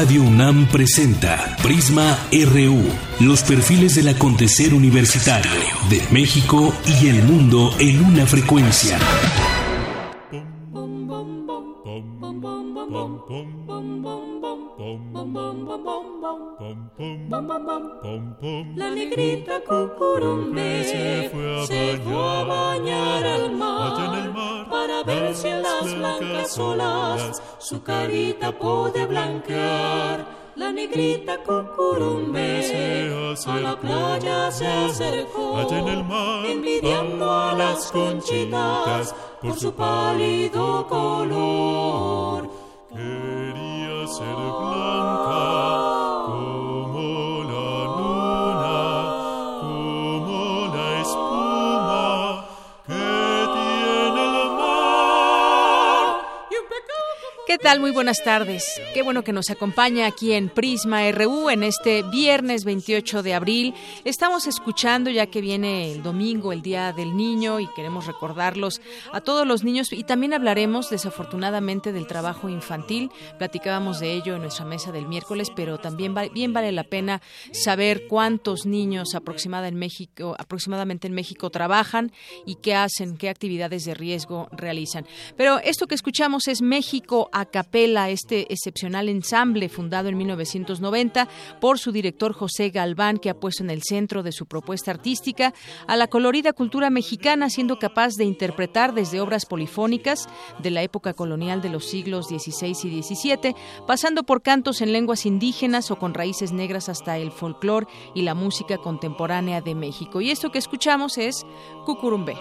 Radio UNAM presenta Prisma RU, los perfiles del acontecer universitario de México y el mundo en una frecuencia. La negrita cucurumbe se fue a bañar al mar para ver si las blancas olas su carita puede blanquear. La negrita cucurumbe a la playa se acercó, allá en el mar, envidiando a las conchitas por su pálido color. Quería ser blanca ¿Qué tal? Muy buenas tardes. Qué bueno que nos acompaña aquí en Prisma RU en este viernes 28 de abril. Estamos escuchando ya que viene el domingo, el Día del Niño, y queremos recordarlos a todos los niños y también hablaremos desafortunadamente del trabajo infantil. Platicábamos de ello en nuestra mesa del miércoles, pero también bien vale la pena saber cuántos niños aproximada en México, aproximadamente en México trabajan y qué hacen, qué actividades de riesgo realizan. Pero esto que escuchamos es México capela, este excepcional ensamble fundado en 1990 por su director José Galván, que ha puesto en el centro de su propuesta artística a la colorida cultura mexicana, siendo capaz de interpretar desde obras polifónicas de la época colonial de los siglos XVI y XVII, pasando por cantos en lenguas indígenas o con raíces negras hasta el folclore y la música contemporánea de México. Y esto que escuchamos es Cucurumbé.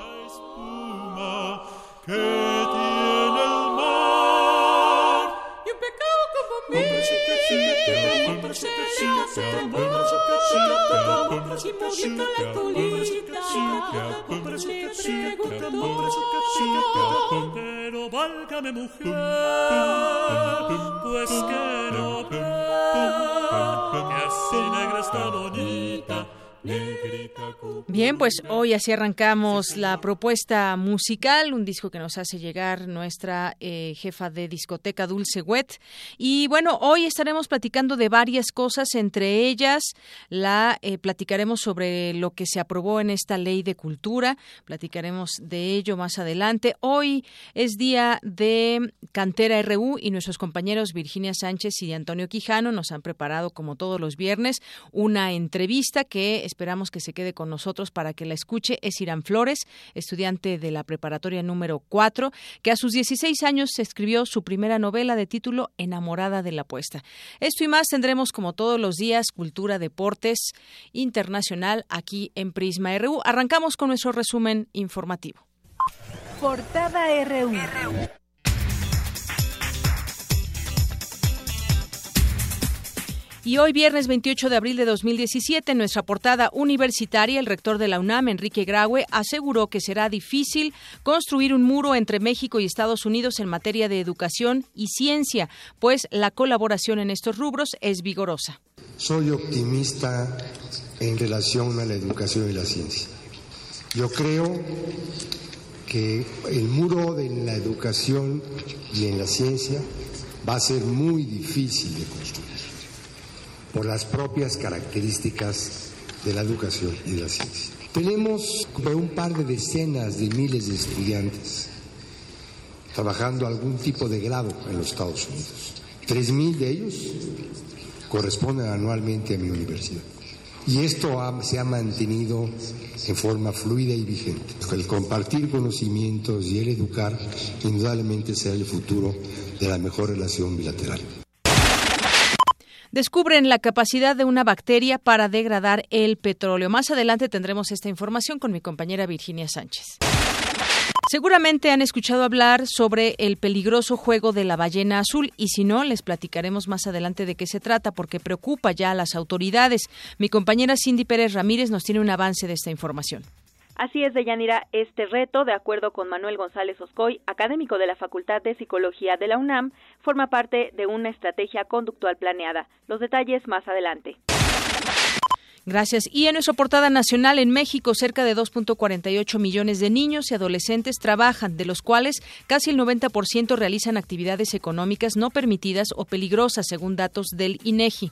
Pero válgame mujer, pues que no ve que así negra está bonita, Bien, pues hoy así arrancamos la propuesta musical, un disco que nos hace llegar nuestra eh, jefa de discoteca Dulce Wet. Y bueno, hoy estaremos platicando de varias cosas, entre ellas la eh, platicaremos sobre lo que se aprobó en esta ley de cultura, platicaremos de ello más adelante. Hoy es día de Cantera RU y nuestros compañeros Virginia Sánchez y Antonio Quijano nos han preparado, como todos los viernes, una entrevista que esperamos que se quede con nosotros para que la escuche. Es Irán Flores, estudiante de la preparatoria número 4, que a sus 16 años escribió su primera novela de título Enamorada de la apuesta. Esto y más tendremos como todos los días cultura, deportes internacional aquí en Prisma RU. Arrancamos con nuestro resumen informativo. Portada RU. Y hoy, viernes 28 de abril de 2017, en nuestra portada universitaria, el rector de la UNAM, Enrique Graue, aseguró que será difícil construir un muro entre México y Estados Unidos en materia de educación y ciencia, pues la colaboración en estos rubros es vigorosa. Soy optimista en relación a la educación y la ciencia. Yo creo que el muro de la educación y en la ciencia va a ser muy difícil de construir por las propias características de la educación y de la ciencia. Tenemos un par de decenas de miles de estudiantes trabajando algún tipo de grado en los Estados Unidos. Tres mil de ellos corresponden anualmente a mi universidad. Y esto se ha mantenido en forma fluida y vigente. El compartir conocimientos y el educar indudablemente será el futuro de la mejor relación bilateral. Descubren la capacidad de una bacteria para degradar el petróleo. Más adelante tendremos esta información con mi compañera Virginia Sánchez. Seguramente han escuchado hablar sobre el peligroso juego de la ballena azul y si no, les platicaremos más adelante de qué se trata porque preocupa ya a las autoridades. Mi compañera Cindy Pérez Ramírez nos tiene un avance de esta información. Así es, Deyanira, este reto, de acuerdo con Manuel González Oscoy, académico de la Facultad de Psicología de la UNAM, forma parte de una estrategia conductual planeada. Los detalles más adelante. Gracias. Y en nuestra portada nacional, en México, cerca de 2.48 millones de niños y adolescentes trabajan, de los cuales casi el 90% realizan actividades económicas no permitidas o peligrosas, según datos del INEGI.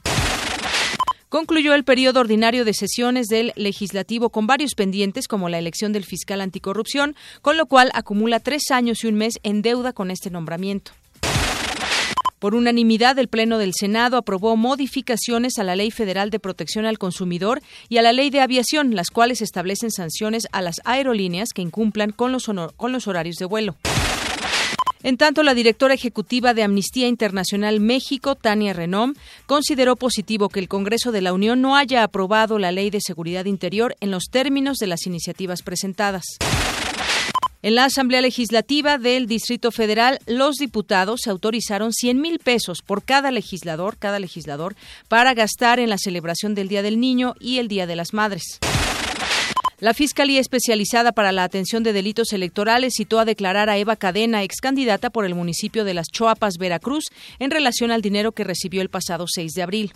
Concluyó el periodo ordinario de sesiones del legislativo con varios pendientes, como la elección del fiscal anticorrupción, con lo cual acumula tres años y un mes en deuda con este nombramiento. Por unanimidad, el Pleno del Senado aprobó modificaciones a la Ley Federal de Protección al Consumidor y a la Ley de Aviación, las cuales establecen sanciones a las aerolíneas que incumplan con los, con los horarios de vuelo. En tanto, la directora ejecutiva de Amnistía Internacional México, Tania Renom, consideró positivo que el Congreso de la Unión no haya aprobado la Ley de Seguridad Interior en los términos de las iniciativas presentadas. En la Asamblea Legislativa del Distrito Federal, los diputados se autorizaron 100 mil pesos por cada legislador, cada legislador, para gastar en la celebración del Día del Niño y el Día de las Madres. La Fiscalía Especializada para la Atención de Delitos Electorales citó a declarar a Eva Cadena, ex candidata por el municipio de Las Choapas, Veracruz, en relación al dinero que recibió el pasado 6 de abril.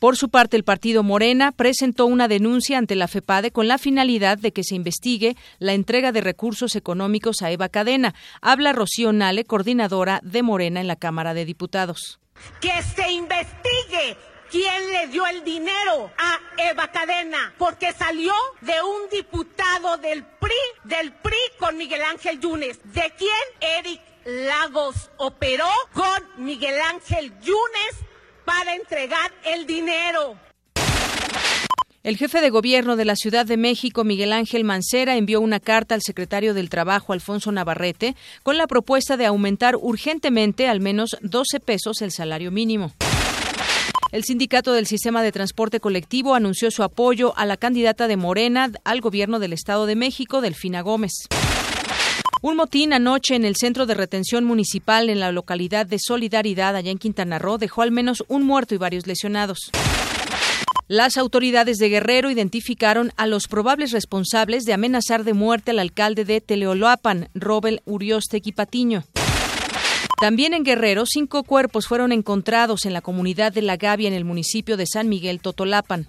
Por su parte, el partido Morena presentó una denuncia ante la FEPADE con la finalidad de que se investigue la entrega de recursos económicos a Eva Cadena. Habla Rocío Nale, coordinadora de Morena en la Cámara de Diputados. Que se investigue quién le dio el dinero a Eva Cadena, porque salió de un diputado del PRI, del PRI con Miguel Ángel Yunes. ¿De quién? Eric Lagos operó con Miguel Ángel Yunes para entregar el dinero. El jefe de gobierno de la Ciudad de México, Miguel Ángel Mancera, envió una carta al secretario del Trabajo, Alfonso Navarrete, con la propuesta de aumentar urgentemente al menos 12 pesos el salario mínimo. El sindicato del sistema de transporte colectivo anunció su apoyo a la candidata de Morena al gobierno del Estado de México, Delfina Gómez. Un motín anoche en el centro de retención municipal en la localidad de Solidaridad, allá en Quintana Roo, dejó al menos un muerto y varios lesionados. Las autoridades de Guerrero identificaron a los probables responsables de amenazar de muerte al alcalde de Teleoloapan, Robel Urioste Patiño. También en Guerrero, cinco cuerpos fueron encontrados en la comunidad de La Gavia, en el municipio de San Miguel Totolapan.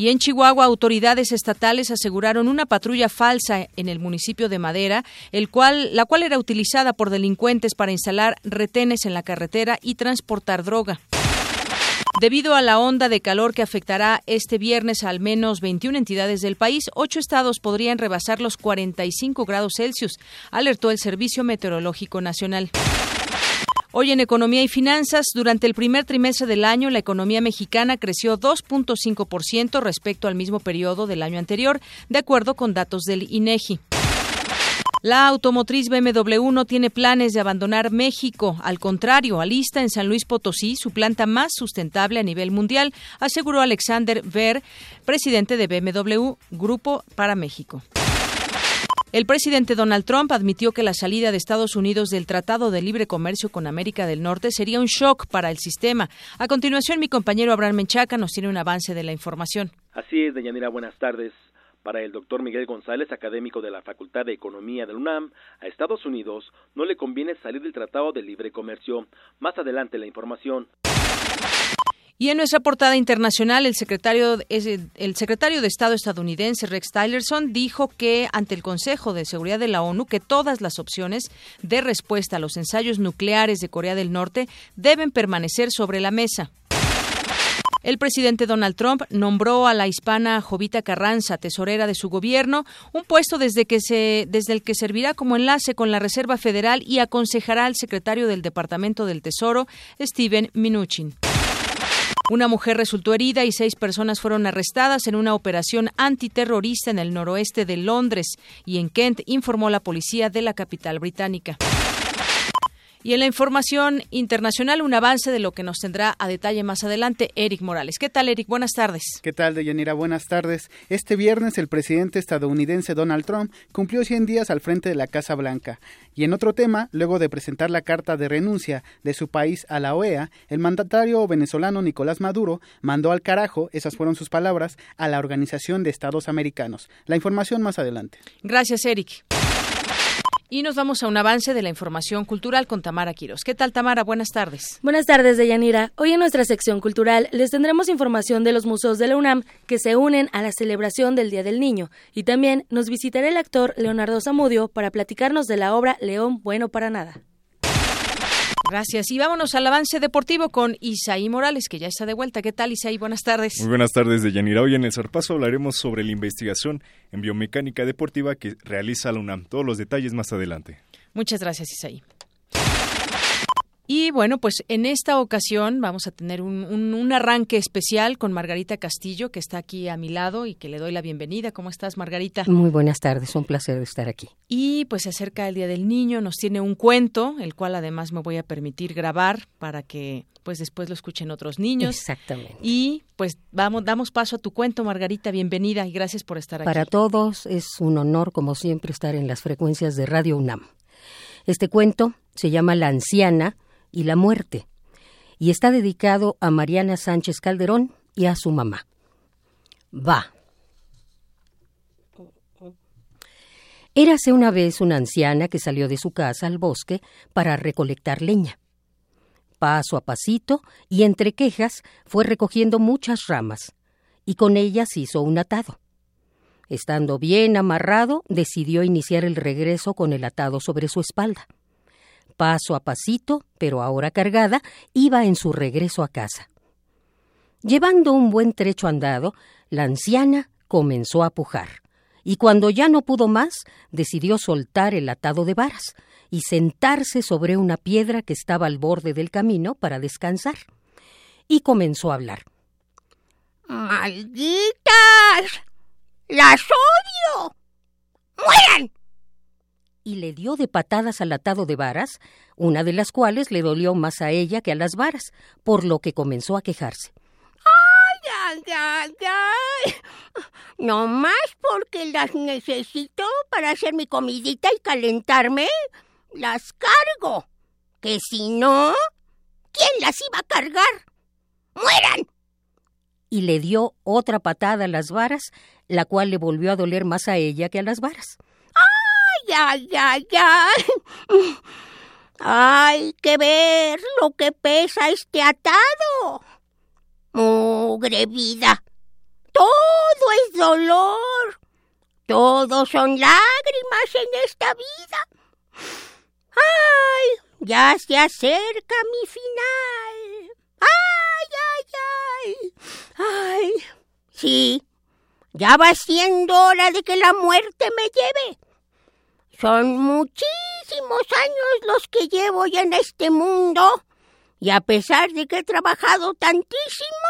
Y en Chihuahua, autoridades estatales aseguraron una patrulla falsa en el municipio de Madera, el cual, la cual era utilizada por delincuentes para instalar retenes en la carretera y transportar droga. Debido a la onda de calor que afectará este viernes a al menos 21 entidades del país, ocho estados podrían rebasar los 45 grados Celsius, alertó el Servicio Meteorológico Nacional. Hoy en Economía y Finanzas, durante el primer trimestre del año, la economía mexicana creció 2.5% respecto al mismo periodo del año anterior, de acuerdo con datos del INEGI. La automotriz BMW no tiene planes de abandonar México. Al contrario, alista en San Luis Potosí su planta más sustentable a nivel mundial, aseguró Alexander Ver, presidente de BMW Grupo para México. El presidente Donald Trump admitió que la salida de Estados Unidos del Tratado de Libre Comercio con América del Norte sería un shock para el sistema. A continuación, mi compañero Abraham Menchaca nos tiene un avance de la información. Así es, Deyanira, buenas tardes. Para el doctor Miguel González, académico de la Facultad de Economía del UNAM, a Estados Unidos no le conviene salir del Tratado de Libre Comercio. Más adelante la información. Y en nuestra portada internacional, el secretario, el secretario de Estado estadounidense Rex Tillerson dijo que ante el Consejo de Seguridad de la ONU que todas las opciones de respuesta a los ensayos nucleares de Corea del Norte deben permanecer sobre la mesa. El presidente Donald Trump nombró a la hispana Jovita Carranza, tesorera de su gobierno, un puesto desde, el que servirá como enlace con la Reserva Federal y aconsejará al secretario del Departamento del Tesoro, Steven Mnuchin. Una mujer resultó herida y seis personas fueron arrestadas en una operación antiterrorista en el noroeste de Londres y en Kent, informó la policía de la capital británica. Y en la información internacional, un avance de lo que nos tendrá a detalle más adelante Eric Morales. ¿Qué tal, Eric? Buenas tardes. ¿Qué tal, Deyanira? Buenas tardes. Este viernes, el presidente estadounidense Donald Trump cumplió 100 días al frente de la Casa Blanca. Y en otro tema, luego de presentar la carta de renuncia de su país a la OEA, el mandatario venezolano Nicolás Maduro mandó al carajo, esas fueron sus palabras, a la Organización de Estados Americanos. La información más adelante. Gracias, Eric. Y nos vamos a un avance de la información cultural con Tamara Quiros. ¿Qué tal, Tamara? Buenas tardes. Buenas tardes, Deyanira. Hoy en nuestra sección cultural les tendremos información de los museos de la UNAM que se unen a la celebración del Día del Niño. Y también nos visitará el actor Leonardo Zamudio para platicarnos de la obra León Bueno para Nada. Gracias. Y vámonos al avance deportivo con Isaí Morales, que ya está de vuelta. ¿Qué tal, Isaí? Buenas tardes. Muy buenas tardes, Deyanira. Hoy en el Zarpazo hablaremos sobre la investigación en biomecánica deportiva que realiza la UNAM. Todos los detalles más adelante. Muchas gracias, Isaí. Y bueno, pues en esta ocasión vamos a tener un, un, arranque especial con Margarita Castillo, que está aquí a mi lado y que le doy la bienvenida. ¿Cómo estás, Margarita? Muy buenas tardes, un placer estar aquí. Y pues se acerca el Día del Niño, nos tiene un cuento, el cual además me voy a permitir grabar para que pues después lo escuchen otros niños. Exactamente. Y pues vamos, damos paso a tu cuento, Margarita, bienvenida y gracias por estar aquí. Para todos es un honor, como siempre, estar en las frecuencias de Radio UNAM. Este cuento se llama La Anciana y la muerte, y está dedicado a Mariana Sánchez Calderón y a su mamá. Va. Érase una vez una anciana que salió de su casa al bosque para recolectar leña. Paso a pasito y entre quejas fue recogiendo muchas ramas, y con ellas hizo un atado. Estando bien amarrado, decidió iniciar el regreso con el atado sobre su espalda paso a pasito, pero ahora cargada, iba en su regreso a casa. Llevando un buen trecho andado, la anciana comenzó a pujar, y cuando ya no pudo más, decidió soltar el atado de varas y sentarse sobre una piedra que estaba al borde del camino para descansar. Y comenzó a hablar. ¡Malditas! ¡Las odio! ¡Mueran! Y le dio de patadas al atado de varas, una de las cuales le dolió más a ella que a las varas, por lo que comenzó a quejarse. ¡Ay, ay, ay, ay! No más porque las necesito para hacer mi comidita y calentarme, las cargo. Que si no, ¿quién las iba a cargar? ¡Mueran! Y le dio otra patada a las varas, la cual le volvió a doler más a ella que a las varas ay, ay, ay. Hay que ver lo que pesa este atado. Mugre vida. Todo es dolor. Todo son lágrimas en esta vida. Ay, ya se acerca mi final. Ay, ay, ay. Ay, sí, ya va siendo hora de que la muerte me lleve. Son muchísimos años los que llevo ya en este mundo y a pesar de que he trabajado tantísimo,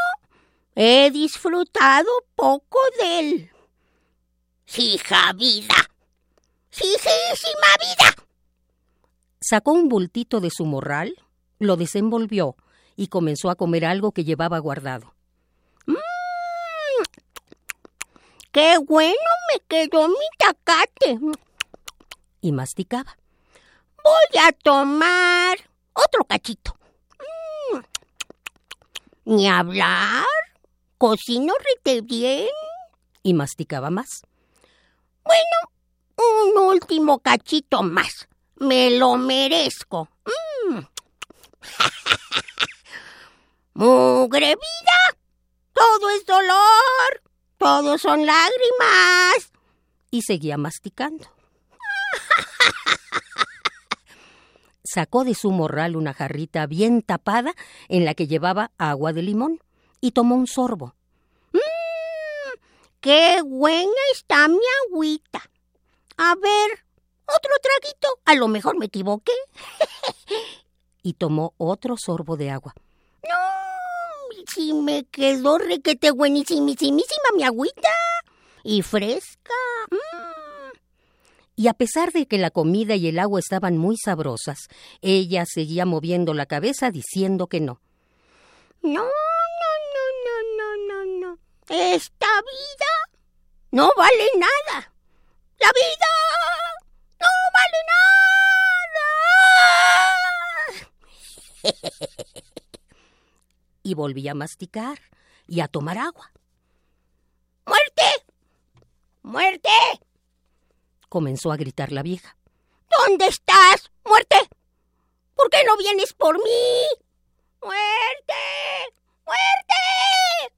he disfrutado poco de él. Hija vida. Hijísima vida. Sacó un bultito de su morral, lo desenvolvió y comenzó a comer algo que llevaba guardado. ¡Mmm! ¡Qué bueno me quedó mi tacate! Y masticaba. Voy a tomar otro cachito. Mm. Ni hablar. Cocino rete bien. Y masticaba más. Bueno, un último cachito más. Me lo merezco. Mm. Mugre vida. Todo es dolor. Todo son lágrimas. Y seguía masticando. Sacó de su morral una jarrita bien tapada en la que llevaba agua de limón y tomó un sorbo. ¡Mmm! ¡Qué buena está mi agüita! A ver, otro traguito. A lo mejor me equivoqué. y tomó otro sorbo de agua. No, si me quedó requete buenísimísima mi agüita. Y fresca. ¡Mmm! Y a pesar de que la comida y el agua estaban muy sabrosas, ella seguía moviendo la cabeza diciendo que no. No, no, no, no, no, no, no. Esta vida no vale nada. La vida no vale nada. y volví a masticar y a tomar agua. ¡Muerte! ¡Muerte! Comenzó a gritar la vieja. ¡No ¿Dónde estás, muerte? ¿Por qué no vienes por mí? ¡Muerte! ¡Muerte!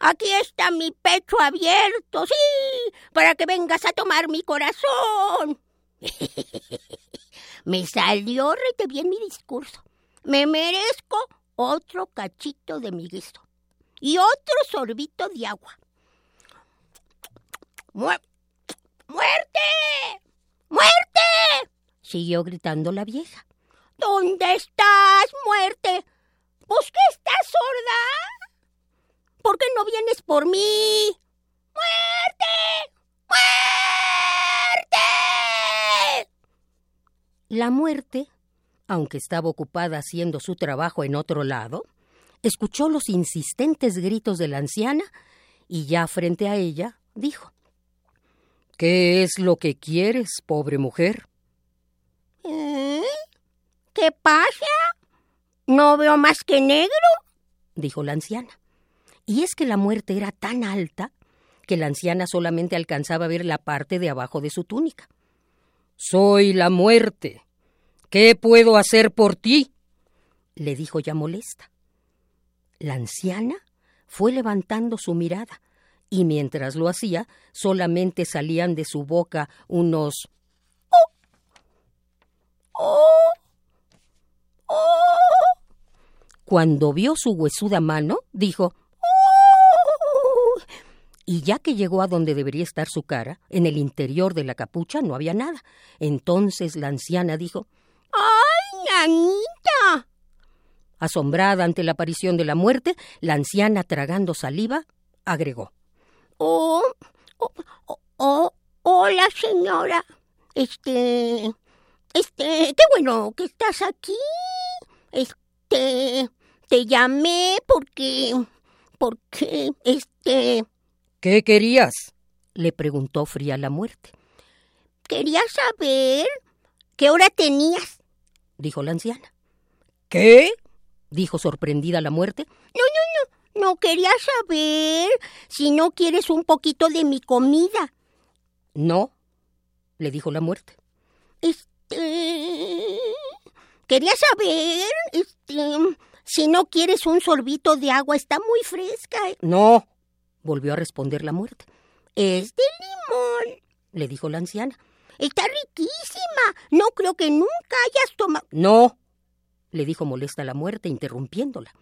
Aquí está mi pecho abierto, sí, para que vengas a tomar mi corazón. Me salió rete bien mi discurso. Me merezco otro cachito de mi guiso y otro sorbito de agua. ¡Muerte! ¡Muerte! siguió gritando la vieja. ¿Dónde estás, muerte? ¿Pues qué estás sorda? ¿Por qué no vienes por mí? ¡Muerte! ¡Muerte! La muerte, aunque estaba ocupada haciendo su trabajo en otro lado, escuchó los insistentes gritos de la anciana y ya frente a ella dijo ¿Qué es lo que quieres, pobre mujer? ¿Eh? ¿Qué pasa? ¿No veo más que negro? dijo la anciana. Y es que la muerte era tan alta que la anciana solamente alcanzaba a ver la parte de abajo de su túnica. Soy la muerte. ¿Qué puedo hacer por ti? le dijo ya molesta. La anciana fue levantando su mirada, y mientras lo hacía, solamente salían de su boca unos ¡Oh! ¡Oh! ¡Oh! Cuando vio su huesuda mano, dijo ¡Oh! Y ya que llegó a donde debería estar su cara, en el interior de la capucha no había nada. Entonces la anciana dijo ¡Ay, Anita! Asombrada ante la aparición de la muerte, la anciana, tragando saliva, agregó Oh, oh, oh, hola señora. Este, este, qué bueno que estás aquí. Este, te llamé porque, porque, este... ¿Qué querías? le preguntó fría la muerte. Quería saber qué hora tenías, dijo la anciana. ¿Qué? dijo sorprendida la muerte. No, no, no, no quería saber si no quieres un poquito de mi comida. No, le dijo la muerte. Este... Quería saber, este... Si no quieres un sorbito de agua, está muy fresca. No, volvió a responder la muerte. Es de limón, le dijo la anciana. Está riquísima. No creo que nunca hayas tomado. No, le dijo molesta la muerte, interrumpiéndola.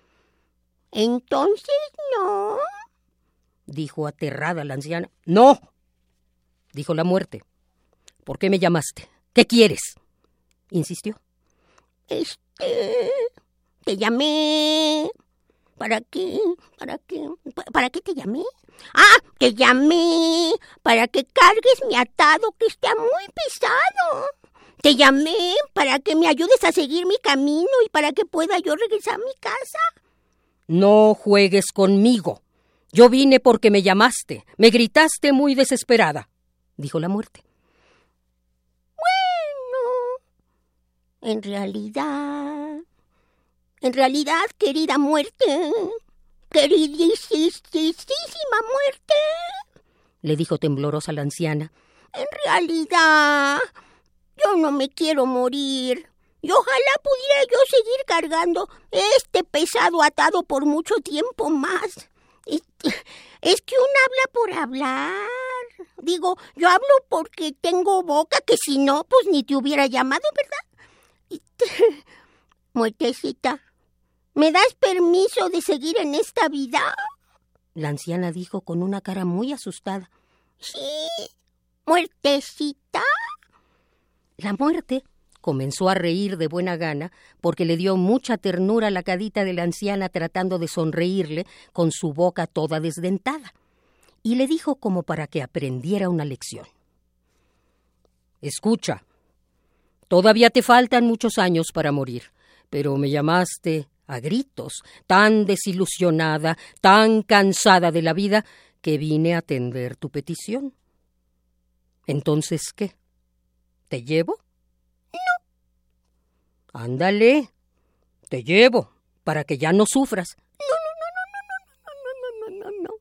Entonces no, dijo aterrada la anciana. No, dijo la muerte. ¿Por qué me llamaste? ¿Qué quieres? insistió. Este. Te llamé. ¿Para qué? ¿Para qué? ¿Para qué te llamé? Ah, te llamé para que cargues mi atado que está muy pesado. Te llamé para que me ayudes a seguir mi camino y para que pueda yo regresar a mi casa. No juegues conmigo. Yo vine porque me llamaste. Me gritaste muy desesperada, dijo la muerte. Bueno, en realidad, en realidad, querida muerte, queridísima muerte, le dijo temblorosa la anciana, en realidad, yo no me quiero morir. Y ojalá pudiera yo seguir cargando este pesado atado por mucho tiempo más. Es, que uno habla por hablar. Digo, yo hablo porque tengo boca, que si no, pues ni te hubiera llamado, ¿verdad? Muertecita, ¿me das permiso de seguir en esta vida? La anciana dijo con una cara muy asustada. Sí, muertecita. La muerte comenzó a reír de buena gana porque le dio mucha ternura la cadita de la anciana tratando de sonreírle con su boca toda desdentada, y le dijo como para que aprendiera una lección. Escucha, todavía te faltan muchos años para morir, pero me llamaste a gritos, tan desilusionada, tan cansada de la vida, que vine a atender tu petición. Entonces, ¿qué? ¿Te llevo? No. Ándale, te llevo, para que ya no sufras. No, no, no, no, no, no, no, no, no, no, no, no,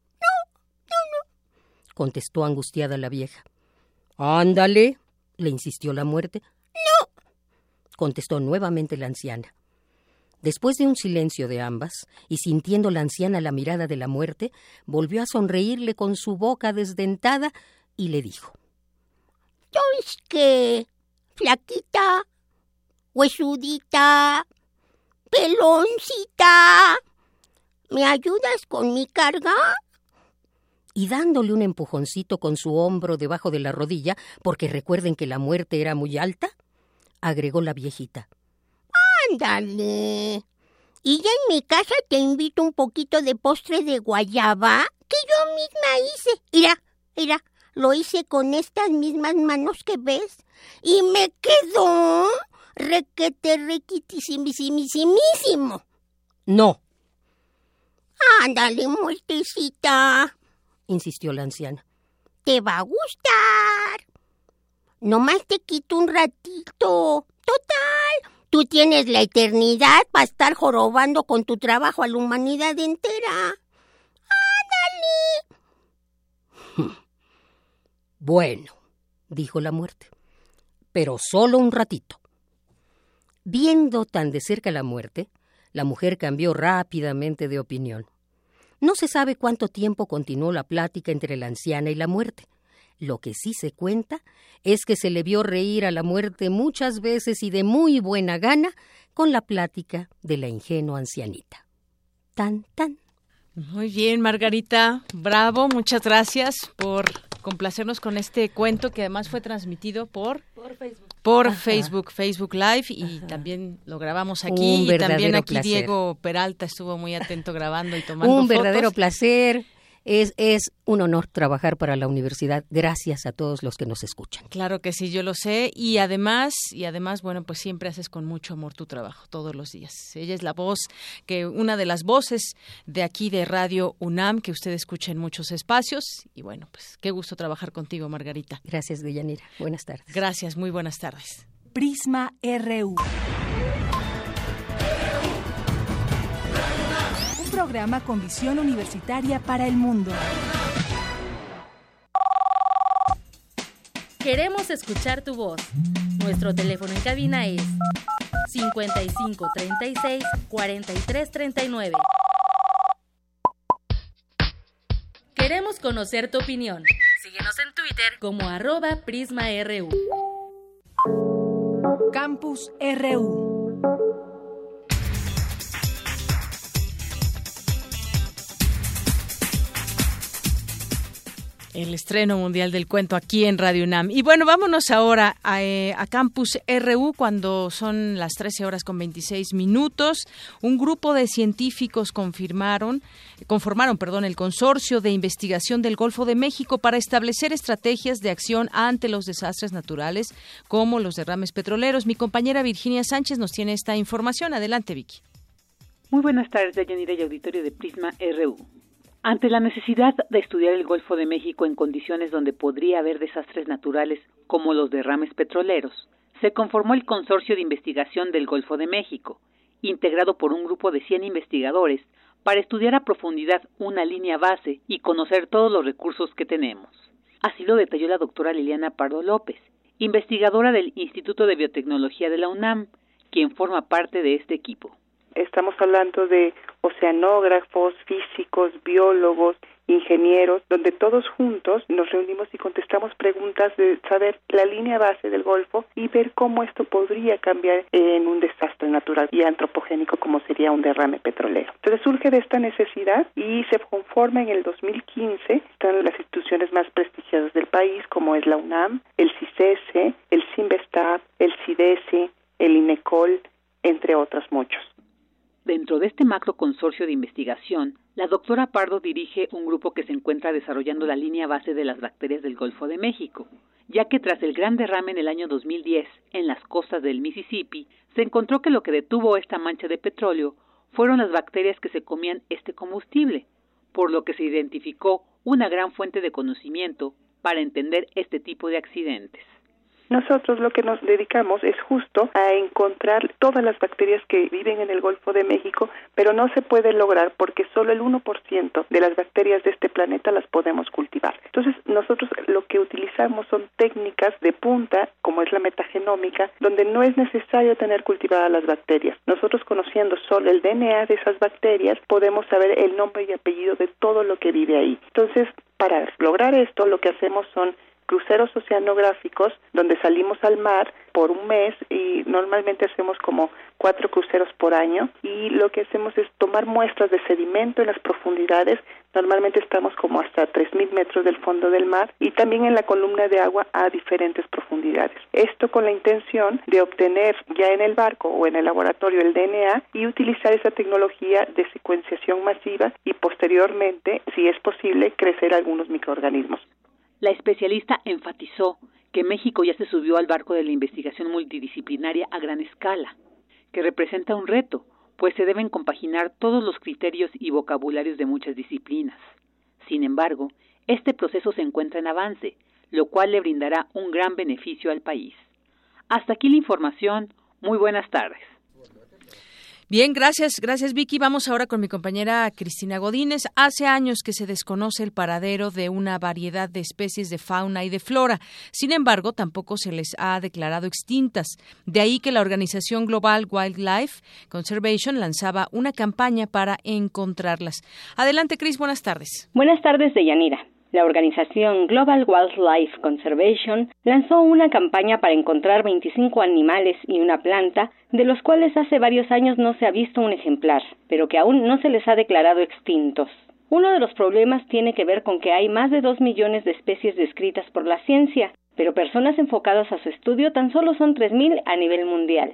contestó angustiada la vieja. Ándale, le insistió la muerte. contestó nuevamente la anciana. Después de un silencio de ambas, y sintiendo la anciana la mirada de la muerte, volvió a sonreírle con su boca desdentada y le dijo ¿Sabes qué? Flaquita, huesudita, peloncita, ¿me ayudas con mi carga? Y dándole un empujoncito con su hombro debajo de la rodilla, porque recuerden que la muerte era muy alta, agregó la viejita. Ándale. Y ya en mi casa te invito un poquito de postre de guayaba que yo misma hice. Mira, mira, lo hice con estas mismas manos que ves y me quedó requete requitísimísimísimo. No. Ándale, muertecita, insistió la anciana. Te va a gustar. Nomás te quito un ratito. Total, tú tienes la eternidad para estar jorobando con tu trabajo a la humanidad entera. Ándale. Bueno, dijo la muerte, pero solo un ratito. Viendo tan de cerca la muerte, la mujer cambió rápidamente de opinión. No se sabe cuánto tiempo continuó la plática entre la anciana y la muerte. Lo que sí se cuenta es que se le vio reír a la muerte muchas veces y de muy buena gana con la plática de la ingenua ancianita. Tan, tan. Muy bien, Margarita. Bravo, muchas gracias por complacernos con este cuento que además fue transmitido por por Facebook. Por Facebook, Facebook Live y también lo grabamos aquí y también aquí Diego Peralta estuvo muy atento grabando y tomando Un verdadero placer. Es, es un honor trabajar para la universidad. Gracias a todos los que nos escuchan. Claro que sí, yo lo sé. Y además, y además, bueno, pues siempre haces con mucho amor tu trabajo, todos los días. Ella es la voz, que una de las voces de aquí de Radio UNAM, que usted escucha en muchos espacios. Y bueno, pues qué gusto trabajar contigo, Margarita. Gracias, Deyanira. Buenas tardes. Gracias, muy buenas tardes. Prisma RU. Programa con visión universitaria para el mundo. Queremos escuchar tu voz. Nuestro teléfono en cabina es 55 36 43 39. Queremos conocer tu opinión. Síguenos en Twitter como arroba PrismaRU. Campus RU. El estreno mundial del cuento aquí en Radio UNAM. Y bueno, vámonos ahora eh, a, Campus RU cuando son las 13 horas con 26 minutos. Un grupo de científicos confirmaron, conformaron perdón, el consorcio de investigación del Golfo de México para establecer estrategias de acción ante los desastres naturales como los derrames petroleros. Mi compañera Virginia Sánchez nos tiene esta información. Adelante, Vicky. Muy buenas tardes, Yanira y auditorio de Prisma RU. Ante la necesidad de estudiar el Golfo de México en condiciones donde podría haber desastres naturales como los derrames petroleros, se conformó el Consorcio de Investigación del Golfo de México, integrado por un grupo de 100 investigadores para estudiar a profundidad una línea base y conocer todos los recursos que tenemos. Así lo detalló la doctora Liliana Pardo López, investigadora del Instituto de Biotecnología de la UNAM, quien forma parte de este equipo. Estamos hablando de oceanógrafos, físicos, biólogos, ingenieros, donde todos juntos nos reunimos y contestamos preguntas de saber la línea base del Golfo y ver cómo esto podría cambiar en un desastre natural y antropogénico como sería un derrame petrolero. Entonces surge de esta necesidad y se conforma en el 2015, están las instituciones más prestigiosas del país como es la UNAM, el CICESE, el CIMBESTAB, el CIDESE, el INECOL, entre otros muchos. Dentro de este macro consorcio de investigación, la doctora Pardo dirige un grupo que se encuentra desarrollando la línea base de las bacterias del Golfo de México, ya que tras el gran derrame en el año 2010 en las costas del Mississippi, se encontró que lo que detuvo esta mancha de petróleo fueron las bacterias que se comían este combustible, por lo que se identificó una gran fuente de conocimiento para entender este tipo de accidentes. Nosotros lo que nos dedicamos es justo a encontrar todas las bacterias que viven en el Golfo de México, pero no se puede lograr porque solo el 1% de las bacterias de este planeta las podemos cultivar. Entonces, nosotros lo que utilizamos son técnicas de punta, como es la metagenómica, donde no es necesario tener cultivadas las bacterias. Nosotros conociendo solo el DNA de esas bacterias, podemos saber el nombre y apellido de todo lo que vive ahí. Entonces, para lograr esto, lo que hacemos son cruceros oceanográficos donde salimos al mar por un mes y normalmente hacemos como cuatro cruceros por año y lo que hacemos es tomar muestras de sedimento en las profundidades normalmente estamos como hasta 3.000 metros del fondo del mar y también en la columna de agua a diferentes profundidades. Esto con la intención de obtener ya en el barco o en el laboratorio el DNA y utilizar esa tecnología de secuenciación masiva y posteriormente, si es posible, crecer algunos microorganismos. La especialista enfatizó que México ya se subió al barco de la investigación multidisciplinaria a gran escala, que representa un reto, pues se deben compaginar todos los criterios y vocabularios de muchas disciplinas. Sin embargo, este proceso se encuentra en avance, lo cual le brindará un gran beneficio al país. Hasta aquí la información. Muy buenas tardes. Bien, gracias, gracias Vicky. Vamos ahora con mi compañera Cristina Godínez. Hace años que se desconoce el paradero de una variedad de especies de fauna y de flora. Sin embargo, tampoco se les ha declarado extintas. De ahí que la organización Global Wildlife Conservation lanzaba una campaña para encontrarlas. Adelante, Cris, buenas tardes. Buenas tardes, Deyanira. La organización Global Wildlife Conservation lanzó una campaña para encontrar 25 animales y una planta, de los cuales hace varios años no se ha visto un ejemplar, pero que aún no se les ha declarado extintos. Uno de los problemas tiene que ver con que hay más de dos millones de especies descritas por la ciencia, pero personas enfocadas a su estudio tan solo son 3.000 a nivel mundial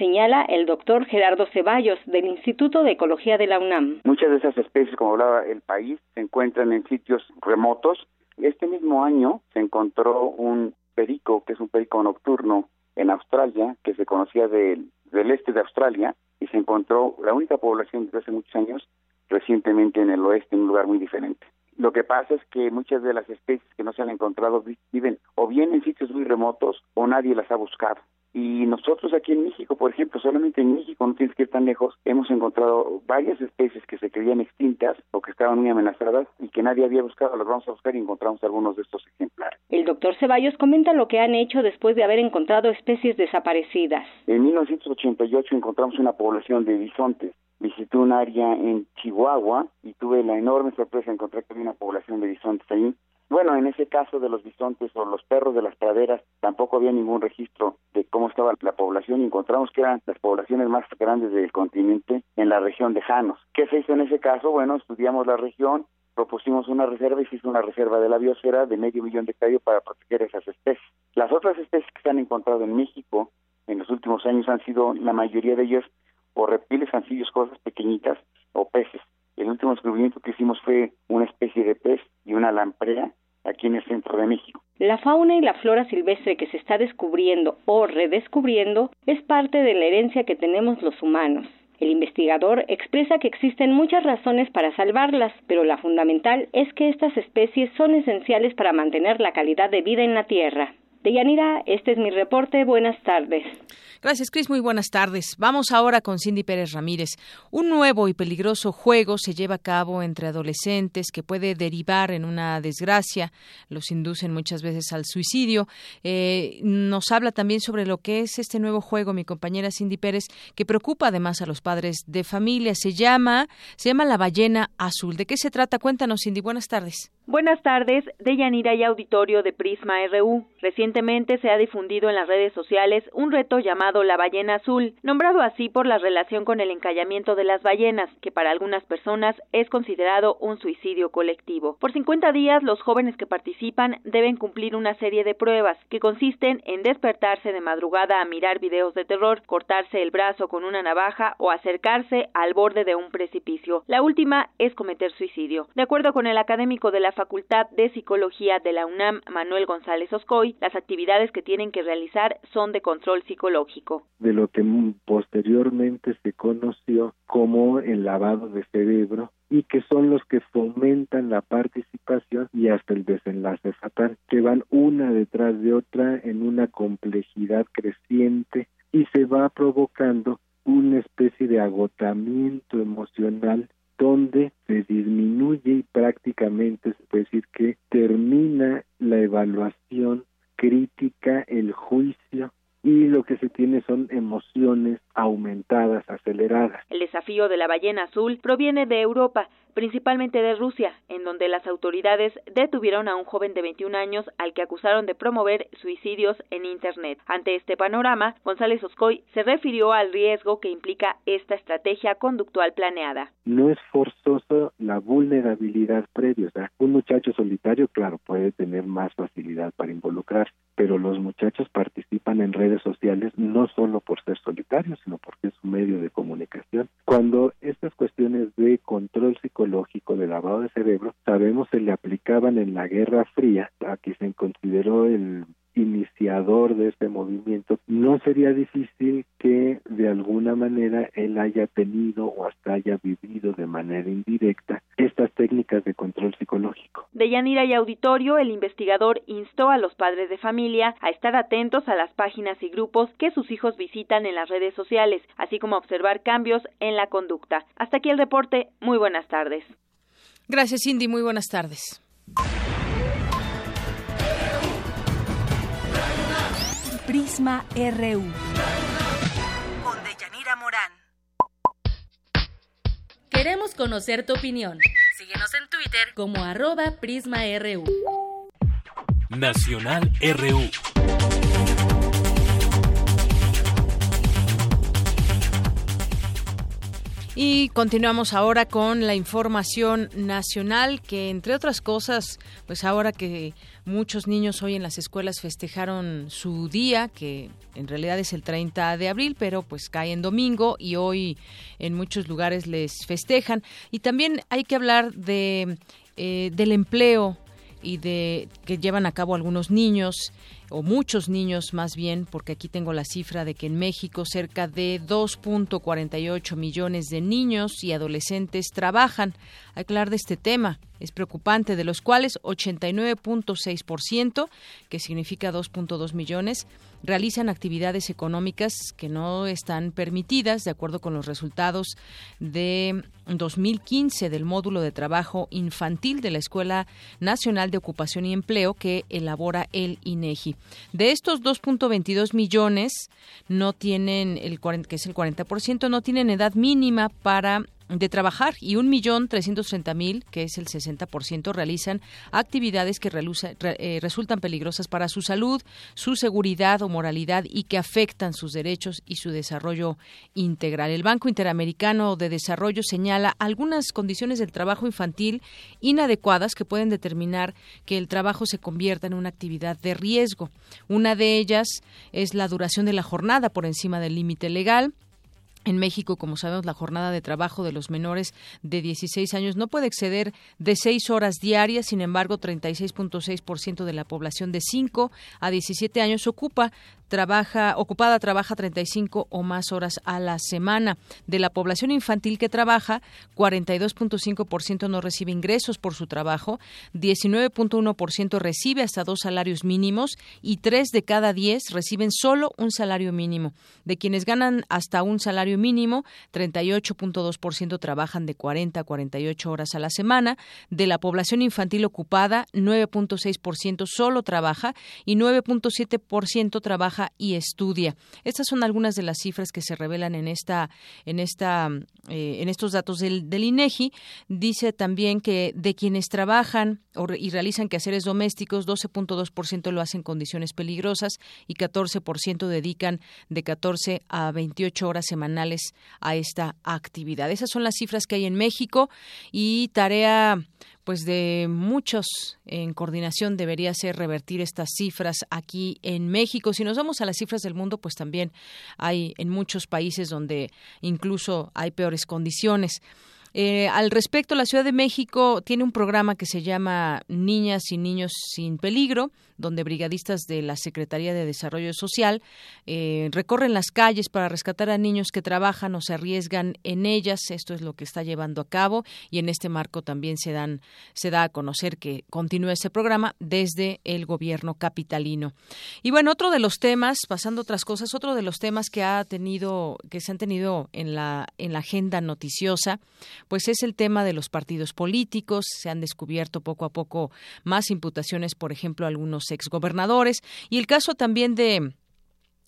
señala el doctor Gerardo Ceballos del Instituto de Ecología de la UNAM. Muchas de esas especies, como hablaba el país, se encuentran en sitios remotos. Este mismo año se encontró un perico, que es un perico nocturno en Australia, que se conocía del, este de Australia, y se encontró la única población desde hace muchos años recientemente en el oeste, en un lugar muy diferente. Lo que pasa es que muchas de las especies que no se han encontrado viven o bien en sitios muy remotos o nadie las ha buscado. Y nosotros aquí en México, por ejemplo, solamente en México, no tienes que ir tan lejos, hemos encontrado varias especies que se creían extintas o que estaban muy amenazadas y que nadie había buscado. Las vamos a buscar y encontramos algunos de estos ejemplares. El doctor Ceballos comenta lo que han hecho después de haber encontrado especies desaparecidas. En 1988 encontramos una población de bisontes visité un área en Chihuahua y tuve la enorme sorpresa de encontrar que había una población de bisontes ahí. Bueno, en ese caso de los bisontes o los perros de las praderas, tampoco había ningún registro de cómo estaba la población y encontramos que eran las poblaciones más grandes del continente en la región de Janos. ¿Qué se hizo en ese caso? Bueno, estudiamos la región, propusimos una reserva y se hizo una reserva de la biosfera de medio millón de hectáreas para proteger esas especies. Las otras especies que se han encontrado en México en los últimos años han sido, la mayoría de ellas, o reptiles, anfibios, cosas pequeñitas o peces. El último descubrimiento que hicimos fue una especie de pez y una lamprea aquí en el centro de México. La fauna y la flora silvestre que se está descubriendo o redescubriendo es parte de la herencia que tenemos los humanos. El investigador expresa que existen muchas razones para salvarlas, pero la fundamental es que estas especies son esenciales para mantener la calidad de vida en la Tierra. Deyanira, este es mi reporte. Buenas tardes. Gracias, Cris. Muy buenas tardes. Vamos ahora con Cindy Pérez Ramírez. Un nuevo y peligroso juego se lleva a cabo entre adolescentes que puede derivar en una desgracia. Los inducen muchas veces al suicidio. Eh, nos habla también sobre lo que es este nuevo juego, mi compañera Cindy Pérez, que preocupa además a los padres de familia. Se llama, se llama La Ballena Azul. ¿De qué se trata? Cuéntanos, Cindy. Buenas tardes. Buenas tardes, de Yanira y Auditorio de Prisma RU. Recientemente se ha difundido en las redes sociales un reto llamado La Ballena Azul, nombrado así por la relación con el encallamiento de las ballenas, que para algunas personas es considerado un suicidio colectivo. Por 50 días, los jóvenes que participan deben cumplir una serie de pruebas, que consisten en despertarse de madrugada a mirar videos de terror, cortarse el brazo con una navaja o acercarse al borde de un precipicio. La última es cometer suicidio. De acuerdo con el académico de la Facultad de Psicología de la UNAM, Manuel González Oscoy, las actividades que tienen que realizar son de control psicológico. De lo que posteriormente se conoció como el lavado de cerebro y que son los que fomentan la participación y hasta el desenlace fatal, que van una detrás de otra en una complejidad creciente y se va provocando una especie de agotamiento emocional donde se disminuye y prácticamente decir que termina la evaluación crítica, el juicio y lo que se tiene son emociones aumentadas, aceleradas. El desafío de la ballena azul proviene de Europa, principalmente de Rusia, en donde las autoridades detuvieron a un joven de 21 años al que acusaron de promover suicidios en Internet. Ante este panorama, González Oscoy se refirió al riesgo que implica esta estrategia conductual planeada. No es forzoso la vulnerabilidad previa, o sea, un muchacho solitario, claro, puede tener más facilidad para involucrarse, pero los muchachos participan en redes sociales no solo por ser solitarios, sino porque es un medio de comunicación. Cuando estas cuestiones de control psicológico, de lavado de cerebro, sabemos se le aplicaban en la Guerra Fría, a que se consideró el iniciador de este movimiento, no sería difícil que de alguna manera él haya tenido o hasta haya vivido de manera indirecta estas técnicas de control psicológico. De Yanira y Auditorio, el investigador instó a los padres de familia a estar atentos a las páginas y grupos que sus hijos visitan en las redes sociales, así como observar cambios en la conducta. Hasta aquí el reporte. Muy buenas tardes. Gracias, Cindy. Muy buenas tardes. Prisma RU. Con Deyanira Morán. Queremos conocer tu opinión. Síguenos en Twitter como arroba PrismaRU. Nacional RU. Y continuamos ahora con la información nacional que entre otras cosas, pues ahora que muchos niños hoy en las escuelas festejaron su día, que en realidad es el 30 de abril, pero pues cae en domingo y hoy en muchos lugares les festejan. Y también hay que hablar de eh, del empleo y de que llevan a cabo algunos niños o muchos niños más bien, porque aquí tengo la cifra de que en México cerca de 2.48 millones de niños y adolescentes trabajan. Hay que de este tema, es preocupante, de los cuales 89.6%, que significa 2.2 millones, realizan actividades económicas que no están permitidas, de acuerdo con los resultados de 2015 del módulo de trabajo infantil de la Escuela Nacional de Ocupación y Empleo que elabora el INEGI. De estos 2.22 millones no tienen el que es el 40%, no tienen edad mínima para de trabajar y un millón trescientos mil, que es el 60%, realizan actividades que eh, resultan peligrosas para su salud, su seguridad o moralidad y que afectan sus derechos y su desarrollo integral. El Banco Interamericano de Desarrollo señala algunas condiciones del trabajo infantil inadecuadas que pueden determinar que el trabajo se convierta en una actividad de riesgo. Una de ellas es la duración de la jornada por encima del límite legal en México, como sabemos, la jornada de trabajo de los menores de 16 años no puede exceder de 6 horas diarias. Sin embargo, 36.6% de la población de 5 a 17 años ocupa trabaja ocupada trabaja 35 o más horas a la semana. De la población infantil que trabaja, 42.5% no recibe ingresos por su trabajo, 19.1% recibe hasta dos salarios mínimos y 3 de cada 10 reciben solo un salario mínimo. De quienes ganan hasta un salario mínimo, 38.2% trabajan de 40 a 48 horas a la semana. De la población infantil ocupada, 9.6% solo trabaja y 9.7% trabaja y estudia. Estas son algunas de las cifras que se revelan en esta, en esta, eh, en estos datos del, del, INEGI. Dice también que de quienes trabajan y realizan quehaceres domésticos, 12.2% lo hacen en condiciones peligrosas y 14% dedican de 14 a 28 horas semanales a esta actividad. Esas son las cifras que hay en México y tarea pues de muchos en coordinación debería ser revertir estas cifras aquí en México. Si nos vamos a las cifras del mundo, pues también hay en muchos países donde incluso hay peores condiciones. Eh, al respecto, la Ciudad de México tiene un programa que se llama Niñas y Niños sin Peligro, donde brigadistas de la Secretaría de Desarrollo Social eh, recorren las calles para rescatar a niños que trabajan o se arriesgan en ellas. Esto es lo que está llevando a cabo y en este marco también se dan se da a conocer que continúa ese programa desde el gobierno capitalino. Y bueno, otro de los temas, pasando otras cosas, otro de los temas que ha tenido que se han tenido en la en la agenda noticiosa, pues es el tema de los partidos políticos. Se han descubierto poco a poco más imputaciones, por ejemplo, algunos exgobernadores y el caso también de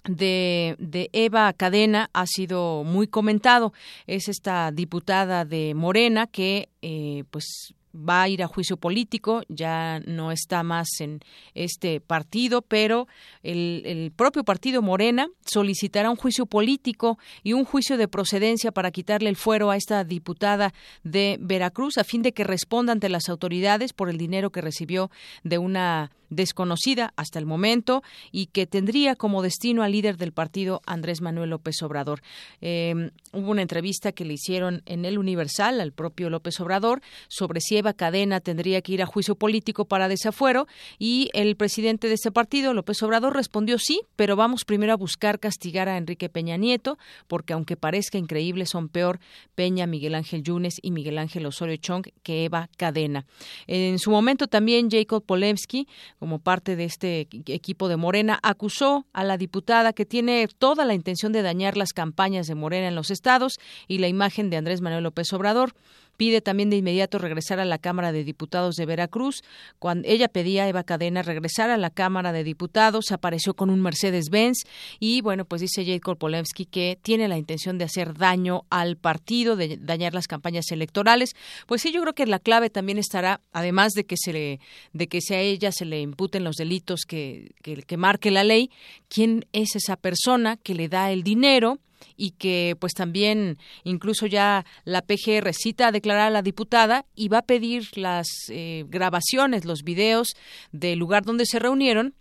de, Eva Cadena ha sido muy comentado. Es esta diputada de Morena que, eh, pues, va a ir a juicio político, ya no está más en este partido, pero el, el, propio partido Morena solicitará un juicio político y un juicio de procedencia para quitarle el fuero a esta diputada de Veracruz a fin de que responda ante las autoridades por el dinero que recibió de una desconocida hasta el momento y que tendría como destino al líder del partido Andrés Manuel López Obrador. Eh, hubo una entrevista que le hicieron en el Universal al propio López Obrador sobre si Eva Cadena tendría que ir a juicio político para desafuero y el presidente de ese partido, López Obrador, respondió sí, pero vamos primero a buscar castigar a Enrique Peña Nieto porque aunque parezca increíble son peor Peña, Miguel Ángel Yunes y Miguel Ángel Osorio Chong que Eva Cadena. En su momento también Jacob Polemski como parte de este equipo de Morena, acusó a la diputada que tiene toda la intención de dañar las campañas de Morena en los estados y la imagen de Andrés Manuel López Obrador. Pide también de inmediato regresar a la Cámara de Diputados de Veracruz. Cuando ella pedía a Eva Cadena regresar a la Cámara de Diputados, apareció con un Mercedes-Benz y, bueno, pues dice Jacob Polewski que tiene la intención de hacer daño al partido, de dañar las campañas electorales. Pues sí, yo creo que la clave también estará, además de que se le, de que sea ella se le imputen los delitos que, que, que marque la ley, quién es esa persona que le da el dinero y que pues también incluso ya la PGR cita a declarar a la diputada y va a pedir las eh, grabaciones, los videos del lugar donde se reunieron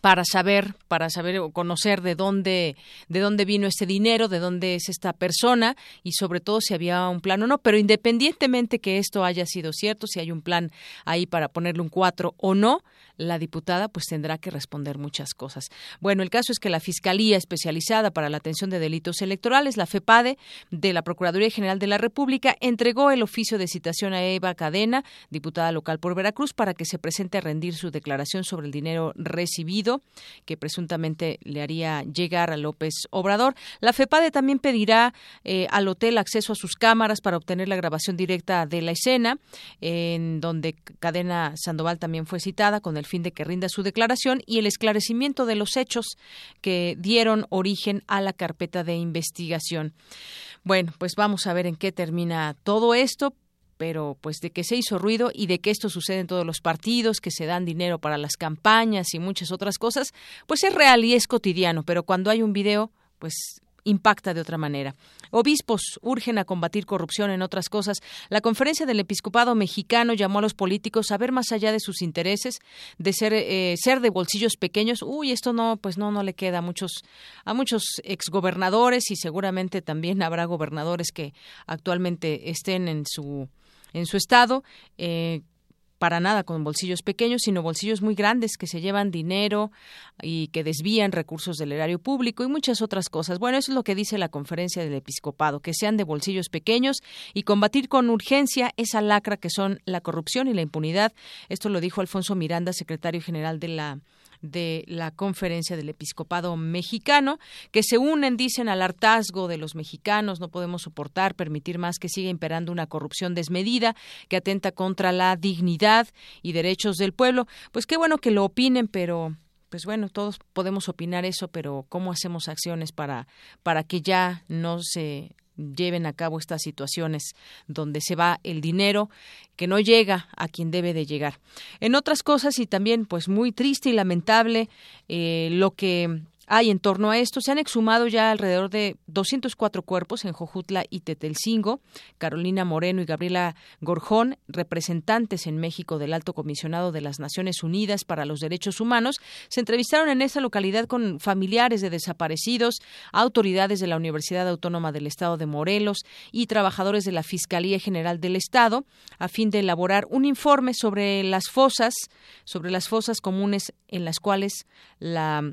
para saber para saber o conocer de dónde de dónde vino este dinero de dónde es esta persona y sobre todo si había un plan o no pero independientemente que esto haya sido cierto si hay un plan ahí para ponerle un cuatro o no la diputada pues tendrá que responder muchas cosas. Bueno, el caso es que la Fiscalía Especializada para la Atención de Delitos Electorales, la FEPADE, de la Procuraduría General de la República, entregó el oficio de citación a Eva Cadena, diputada local por Veracruz, para que se presente a rendir su declaración sobre el dinero recibido que presuntamente le haría llegar a López Obrador. La FEPADE también pedirá eh, al hotel acceso a sus cámaras para obtener la grabación directa de la escena, en donde Cadena Sandoval también fue citada con el fin de que rinda su declaración y el esclarecimiento de los hechos que dieron origen a la carpeta de investigación. Bueno, pues vamos a ver en qué termina todo esto pero pues de que se hizo ruido y de que esto sucede en todos los partidos, que se dan dinero para las campañas y muchas otras cosas, pues es real y es cotidiano, pero cuando hay un video, pues impacta de otra manera. Obispos urgen a combatir corrupción en otras cosas. La conferencia del episcopado mexicano llamó a los políticos a ver más allá de sus intereses, de ser eh, ser de bolsillos pequeños. Uy, esto no, pues no, no le queda a muchos a muchos exgobernadores y seguramente también habrá gobernadores que actualmente estén en su en su estado. Eh, para nada con bolsillos pequeños, sino bolsillos muy grandes que se llevan dinero y que desvían recursos del erario público y muchas otras cosas. Bueno, eso es lo que dice la conferencia del episcopado, que sean de bolsillos pequeños y combatir con urgencia esa lacra que son la corrupción y la impunidad. Esto lo dijo Alfonso Miranda, secretario general de la de la conferencia del episcopado mexicano, que se unen, dicen, al hartazgo de los mexicanos. No podemos soportar, permitir más que siga imperando una corrupción desmedida que atenta contra la dignidad y derechos del pueblo. Pues qué bueno que lo opinen, pero pues bueno, todos podemos opinar eso, pero ¿cómo hacemos acciones para, para que ya no se lleven a cabo estas situaciones donde se va el dinero que no llega a quien debe de llegar. En otras cosas y también pues muy triste y lamentable eh, lo que hay en torno a esto. Se han exhumado ya alrededor de 204 cuerpos en Jojutla y Tetelcingo. Carolina Moreno y Gabriela Gorjón, representantes en México del Alto Comisionado de las Naciones Unidas para los Derechos Humanos, se entrevistaron en esa localidad con familiares de desaparecidos, autoridades de la Universidad Autónoma del Estado de Morelos y trabajadores de la Fiscalía General del Estado a fin de elaborar un informe sobre las fosas, sobre las fosas comunes en las cuales la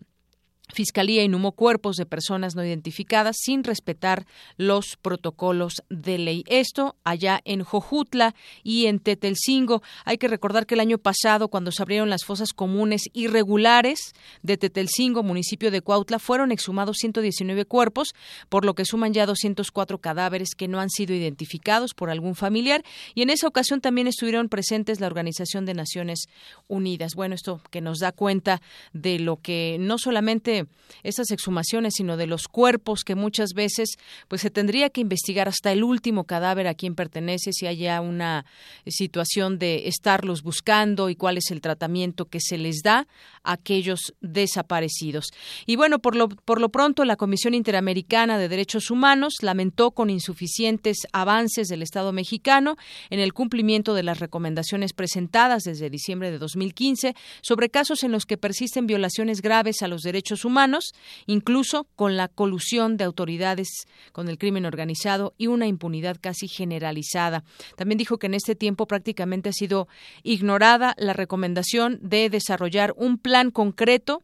Fiscalía inhumó cuerpos de personas no identificadas sin respetar los protocolos de ley. Esto allá en Jojutla y en Tetelcingo. Hay que recordar que el año pasado, cuando se abrieron las fosas comunes irregulares de Tetelcingo, municipio de Cuautla, fueron exhumados 119 cuerpos, por lo que suman ya 204 cadáveres que no han sido identificados por algún familiar. Y en esa ocasión también estuvieron presentes la Organización de Naciones Unidas. Bueno, esto que nos da cuenta de lo que no solamente esas exhumaciones, sino de los cuerpos que muchas veces pues se tendría que investigar hasta el último cadáver a quien pertenece, si haya una situación de estarlos buscando y cuál es el tratamiento que se les da a aquellos desaparecidos. Y bueno, por lo, por lo pronto la Comisión Interamericana de Derechos Humanos lamentó con insuficientes avances del Estado mexicano en el cumplimiento de las recomendaciones presentadas desde diciembre de 2015 sobre casos en los que persisten violaciones graves a los derechos humanos, incluso con la colusión de autoridades con el crimen organizado y una impunidad casi generalizada. También dijo que en este tiempo prácticamente ha sido ignorada la recomendación de desarrollar un plan concreto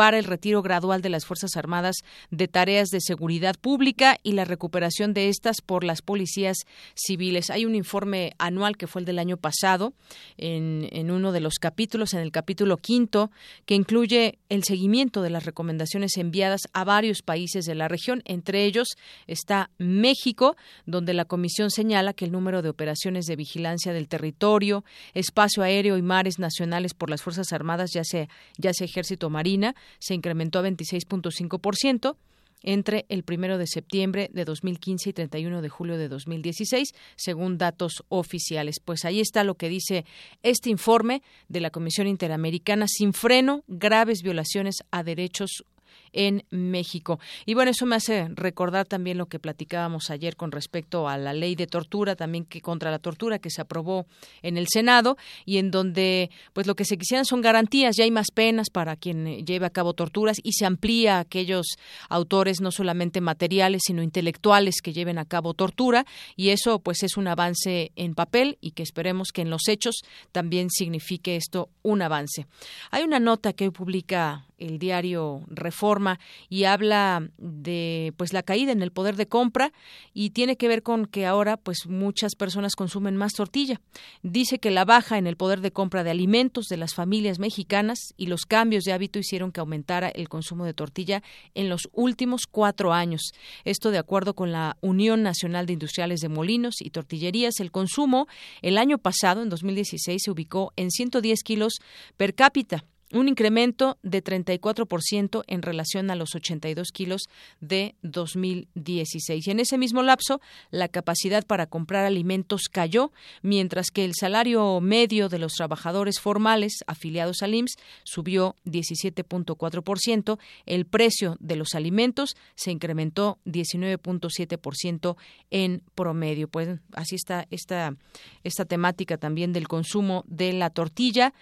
para el retiro gradual de las Fuerzas Armadas de tareas de seguridad pública y la recuperación de estas por las policías civiles. Hay un informe anual que fue el del año pasado en, en uno de los capítulos, en el capítulo quinto, que incluye el seguimiento de las recomendaciones enviadas a varios países de la región. Entre ellos está México, donde la Comisión señala que el número de operaciones de vigilancia del territorio, espacio aéreo y mares nacionales por las Fuerzas Armadas, ya sea, ya sea Ejército Marina, se incrementó a 26.5% entre el primero de septiembre de 2015 y 31 de julio de 2016, según datos oficiales. Pues ahí está lo que dice este informe de la Comisión Interamericana sin freno, graves violaciones a derechos en México. Y bueno, eso me hace recordar también lo que platicábamos ayer con respecto a la ley de tortura, también que contra la tortura que se aprobó en el Senado y en donde pues lo que se quisieran son garantías, ya hay más penas para quien lleve a cabo torturas y se amplía a aquellos autores no solamente materiales, sino intelectuales que lleven a cabo tortura y eso pues es un avance en papel y que esperemos que en los hechos también signifique esto un avance. Hay una nota que publica el diario Reforma y habla de pues la caída en el poder de compra y tiene que ver con que ahora pues muchas personas consumen más tortilla. Dice que la baja en el poder de compra de alimentos de las familias mexicanas y los cambios de hábito hicieron que aumentara el consumo de tortilla en los últimos cuatro años. Esto de acuerdo con la Unión Nacional de Industriales de Molinos y Tortillerías. El consumo el año pasado, en 2016, se ubicó en 110 kilos per cápita un incremento de 34% en relación a los 82 kilos de 2016. Y en ese mismo lapso, la capacidad para comprar alimentos cayó, mientras que el salario medio de los trabajadores formales afiliados al IMSS subió 17.4%, el precio de los alimentos se incrementó 19.7% en promedio. Pues así está esta, esta temática también del consumo de la tortilla,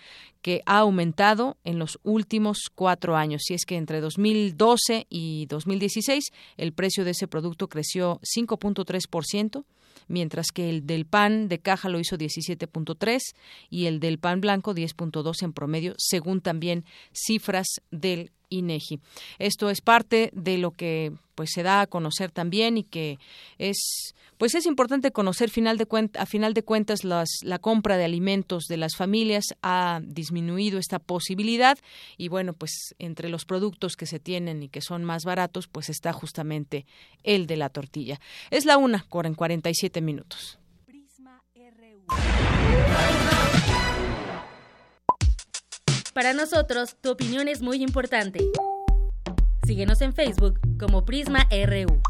que ha aumentado en los últimos cuatro años. Si es que entre 2012 y 2016 el precio de ese producto creció 5.3%, mientras que el del pan de caja lo hizo 17.3 y el del pan blanco 10.2 en promedio, según también cifras del INEGI. Esto es parte de lo que pues se da a conocer también y que es pues es importante conocer a final de cuentas la compra de alimentos de las familias ha disminuido esta posibilidad y bueno pues entre los productos que se tienen y que son más baratos pues está justamente el de la tortilla. Es la una en 47 minutos Para nosotros, tu opinión es muy importante. Síguenos en Facebook como Prisma RU.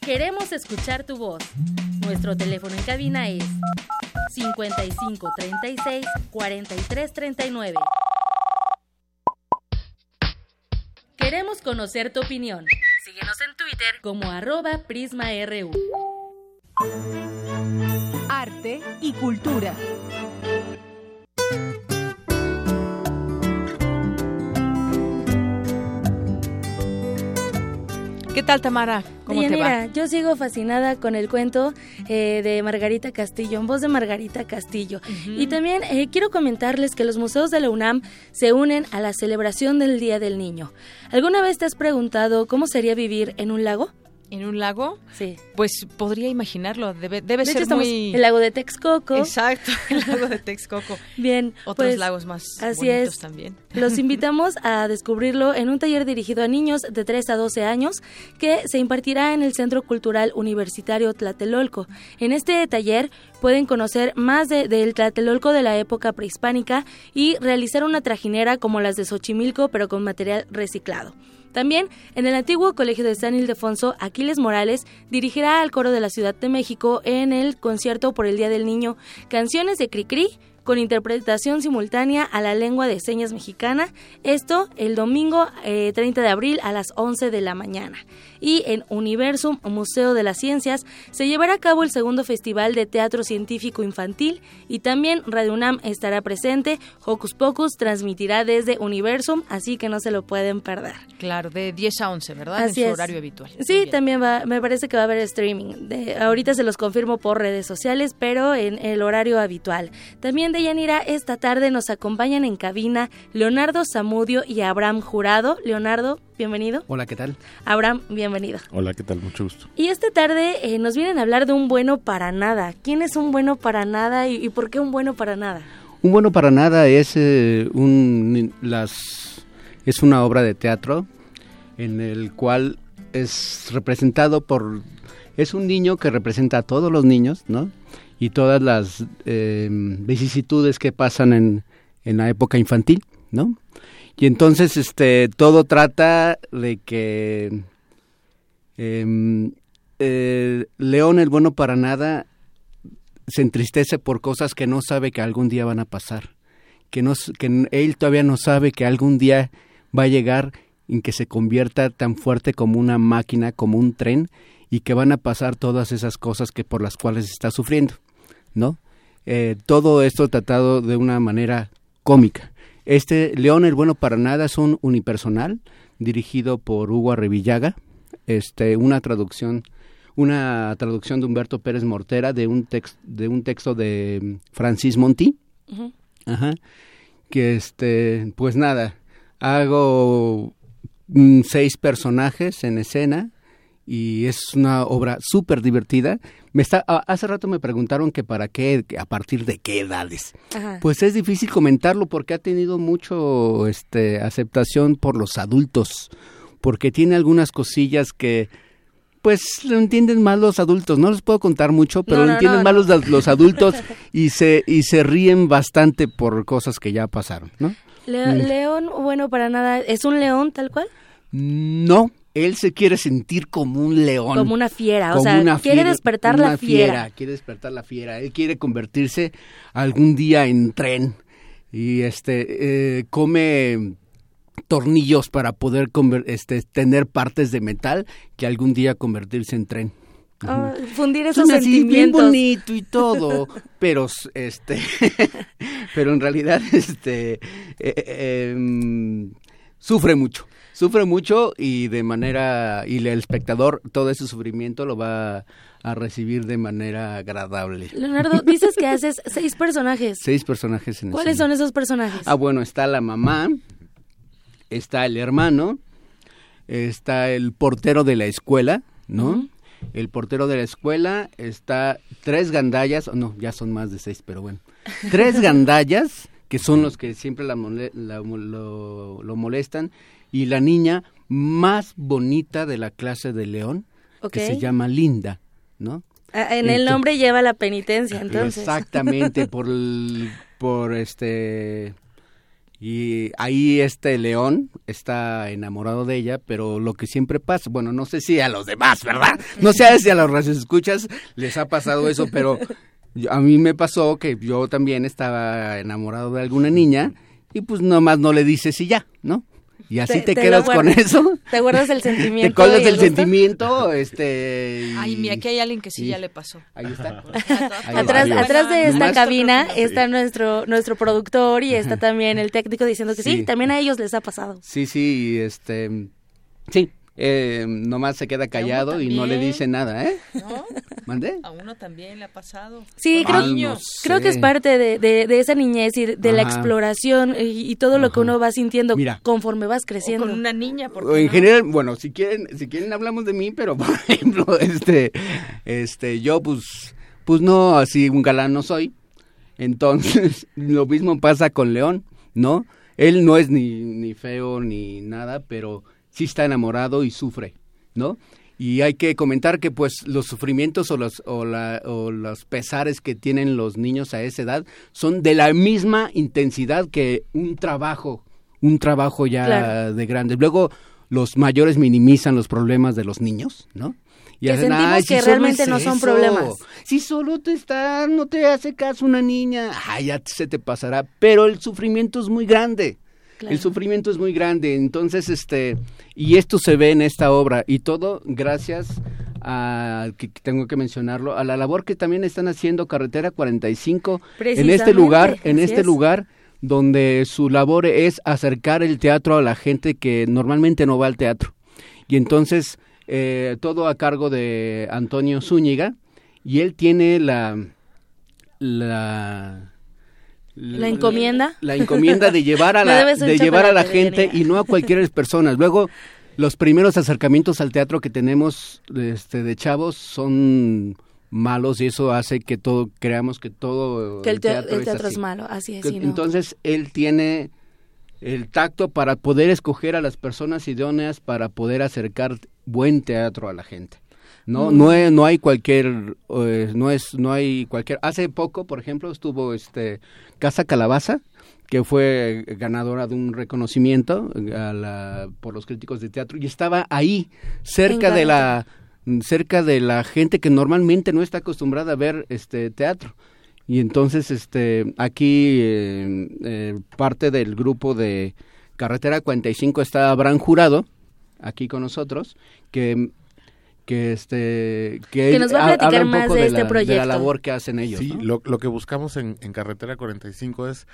Queremos escuchar tu voz. Nuestro teléfono en cabina es 55 36 43 39. Queremos conocer tu opinión. Síguenos en Twitter como arroba PrismaRU. Arte y cultura. ¿Qué tal, Tamara? ¿Cómo te va? Yo sigo fascinada con el cuento eh, de Margarita Castillo, en voz de Margarita Castillo. Y también eh, quiero comentarles que los museos de la UNAM se unen a la celebración del Día del Niño. ¿Alguna vez te has preguntado cómo sería vivir en un lago? ¿En un lago? Sí. Pues podría imaginarlo, debe, debe De ser hecho, muy... el lago de Texcoco. Exacto, el lago de Texcoco. Bien, Otros pues, lagos más así bonitos es. también. Los invitamos a descubrirlo en un taller dirigido a niños de 3 a 12 años que se impartirá en el Centro Cultural Universitario Tlatelolco. En este taller pueden conocer más de- del Tlatelolco de la época prehispánica y realizar una trajinera como las de Xochimilco pero con material reciclado. También, en el antiguo Colegio de San Ildefonso, Aquiles Morales dirigirá al coro de la Ciudad de México en el concierto por el Día del Niño canciones de Cricri con interpretación simultánea a la lengua de señas mexicana, esto el domingo eh, 30 de abril a las 11 de la mañana. Y en Universum, Museo de las Ciencias, se llevará a cabo el segundo Festival de Teatro Científico Infantil y también Radio UNAM estará presente. Hocus Pocus transmitirá desde Universum, así que no se lo pueden perder. Claro, de 10 a 11, ¿verdad? Así en su es. horario habitual. Sí, también va, me parece que va a haber streaming. De- ahorita se los confirmo por redes sociales, pero en el horario habitual. También de Yanira, esta tarde nos acompañan en cabina Leonardo Zamudio y Abraham Jurado. Leonardo, bienvenido. Hola, ¿qué tal? Abraham, bienvenido. Hola, ¿qué tal? Mucho gusto. Y esta tarde eh, nos vienen a hablar de un bueno para nada. ¿Quién es un bueno para nada y, y por qué un bueno para nada? Un bueno para nada es eh, un las es una obra de teatro en el cual es representado por es un niño que representa a todos los niños, ¿no? Y todas las eh, vicisitudes que pasan en, en la época infantil, ¿no? Y entonces este todo trata de que em, eh, León el bueno para nada se entristece por cosas que no sabe que algún día van a pasar, que, no, que él todavía no sabe que algún día va a llegar en que se convierta tan fuerte como una máquina, como un tren, y que van a pasar todas esas cosas que por las cuales está sufriendo, ¿no? Eh, todo esto tratado de una manera cómica. Este León el bueno para nada es un unipersonal dirigido por Hugo Arrevillaga, este una traducción una traducción de Humberto Pérez Mortera de un text, de un texto de Francis Monti. Ajá. Que este, pues nada, hago mm, seis personajes en escena y es una obra súper divertida. Me está, hace rato me preguntaron que para qué, a partir de qué edades. Ajá. Pues es difícil comentarlo porque ha tenido mucho este, aceptación por los adultos, porque tiene algunas cosillas que pues lo entienden más los adultos. No les puedo contar mucho, pero No, lo entienden no, más los, los adultos y se y se ríen bastante por cosas que ya pasaron, ¿no? Le- Mm. León, bueno para nada, ¿es un león tal cual? No, él se quiere sentir como un león. Como una fiera, o sea, una quiere fiera- despertar la fiera. Quiere despertar la fiera. Él quiere convertirse algún día en tren y este eh, come tornillos para poder conver- este, tener partes de metal que algún día convertirse en tren. Ah, fundir esos Suena así bien sentimientos. bonito y todo, pero este, pero en realidad este eh, eh, em, sufre mucho, sufre mucho y de manera y el espectador todo ese sufrimiento lo va a recibir de manera agradable. Leonardo, dices que haces seis personajes. Seis personajes en ¿Cuáles son esos personajes? Ah, bueno, está la mamá, está el hermano, está el portero de la escuela, ¿no? El portero de la escuela, está tres gandallas, oh, no, ya son más de seis, pero bueno. Tres gandallas, que son los que siempre la mole- la- lo, lo molestan, y la niña más bonita de la clase de León, que se llama Linda, ¿no? Ah, en el nombre lleva la penitencia, entonces. Exactamente, por, por este... Y ahí este león está enamorado de ella, pero lo que siempre pasa, bueno, no sé si a los demás, ¿verdad? No sé si a los escuchas les ha pasado eso, pero a mí me pasó que yo también estaba enamorado de alguna niña y pues nomás no le dices y ya, ¿no? Y así te, quedas con eso. Te guardas el sentimiento. Te acuerdas del sentimiento, este. Ay, mira, aquí hay alguien que sí, ya le pasó. Ahí está. atrás, atrás de esta cabina está nuestro nuestro productor y está también el técnico diciendo que sí. también a ellos les ha pasado. Sí, sí, este, sí, eh, nomás se queda callado y no le dice nada, ¿eh? ¿No? ¿Mandé? A uno también le ha pasado. Sí, creo, creo que es parte de, de, esa niñez y de la exploración y, todo lo que uno va sintiendo conforme vas creciendo. con una niña, por En general, bueno, si quieren, si quieren hablamos de mí, pero por ejemplo, este, este, yo pues, pues no, así un galán no soy. Entonces, lo mismo pasa con León, ¿no? Él no es ni, ni feo ni nada, pero sí está enamorado y sufre, ¿no? Y hay que comentar que pues los sufrimientos o los, o, la, o los pesares que tienen los niños a esa edad son de la misma intensidad que un trabajo, un trabajo ya de grande. Luego los mayores minimizan los problemas de los niños, ¿no? Y que sentimos que realmente no son problemas. Si solo te está, no te hace caso una niña, ay, ya se te pasará. Pero el sufrimiento es muy grande. El sufrimiento es muy grande, entonces, este, y esto se ve en esta obra, y todo gracias a, que tengo que mencionarlo, a la labor que también están haciendo Carretera 45 en este lugar, en este lugar donde su labor es acercar el teatro a la gente que normalmente no va al teatro. Y entonces, eh, todo a cargo de Antonio Zúñiga, y él tiene la, la la encomienda. La, encomienda de llevar a la, de llevar a la gente y no a cualquier persona. Luego, los primeros acercamientos al teatro que tenemos este, de chavos son malos y eso hace que todo creamos que todo el, teatro, es, malo así es entonces él tiene el tacto para poder escoger a las personas idóneas para poder acercar buen teatro a la gente no no, no hay cualquier eh, no es no hay cualquier hace poco por ejemplo estuvo este Casa Calabaza que fue ganadora de un reconocimiento por los críticos de teatro y estaba ahí cerca de la cerca de la gente que normalmente no está acostumbrada a ver este teatro. Y entonces este aquí eh, eh, parte del grupo de Carretera 45 está Abraham Jurado aquí con nosotros que que este que, nos va a platicar más de, este proyecto de la labor que hacen ellos sí lo, lo, que buscamos en, en, carretera 45 es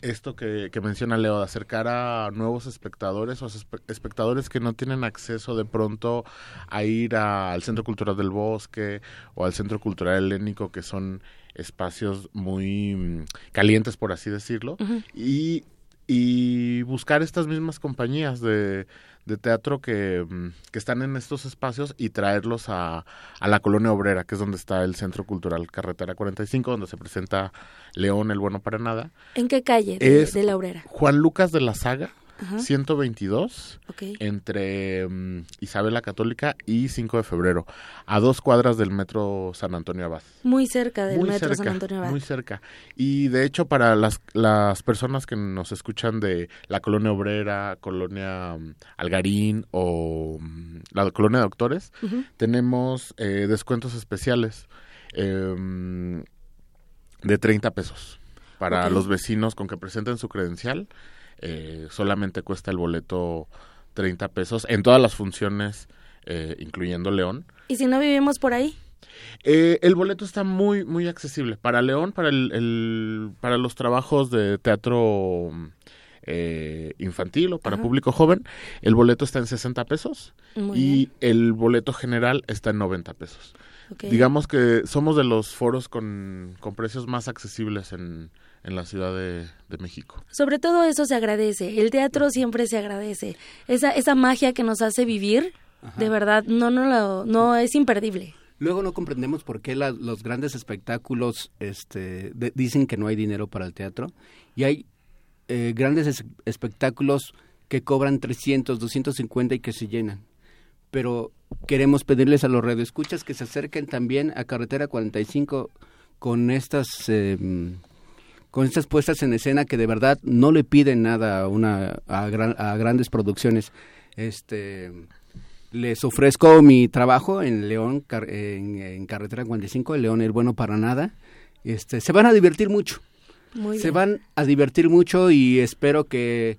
esto que, que, menciona Leo de acercar a nuevos espectadores o espectadores que no tienen acceso de pronto a ir al centro cultural del bosque o al centro cultural helénico que son espacios muy mm, calientes por así decirlo y y buscar estas mismas compañías de, de teatro que, mm, que, están en estos espacios y traerlos a, a, la colonia obrera, que es donde está el Centro Cultural Carretera 45, donde se presenta León el Bueno para Nada. ¿En qué calle de la obrera? Juan Lucas de la Saga, 122 entre mm, Isabel la Católica y 5 de febrero, a dos cuadras del metro San Antonio Abad. Muy cerca del metro San Antonio Abad. Muy cerca. Y de hecho, para las, las personas que nos escuchan de la colonia obrera, colonia mm, Algarín o mm, la colonia Doctores, tenemos eh, descuentos especiales em, de 30 pesos para los vecinos con que presenten su credencial eh, solamente cuesta el boleto 30 pesos en todas las funciones, eh, incluyendo León. ¿Y si no vivimos por ahí? Eh, el boleto está muy, muy accesible. Para León, para, el, para los trabajos de teatro infantil o para público joven, el boleto está en 60 pesos y el boleto general está en 90 pesos. Digamos que somos de los foros con, con precios más accesibles en, en la Ciudad de, México. Sobre todo eso se agradece, el teatro siempre se agradece, esa, esa magia que nos hace vivir, de verdad, no, no, no es imperdible. Luego no comprendemos por qué los grandes espectáculos este, dicen que no hay dinero para el teatro y hay eh, grandes espectáculos que cobran 300, 250 y que se llenan. Pero queremos pedirles a los radioescuchas que se acerquen también a Carretera 45 con estas em, con estas puestas en escena que de verdad no le piden nada a una a, grandes producciones. Este les ofrezco mi trabajo en León en, carretera 45, el León el bueno para nada. Este se van a divertir mucho. se van a divertir mucho y espero que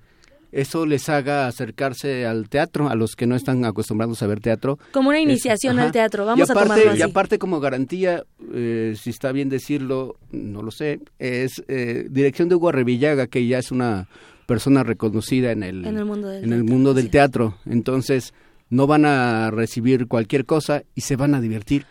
eso les haga acercarse al teatro, a los que no están acostumbrados a ver teatro. Como una iniciación al teatro, vamos aparte, a tomarlo así. Y aparte como garantía, eh, si está bien decirlo, no lo sé, es eh, dirección de Hugo Revillaga, que ya es una persona reconocida en el, en el mundo del, en el teatro, mundo del sí. teatro. Entonces, no van a recibir cualquier cosa y se van a divertir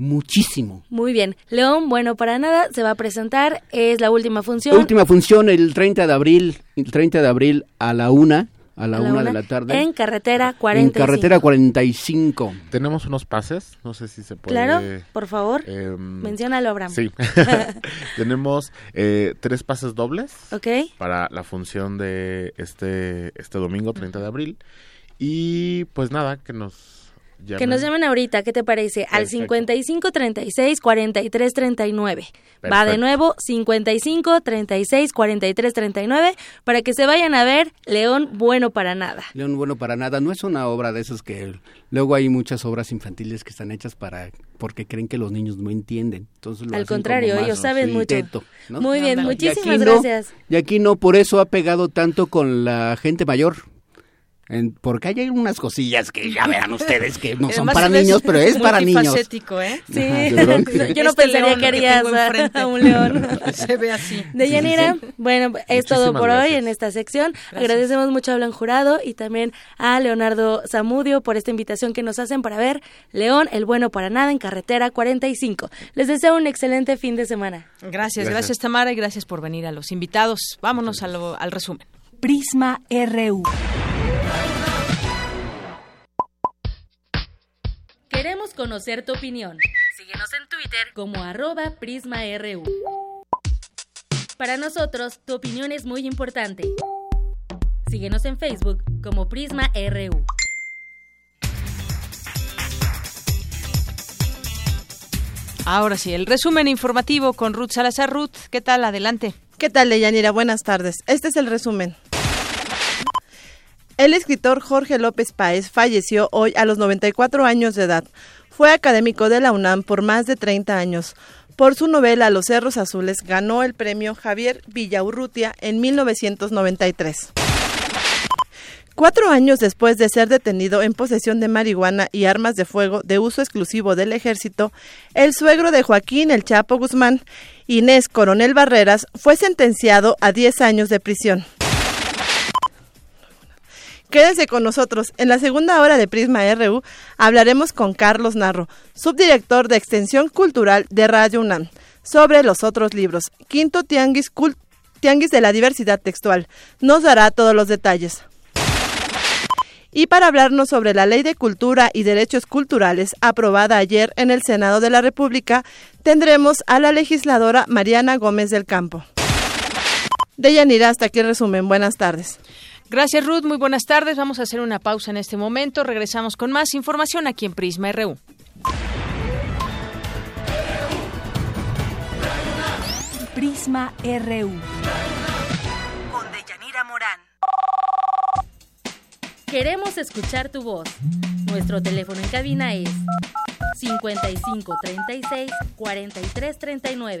muchísimo. Muy bien. León, bueno, para nada, se va a presentar. Es la última función. Última función el 30 de abril, el 30 de abril a la una, a la, A la una, una, de la tarde. En carretera 45. En carretera 45. Tenemos unos pases, no sé si se puede. Claro, por favor. eh, Menciónalo, Abraham. Sí. Tenemos eh, tres pases dobles Ok. para la función de este, este domingo 30 de abril. Y pues nada, que nos llamen. Que nos llamen ahorita, ¿qué te parece? Al Perfecto. 55 36 43 39. Va de nuevo 55 36 43 39 para que se vayan a ver León bueno para nada. León Bueno para nada, no es una obra de esas que luego hay muchas obras infantiles que están hechas para porque creen que los niños no entienden. Entonces lo Al contrario, ellos saben mucho. teto, ¿no? Muy bien, muchísimas no, gracias. y aquí no, por eso ha pegado tanto con la gente mayor. En- porque hay unas cosillas que ya verán ustedes que no son Además, para es niños, pero es para niños. ¿eh? Sí, Ajá, yo no Este pensaría que harías a, un león. Se ve así. Deyanira, bueno, es todo por hoy en esta sección. Agradecemos mucho a Blan Jurado y también a Leonardo Zamudio por esta invitación que nos hacen para ver León, el bueno para nada en carretera 45. Les deseo un excelente fin de semana. Gracias, gracias, Tamara y gracias por venir a los invitados. Vámonos a lo- al resumen. Prisma RU. Queremos conocer tu opinión. Síguenos en Twitter como arroba PrismaRU. Para nosotros, tu opinión es muy importante. Síguenos en Facebook como Prisma RU. Ahora sí, el resumen informativo con Ruth Salazar. Ruth, ¿qué tal? Adelante. ¿Qué tal, Deyanira? Buenas tardes. Este es el resumen. El escritor Jorge López Páez falleció hoy a los 94 años de edad. Fue académico de la UNAM por más de 30 años. Por su novela Los Cerros Azules ganó el premio Javier Villaurrutia en 1993. Cuatro años después de ser detenido en posesión de marihuana y armas de fuego de uso exclusivo del ejército, el suegro de Joaquín El Chapo Guzmán, Inés Coronel Barreras, fue sentenciado a 10 años de prisión. Quédense con nosotros. En la segunda hora de Prisma RU hablaremos con Carlos Narro, subdirector de Extensión Cultural de Radio UNAM, sobre los otros libros. Quinto Tianguis, Cul- Tianguis de la Diversidad Textual. Nos dará todos los detalles. Y para hablarnos sobre la Ley de Cultura y Derechos Culturales aprobada ayer en el Senado de la República, tendremos a la legisladora Mariana Gómez del Campo. Deyanira, hasta aquí el resumen. Buenas tardes. Gracias, Ruth. Muy buenas tardes. Vamos a hacer una pausa en este momento. Regresamos con más información aquí en Prisma RU. Prisma RU. Con Deyanira Morán. Queremos escuchar tu voz. Nuestro teléfono en cabina es 55 36 43 39.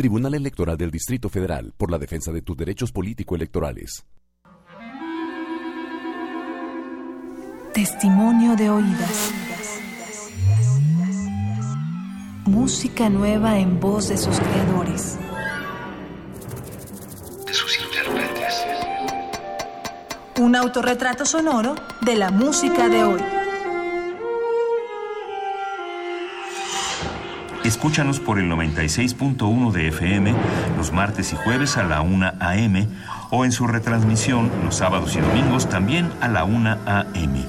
Tribunal Electoral del Distrito Federal por la defensa de tus derechos político-electorales. Testimonio de oídas. Música nueva en voz de sus creadores. de sus intérpretes. Un autorretrato sonoro de la música de hoy. Escúchanos por el 96.1 de FM los martes y jueves a la 1 a.m. o en su retransmisión los sábados y domingos también a la 1 a.m.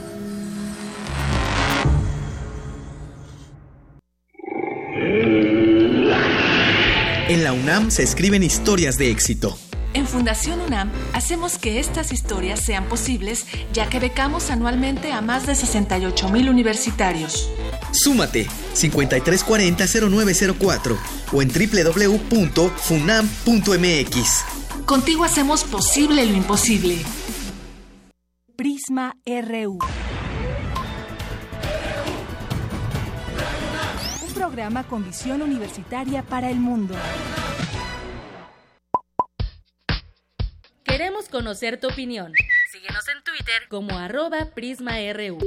En la UNAM se escriben historias de éxito. En Fundación UNAM hacemos que estas historias sean posibles ya que becamos anualmente a más de 68 mil universitarios. Súmate 5340-0904 o en www.funam.mx. Contigo hacemos posible lo imposible. Prisma RU. Un programa con visión universitaria para el mundo. Queremos conocer tu opinión. Síguenos en Twitter como arroba PrismaRU.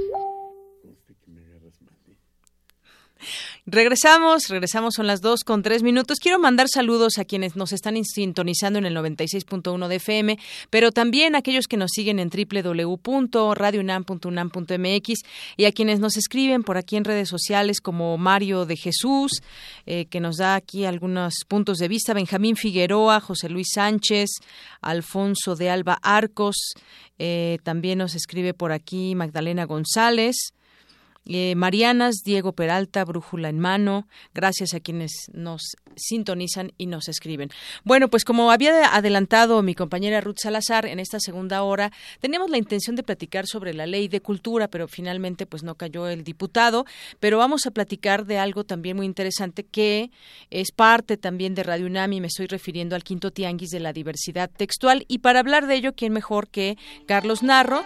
Regresamos, regresamos, son las dos con tres minutos. Quiero mandar saludos a quienes nos están sintonizando en el 96.1 de FM, pero también a aquellos que nos siguen en www.radiounam.unam.mx y a quienes nos escriben por aquí en redes sociales como Mario de Jesús, eh, que nos da aquí algunos puntos de vista, Benjamín Figueroa, José Luis Sánchez, Alfonso de Alba Arcos, eh, también nos escribe por aquí Magdalena González. Eh, Marianas, Diego Peralta, Brújula en Mano, gracias a quienes nos sintonizan y nos escriben. Bueno, pues como había adelantado mi compañera Ruth Salazar en esta segunda hora, teníamos la intención de platicar sobre la ley de cultura, pero finalmente pues no cayó el diputado, pero vamos a platicar de algo también muy interesante que es parte también de Radio UNAM y me estoy refiriendo al quinto tianguis de la diversidad textual y para hablar de ello, ¿quién mejor que Carlos Narro,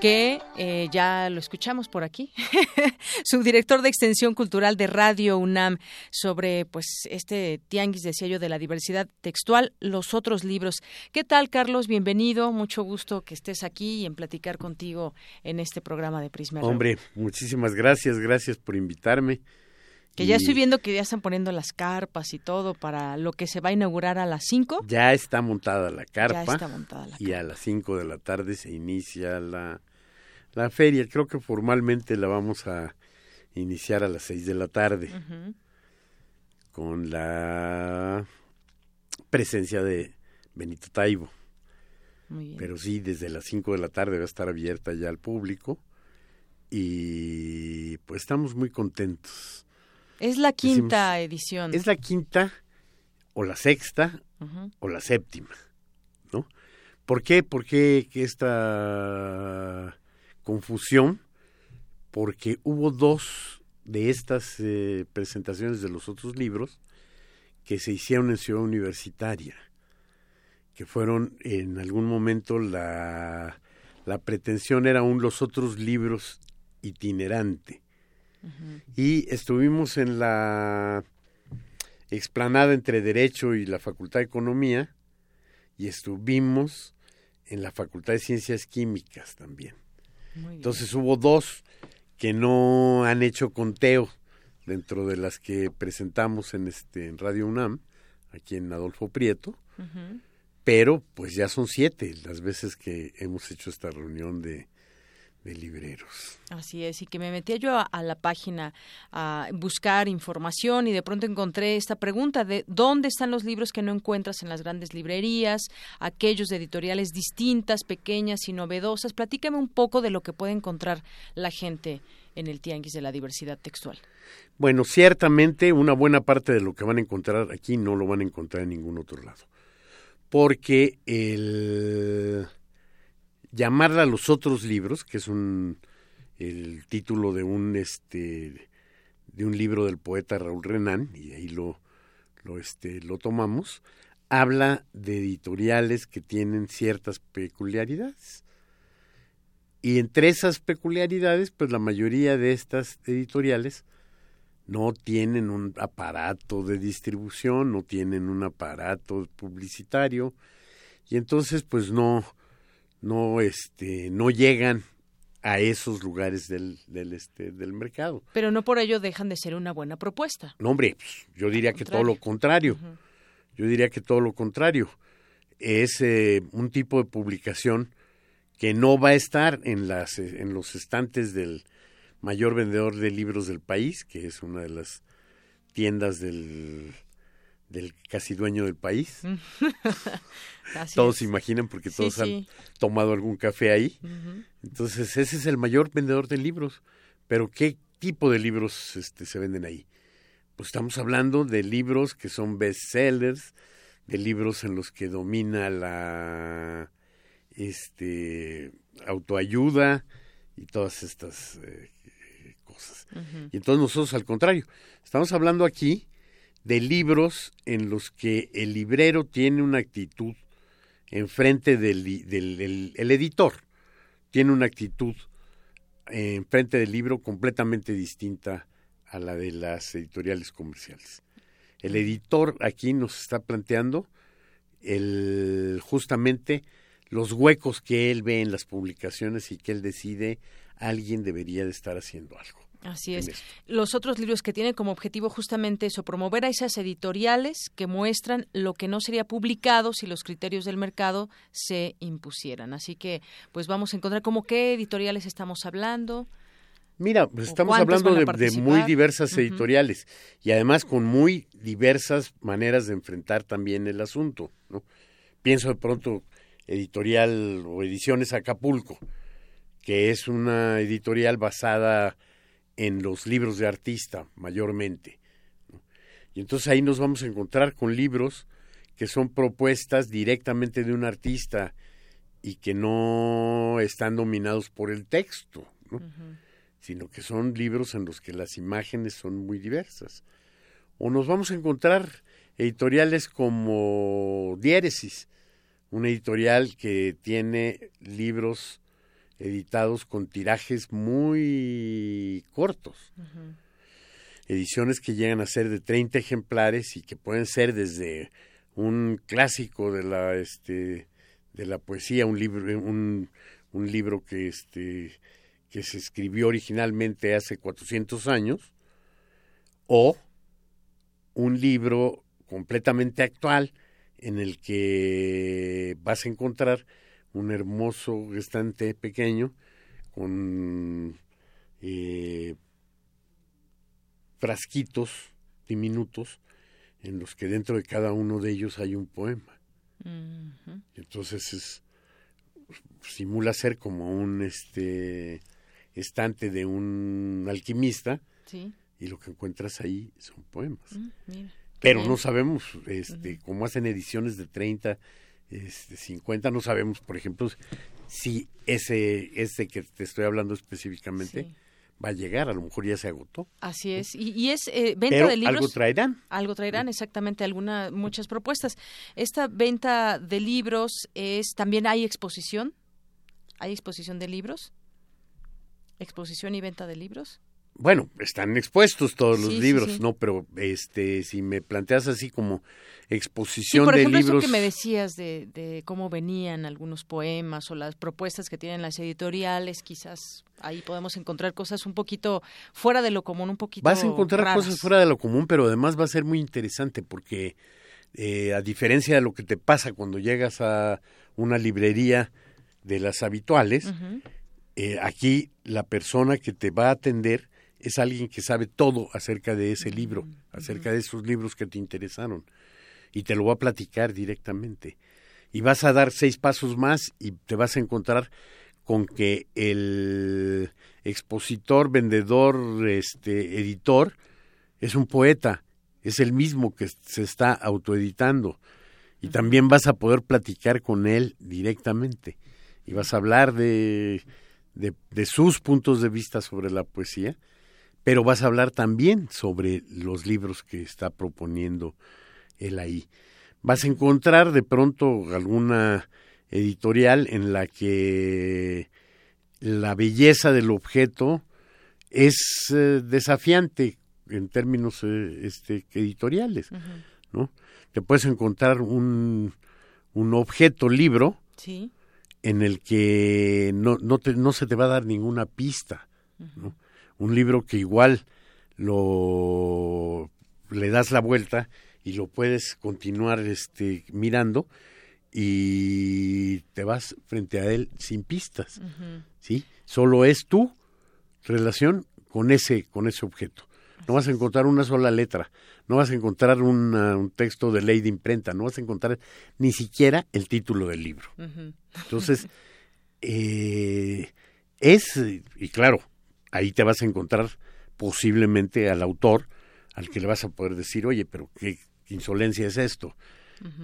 que eh, ya lo escuchamos por aquí? subdirector de Extensión Cultural de Radio UNAM, sobre pues este tianguis, decía yo, de la diversidad textual, los otros libros. ¿Qué tal, Carlos? Bienvenido, mucho gusto que estés aquí y en platicar contigo en este programa de Prisma. Hombre, muchísimas gracias, gracias por invitarme. Que ya estoy viendo que ya están poniendo las carpas y todo para lo que se va a inaugurar a las 5. Ya está montada la carpa. Ya está montada la Y a las 5 de la tarde se inicia la, la feria. Creo que formalmente la vamos a iniciar a las 6 de la tarde. Con la presencia de Benito Taibo. Pero sí, desde las 5 de la tarde va a estar abierta ya al público. Y pues estamos muy contentos. Es la quinta edición. Es la quinta o la sexta o la séptima, ¿no? ¿Por qué? Porque esta confusión? Porque hubo dos de estas eh, presentaciones de los otros libros que se hicieron en Ciudad Universitaria, que fueron en algún momento la, la pretensión era un los otros libros itinerante y estuvimos en la explanada entre Derecho y la Facultad de Economía y estuvimos en la Facultad de Ciencias Químicas también. Entonces hubo dos que no han hecho conteo dentro de las que presentamos en este en Radio UNAM, aquí en Adolfo Prieto, pero pues ya son siete las veces que hemos hecho esta reunión de, de libreros. Así es, y que me metía yo a, la página a buscar información y de pronto encontré esta pregunta de dónde están los libros que no encuentras en las grandes librerías, aquellos de editoriales distintas, pequeñas y novedosas. Platícame un poco de lo que puede encontrar la gente en el Tianguis de la Diversidad Textual. Bueno, ciertamente una buena parte de lo que van a encontrar aquí no lo van a encontrar en ningún otro lado. Porque el llamarla los otros libros, que es un el título de un este de un libro del poeta Raúl Renán y ahí lo lo este lo tomamos, habla de editoriales que tienen ciertas peculiaridades. Y entre esas peculiaridades, pues la mayoría de estas editoriales no tienen un aparato de distribución, no tienen un aparato publicitario y entonces pues no no este no llegan a esos lugares del, del este del mercado. Pero no por ello dejan de ser una buena propuesta. No, hombre, pues, yo diría que todo lo contrario. Yo diría que todo lo contrario. es eh, un tipo de publicación que no va a estar en, las, en los estantes del mayor vendedor de libros del país, que es una de las tiendas del, del casi dueño del país. todos se imaginan porque todos han tomado algún café ahí. Entonces, ese es el mayor vendedor de libros. Pero ¿qué tipo de libros este, se venden ahí? Pues estamos hablando de libros que son bestsellers, de libros en los que domina la este autoayuda y todas estas eh, cosas. Y entonces nosotros al contrario, estamos hablando aquí de libros en los que el librero tiene una actitud enfrente del, del el editor, tiene una actitud enfrente del libro completamente distinta a la de las editoriales comerciales. El editor aquí nos está planteando el, justamente los huecos que él ve en las publicaciones y que él decide alguien debería de estar haciendo algo. Así es. Los otros libros que tienen como objetivo justamente eso, promover a esas editoriales que muestran lo que no sería publicado si los criterios del mercado se impusieran. Así que, pues vamos a encontrar como qué editoriales estamos hablando. Mira, pues estamos hablando de, muy diversas editoriales y además con muy diversas maneras de enfrentar también el asunto. ¿no? Pienso de pronto editorial o ediciones Acapulco, que es una editorial basada en los libros de artista mayormente. Y entonces ahí nos vamos a encontrar con libros que son propuestas directamente de un artista y que no están dominados por el texto, sino que son libros en los que las imágenes son muy diversas. O nos vamos a encontrar editoriales como Diéresis, una editorial que tiene libros editados con tirajes muy cortos. Ediciones que llegan a ser de 30 ejemplares y que pueden ser desde un clásico de la este de la poesía, un libro un, un libro que este que se escribió originalmente hace 400 años o un libro completamente actual en el que vas a encontrar un hermoso estante pequeño con eh, frasquitos diminutos en los que dentro de cada uno de ellos hay un poema. Entonces es, simula ser como un este estante de un alquimista y lo que encuentras ahí son poemas. Mm, Pero no sabemos, este, cómo hacen ediciones de 30 este, 50, no sabemos, por ejemplo, si ese, ese que te estoy hablando específicamente va a llegar, a lo mejor ya se agotó. Así es, y, es eh, venta de libros. Algo traerán. Algo traerán, exactamente, alguna, muchas propuestas. Esta venta de libros es, también hay exposición, hay exposición de libros, exposición y venta de libros. Bueno, están expuestos todos los libros, ¿no? Pero este, si me planteas así como exposición por de ejemplo, libros. Eso que me decías de, de, cómo venían algunos poemas o las propuestas que tienen las editoriales, quizás ahí podemos encontrar cosas un poquito fuera de lo común, un poquito. Vas a encontrar cosas fuera de lo común, pero además va a ser muy interesante porque eh, a diferencia de lo que te pasa cuando llegas a una librería de las habituales, eh, aquí la persona que te va a atender es alguien que sabe todo acerca de ese libro, acerca de esos libros que te interesaron, y te lo va a platicar directamente. Y vas a dar seis pasos más y te vas a encontrar con que el expositor, vendedor, este, editor, es un poeta, es el mismo que se está autoeditando. Y también vas a poder platicar con él directamente. Y vas a hablar de, de, de sus puntos de vista sobre la poesía pero vas a hablar también sobre los libros que está proponiendo él ahí. Vas a encontrar de pronto alguna editorial en la que la belleza del objeto es eh, desafiante en términos eh, este, editoriales, ¿no? Te puedes encontrar un, un objeto libro en el que no, no, te, no se te va a dar ninguna pista, ¿no? Un libro que igual lo le das la vuelta y lo puedes continuar este mirando y te vas frente a él sin pistas, ¿sí? Solo es tu relación con ese, con ese objeto. No vas a encontrar una sola letra, no vas a encontrar un texto de ley de imprenta, no vas a encontrar ni siquiera el título del libro. Entonces, eh, es, y claro, ahí te vas a encontrar posiblemente al autor, al que le vas a poder decir, oye, pero qué insolencia es esto.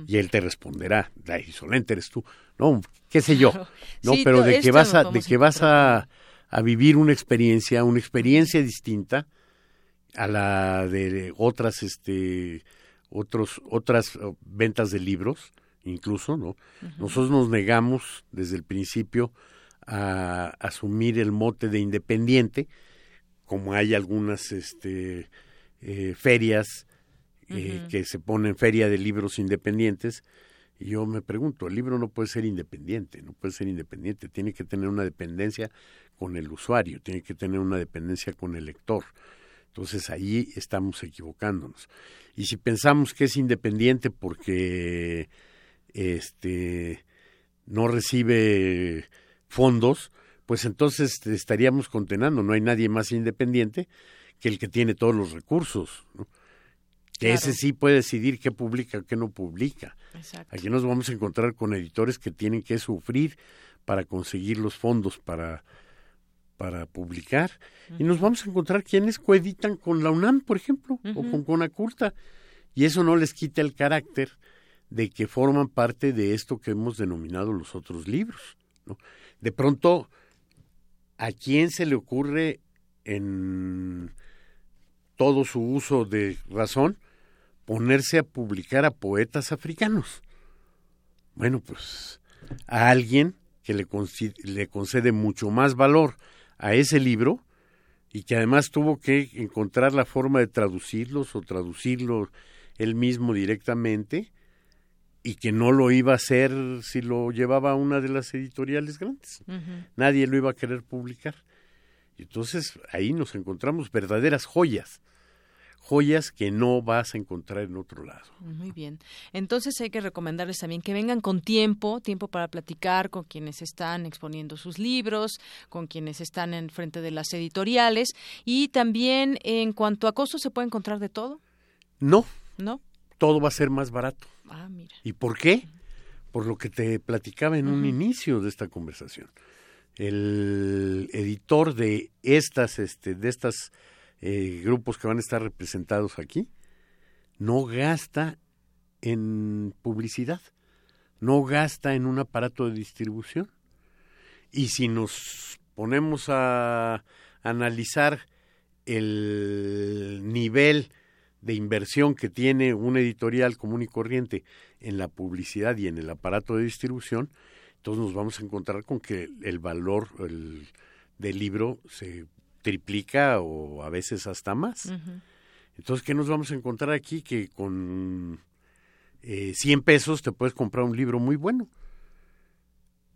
Y él te responderá, la insolente eres tú. No, qué sé yo. No, pero de que vas a, de que vas a, a vivir una experiencia, una experiencia distinta a la de otras, este, otros, otras ventas de libros, incluso, ¿no? Nosotros nos negamos desde el principio a asumir el mote de independiente, como hay algunas este, eh, ferias eh, que se ponen feria de libros independientes, y yo me pregunto, el libro no puede ser independiente, no puede ser independiente, tiene que tener una dependencia con el usuario, tiene que tener una dependencia con el lector. Entonces ahí estamos equivocándonos. Y si pensamos que es independiente porque este no recibe fondos, pues entonces estaríamos condenando. No hay nadie más independiente que el que tiene todos los recursos. Que ese sí puede decidir qué publica, qué no publica. Aquí nos vamos a encontrar con editores que tienen que sufrir para conseguir los fondos para, para publicar. Y nos vamos a encontrar quienes coeditan con la UNAM, por ejemplo, o con Conaculta. Y eso no les quita el carácter de que forman parte de esto que hemos denominado los otros libros. De pronto, ¿a quién se le ocurre en todo su uso de razón ponerse a publicar a poetas africanos? Bueno, pues a alguien que le, le concede mucho más valor a ese libro y que además tuvo que encontrar la forma de traducirlos o traducirlo él mismo directamente y que no lo iba a hacer si lo llevaba a una de las editoriales grandes. Nadie lo iba a querer publicar. Y entonces ahí nos encontramos verdaderas joyas joyas que no vas a encontrar en otro lado. Muy bien. Entonces hay que recomendarles también que vengan con tiempo, tiempo para platicar con quienes están exponiendo sus libros, con quienes están en frente de las editoriales y también en cuanto a costos se puede encontrar de todo. No. No. Todo va a ser más barato. Ah, mira. ¿Y por qué? Por lo que te platicaba en un inicio de esta conversación. El editor de estas, este, de estas eh, grupos que van a estar representados aquí, no gasta en publicidad, no gasta en un aparato de distribución. Y si nos ponemos a analizar el nivel de inversión que tiene un editorial común y corriente en la publicidad y en el aparato de distribución, entonces nos vamos a encontrar con que el valor del libro se triplica o a veces hasta más. Entonces, ¿qué nos vamos a encontrar aquí? Que con eh, 100 pesos te puedes comprar un libro muy bueno.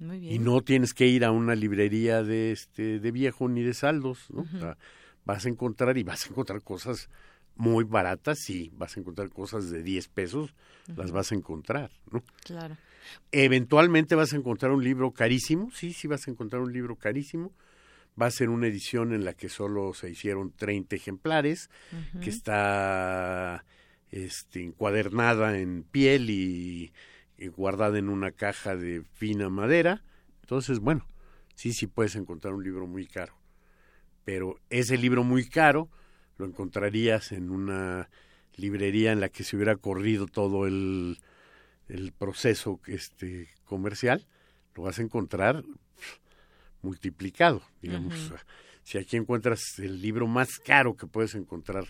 Y no tienes que ir a una librería de este de viejo ni de saldos, ¿no? vas a encontrar y vas a encontrar cosas muy baratas, y vas a encontrar cosas de 10 pesos, las vas a encontrar, ¿no? Claro. Eventualmente vas a encontrar un libro carísimo, sí, sí vas a encontrar un libro carísimo, va a ser una edición en la que solo se hicieron 30 ejemplares, que está este, encuadernada en piel y, guardada en una caja de fina madera. Entonces, bueno, sí, sí puedes encontrar un libro muy caro. Pero ese libro muy caro lo encontrarías en una librería en la que se hubiera corrido todo el, el proceso este, comercial. Lo vas a encontrar multiplicado, digamos. Si aquí encuentras el libro más caro que puedes encontrar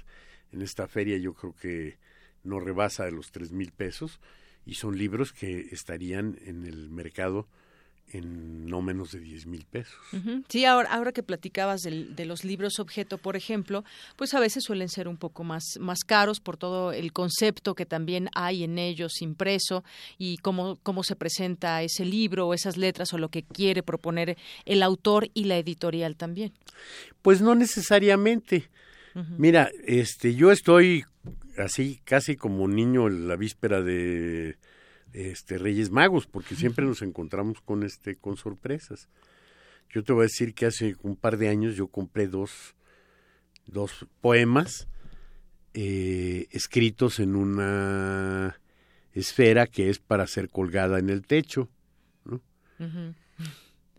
en esta feria, yo creo que no rebasa de los tres mil pesos y son libros que estarían en el mercado en no menos de 10 mil pesos. Sí, ahora, ahora que platicabas de los libros objeto, por ejemplo, pues a veces suelen ser un poco más, más caros por todo el concepto que también hay en ellos impreso y cómo, cómo se presenta ese libro o esas letras o lo que quiere proponer el autor y la editorial también. Pues no necesariamente. Mira, este, yo estoy así casi como niño en la víspera de este Reyes Magos, porque siempre nos encontramos con este con sorpresas. Yo te voy a decir que hace un par de años yo compré dos, dos poemas eh, escritos en una esfera que es para ser colgada en el techo. ¿no?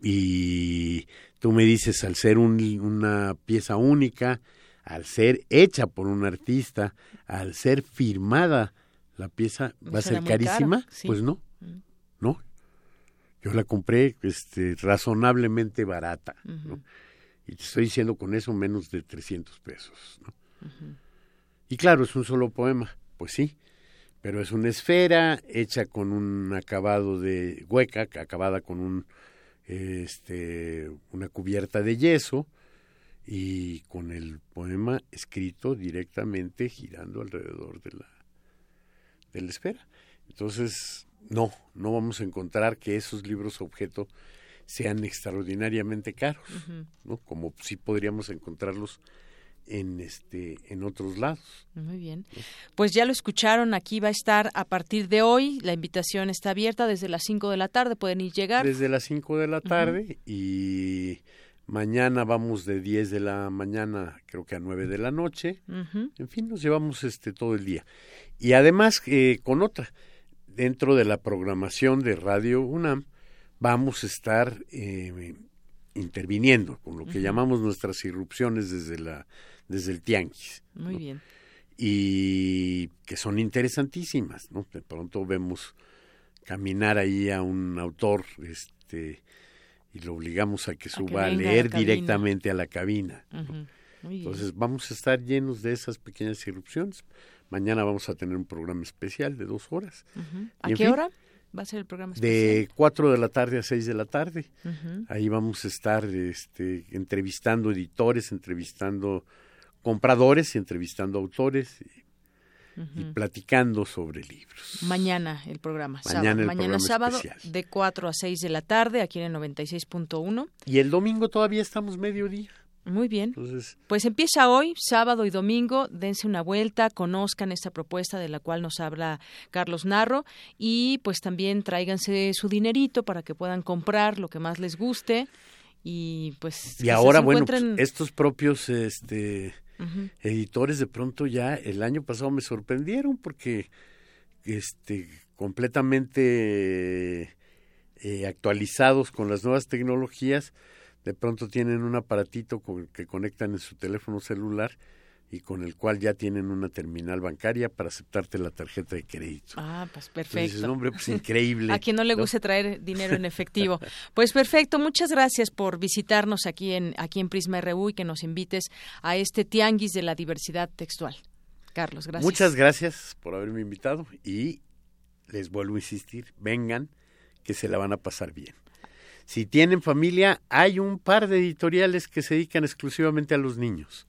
Y tú me dices, al ser una pieza única, al ser hecha por un artista, al ser firmada, la pieza va a ser carísima. Pues no, mm. no. Yo la compré este, razonablemente barata. ¿no? Y te estoy diciendo con eso menos de 300 pesos. ¿no? Y claro, es un solo poema, pues sí, pero es una esfera hecha con un acabado de hueca, acabada con un este una cubierta de yeso y con el poema escrito directamente girando alrededor de la de la esfera. Entonces, no, no vamos a encontrar que esos libros objeto sean extraordinariamente caros, ¿no? Como si podríamos encontrarlos en este en otros lados. Muy bien. Pues ya lo escucharon, aquí va a estar a partir de hoy, la invitación está abierta desde las 5 de la tarde, pueden ir llegar. Desde las 5 de la tarde y mañana vamos de 10 de la mañana, creo que a 9 de la noche. En fin, nos llevamos este todo el día. Y además eh, con otra dentro de la programación de Radio UNAM vamos a estar eh, interviniendo con lo que llamamos nuestras irrupciones desde la desde el tianguis. Muy bien. Y que son interesantísimas, ¿no? De pronto vemos caminar ahí a un autor este y lo obligamos a que suba a, leer directamente a la cabina. Entonces vamos a estar llenos de esas pequeñas irrupciones. Mañana vamos a tener un programa especial de dos horas. ¿A qué hora? va a ser el programa especial? De 4 de la tarde a 6 de la tarde. Ahí vamos a estar este, entrevistando editores, entrevistando compradores y entrevistando autores y, platicando sobre libros. Mañana el programa. Mañana, Mañana sábado de 4 a 6 de la tarde aquí en el 96.1. Y el domingo todavía estamos mediodía. Muy bien. pues empieza hoy, sábado y domingo, dense una vuelta, conozcan esta propuesta de la cual nos habla Carlos Narro y pues también tráiganse su dinerito para que puedan comprar lo que más les guste y pues y ahora bueno pues, estos propios este editores de pronto ya el año pasado me sorprendieron porque este completamente eh, actualizados con las nuevas tecnologías de pronto tienen un aparatito con, que conectan en su teléfono celular y con el cual ya tienen una terminal bancaria para aceptarte la tarjeta de crédito. Ah, pues perfecto. hombre, pues increíble. a quien no le guste traer dinero en efectivo. pues perfecto, muchas gracias por visitarnos aquí en aquí en Prisma RU y que nos invites a este tianguis de la diversidad textual. Carlos, gracias. Muchas gracias por haberme invitado y les vuelvo a insistir, vengan que se la van a pasar bien. Si tienen familia, hay un par de editoriales que se dedican exclusivamente a los niños.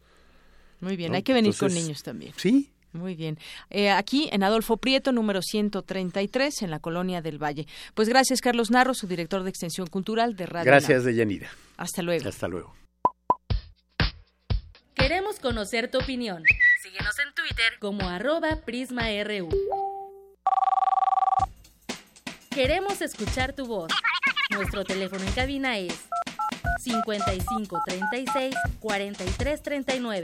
Muy bien, hay que venir con niños también. Sí. Muy bien. Eh, aquí en Adolfo Prieto, número 133, en la Colonia del Valle. Pues gracias, Carlos Narro, su director de Extensión Cultural de Radio Gracias, Deyanira. Hasta luego. Hasta luego. Queremos conocer tu opinión. Síguenos en Twitter como arroba PrismaRU. Queremos escuchar tu voz. Nuestro teléfono en cabina es 55 36 43 39.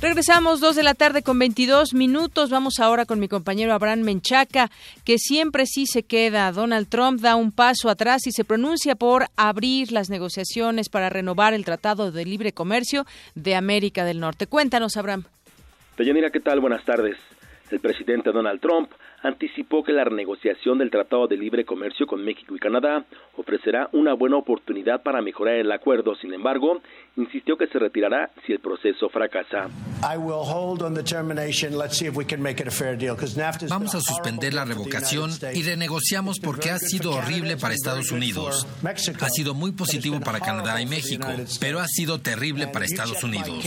Regresamos dos de la tarde con 22 minutos. Vamos ahora con mi compañero Abraham Menchaca, que siempre sí se queda. Donald Trump da un paso atrás y se pronuncia por abrir las negociaciones para renovar el Tratado de Libre Comercio de América del Norte. Cuéntanos, Abraham. Deyanira, ¿qué tal? Buenas tardes. El presidente Donald Trump anticipó que la renegociación del Tratado de Libre Comercio con México y Canadá ofrecerá una buena oportunidad para mejorar el acuerdo. Sin embargo, insistió que se retirará si el proceso fracasa. Vamos a suspender la revocación y renegociamos porque ha sido horrible para Estados Unidos. Ha sido muy positivo para Canadá y México, pero ha sido terrible para Estados Unidos.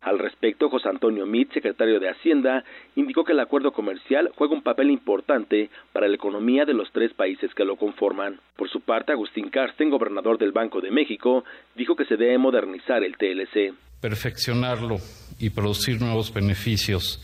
Al respecto, José Antonio Mit, secretario de Hacienda, indicó que el acuerdo comercial juega un papel importante para la economía de los tres países que lo conforman. Por su parte, Agustín Carsten, gobernador del Banco de México, dijo que se debe modernizar el TLC. Perfeccionarlo y producir nuevos beneficios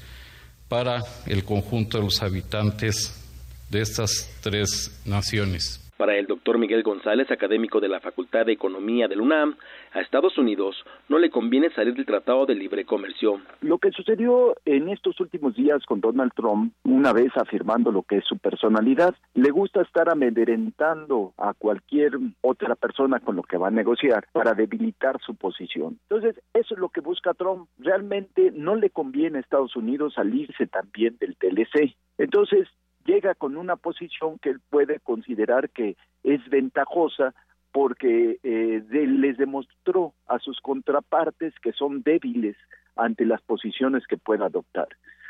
para el conjunto de los habitantes de estas tres naciones. Para el doctor Miguel González, académico de la Facultad de Economía del UNAM, a Estados Unidos no le conviene salir del Tratado de Libre Comercio. Lo que sucedió en estos últimos días con Donald Trump, una vez afirmando lo que es su personalidad, le gusta estar amedrentando a cualquier otra persona con lo que va a negociar para debilitar su posición. Entonces, eso es lo que busca Trump. Realmente no le conviene a Estados Unidos salirse también del TLC. Entonces, llega con una posición que él puede considerar que es ventajosa porque eh, les demostró a sus contrapartes que son débiles ante las posiciones que pueda adoptar.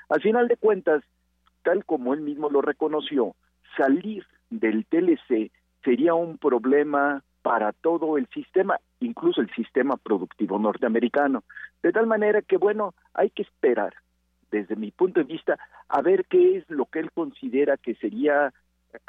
Al final de cuentas, tal como él mismo lo reconoció, salir del TLC sería un problema para todo el sistema, incluso el sistema productivo norteamericano. De tal manera que, bueno, hay que esperar desde mi punto de vista, a ver qué es lo que él considera que sería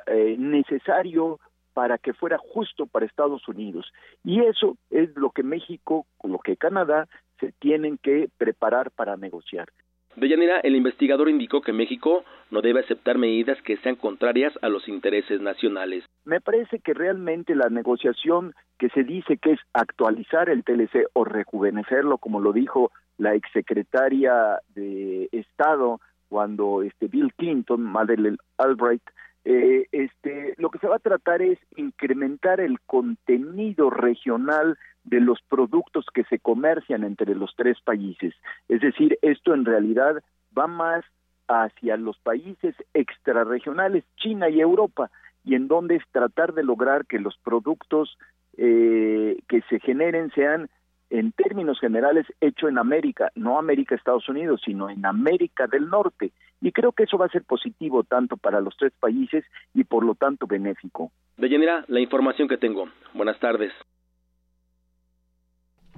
eh, necesario para que fuera justo para Estados Unidos. Y eso es lo que México, lo que Canadá, se tienen que preparar para negociar. Deyanira, el investigador indicó que México no debe aceptar medidas que sean contrarias a los intereses nacionales. Me parece que realmente la negociación que se dice que es actualizar el TLC o rejuvenecerlo, como lo dijo la exsecretaria de Estado cuando este Bill Clinton, Madeleine Albright, eh, este, lo que se va a tratar es incrementar el contenido regional de los productos que se comercian entre los tres países. Es decir, esto en realidad va más hacia los países extrarregionales, China y Europa, y en donde es tratar de lograr que los productos eh, que se generen sean en términos generales hecho en América, no América Estados Unidos, sino en América del Norte. Y creo que eso va a ser positivo tanto para los tres países y por lo tanto benéfico. Deyanira, la información que tengo. Buenas tardes.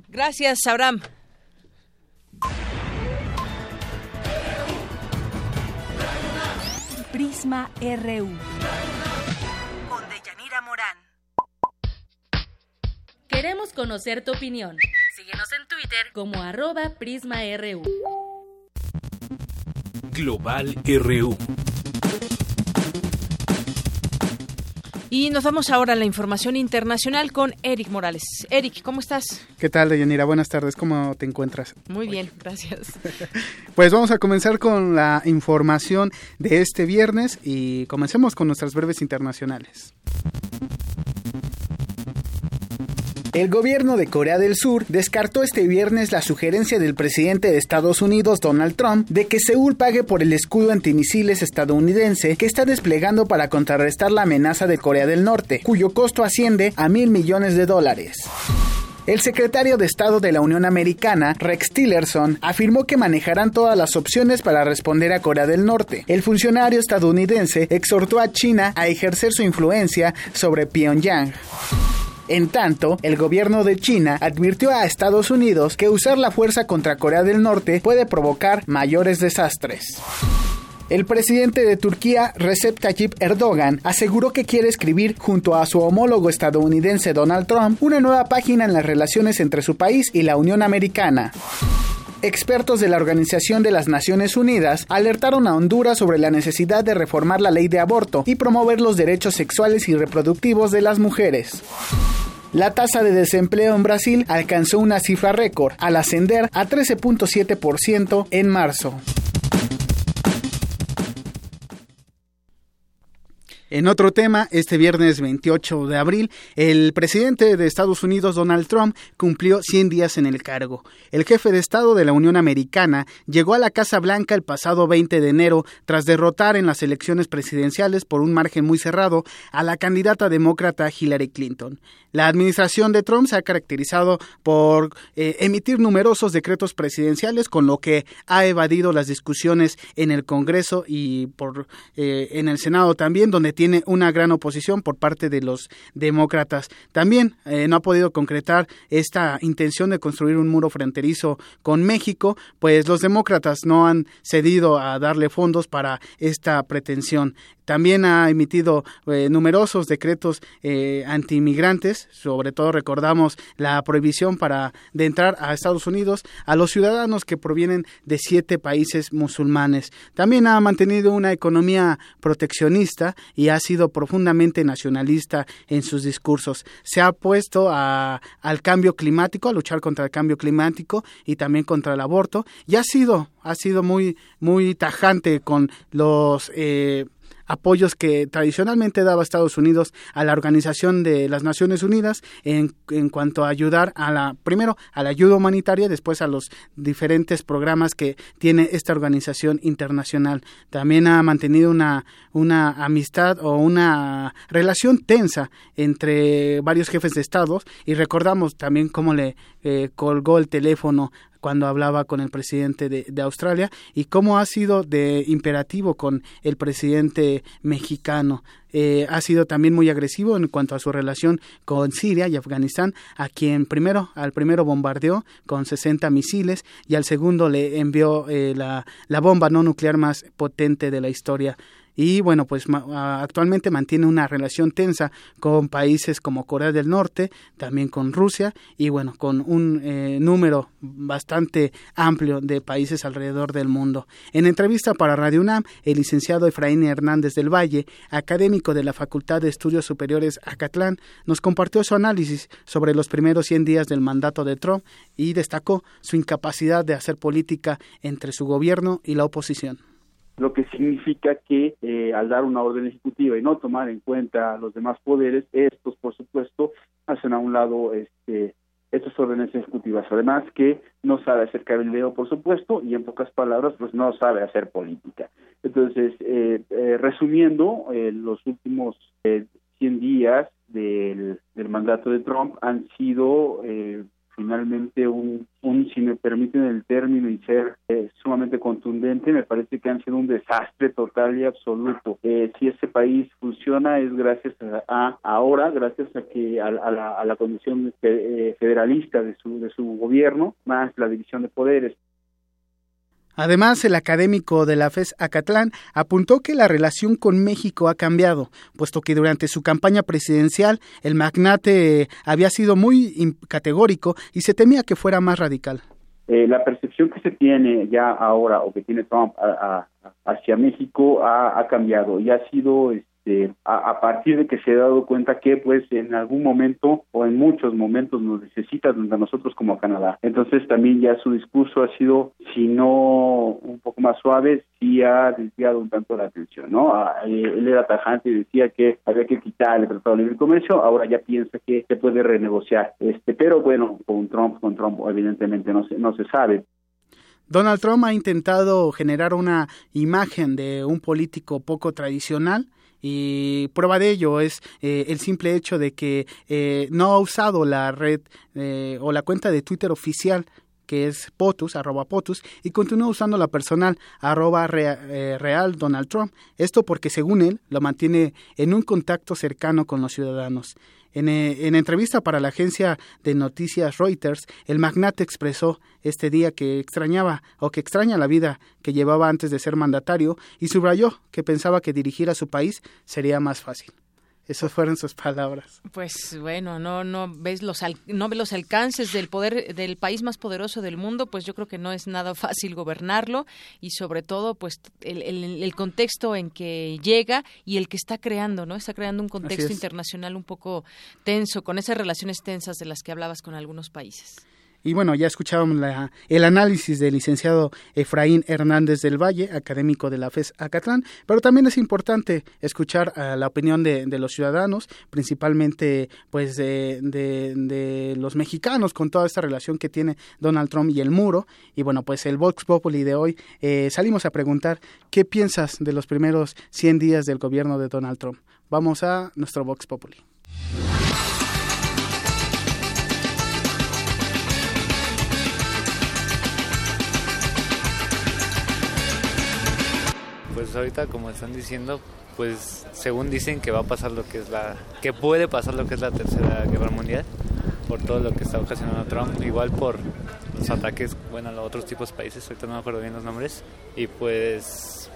Gracias, Abraham. Prisma RU. Con Deyanira Morán. Queremos conocer tu opinión. Síguenos en Twitter como arroba PrismaRU. Global RU. Y nos vamos ahora a la información internacional con Eric Morales. Eric, ¿cómo estás? ¿Qué tal, Deyanira? Buenas tardes, ¿cómo te encuentras? Muy bien, gracias. Pues vamos a comenzar con la información de este viernes y comencemos con nuestras breves internacionales. El gobierno de Corea del Sur descartó este viernes la sugerencia del presidente de Estados Unidos, Donald Trump, de que Seúl pague por el escudo antimisiles estadounidense que está desplegando para contrarrestar la amenaza de Corea del Norte, cuyo costo asciende a mil millones de dólares. El secretario de Estado de la Unión Americana, Rex Tillerson, afirmó que manejarán todas las opciones para responder a Corea del Norte. El funcionario estadounidense exhortó a China a ejercer su influencia sobre Pyongyang. En tanto, el gobierno de China advirtió a Estados Unidos que usar la fuerza contra Corea del Norte puede provocar mayores desastres. El presidente de Turquía, Recep Tayyip Erdogan, aseguró que quiere escribir junto a su homólogo estadounidense Donald Trump una nueva página en las relaciones entre su país y la Unión Americana. Expertos de la Organización de las Naciones Unidas alertaron a Honduras sobre la necesidad de reformar la ley de aborto y promover los derechos sexuales y reproductivos de las mujeres. La tasa de desempleo en Brasil alcanzó una cifra récord al ascender a 13.7% en marzo. En otro tema, este viernes 28 de abril, el presidente de Estados Unidos, Donald Trump, cumplió 100 días en el cargo. El jefe de Estado de la Unión Americana llegó a la Casa Blanca el pasado 20 de enero tras derrotar en las elecciones presidenciales por un margen muy cerrado a la candidata demócrata Hillary Clinton. La administración de Trump se ha caracterizado por eh, emitir numerosos decretos presidenciales, con lo que ha evadido las discusiones en el Congreso y por eh, en el Senado también, donde tiene una gran oposición por parte de los demócratas. También eh, no ha podido concretar esta intención de construir un muro fronterizo con México, pues los demócratas no han cedido a darle fondos para esta pretensión. También ha emitido eh, numerosos decretos eh, antiinmigrantes, sobre todo recordamos la prohibición para de entrar a Estados Unidos a los ciudadanos que provienen de siete países musulmanes. También ha mantenido una economía proteccionista y ha sido profundamente nacionalista en sus discursos. Se ha puesto a, al cambio climático, a luchar contra el cambio climático y también contra el aborto y ha sido ha sido muy muy tajante con los eh, apoyos que tradicionalmente daba Estados Unidos a la Organización de las Naciones Unidas en, en cuanto a ayudar a la, primero a la ayuda humanitaria, después a los diferentes programas que tiene esta organización internacional. También ha mantenido una, una amistad o una relación tensa entre varios jefes de Estados y recordamos también cómo le eh, colgó el teléfono cuando hablaba con el presidente de, Australia y cómo ha sido de imperativo con el presidente mexicano. Eh, ha sido también muy agresivo en cuanto a su relación con Siria y Afganistán, a quien primero, al primero bombardeó con 60 misiles y al segundo le envió eh, la, la bomba no nuclear más potente de la historia y bueno, pues actualmente mantiene una relación tensa con países como Corea del Norte, también con Rusia y bueno, con un eh, número bastante amplio de países alrededor del mundo. En entrevista para Radio UNAM, el licenciado Efraín Hernández del Valle, académico de la Facultad de Estudios Superiores Acatlán, nos compartió su análisis sobre los primeros 100 días del mandato de Trump y destacó su incapacidad de hacer política entre su gobierno y la oposición lo que significa que eh, al dar una orden ejecutiva y no tomar en cuenta los demás poderes, estos, por supuesto, hacen a un lado este, estas órdenes ejecutivas. Además que no sabe hacer cabildeo, por supuesto, y en pocas palabras, pues no sabe hacer política. Entonces, eh, eh, resumiendo, los últimos 100 días del, del mandato de Trump han sido finalmente un, un, si me permiten el término y ser eh, sumamente contundente, me parece que han sido un desastre total y absoluto. Eh, si ese país funciona es gracias a, ahora, gracias a que a, la, a la condición eh, federalista de su, de su gobierno, más la división de poderes. Además, el académico de la FES Acatlán apuntó que la relación con México ha cambiado, puesto que durante su campaña presidencial el magnate había sido muy categórico y se temía que fuera más radical. Eh, la percepción que se tiene ya ahora o que tiene Trump hacia México ha, ha, cambiado y ha sido este, a, partir de que se ha dado cuenta que pues en algún momento o en muchos momentos nos necesita a nosotros como Canadá. Entonces también ya su discurso ha sido, si no un poco más suave, sí ha desviado un tanto la atención, ¿no? Eh, él era tajante y decía que había que quitar el Tratado de Libre Comercio, ahora ya piensa que se puede renegociar. Este, pero bueno, con Trump, con Trump evidentemente no se, no se sabe. Donald Trump ha intentado generar una imagen de un político poco tradicional y prueba de ello es eh, el simple hecho de que eh, no ha usado la red eh, o la cuenta de Twitter oficial que es POTUS, arroba POTUS, y continúa usando la personal arroba real Donald Trump. Esto porque, según él, lo mantiene en un contacto cercano con los ciudadanos. Eh, en, entrevista para la agencia de noticias Reuters, el magnate expresó este día que extrañaba o que extraña la vida que llevaba antes de ser mandatario y subrayó que pensaba que dirigir a su país sería más fácil. Esas fueron sus palabras. Pues bueno, no no ves los no ves los alcances del poder del país más poderoso del mundo, pues yo creo que no es nada fácil gobernarlo y sobre todo pues el, el, contexto en que llega y el que está creando, ¿no? Está creando un contexto internacional un poco tenso con esas relaciones tensas de las que hablabas con algunos países. Y bueno, ya escuchábamos la, el análisis del licenciado Efraín Hernández del Valle, académico de la FES Acatlán, pero también es importante escuchar uh, la opinión de, los ciudadanos, principalmente pues de, los mexicanos con toda esta relación que tiene Donald Trump y el muro. Y bueno, pues el Vox Populi de hoy eh, salimos a preguntar qué piensas de los primeros 100 días del gobierno de Donald Trump. Vamos a nuestro Vox Populi. Pues ahorita como están diciendo, pues según dicen que va a pasar lo que es la, que puede pasar lo que es la tercera guerra mundial, por todo lo que está ocasionando Trump, igual por los ataques, bueno, a otros tipos de países, ahorita no me acuerdo bien los nombres, y pues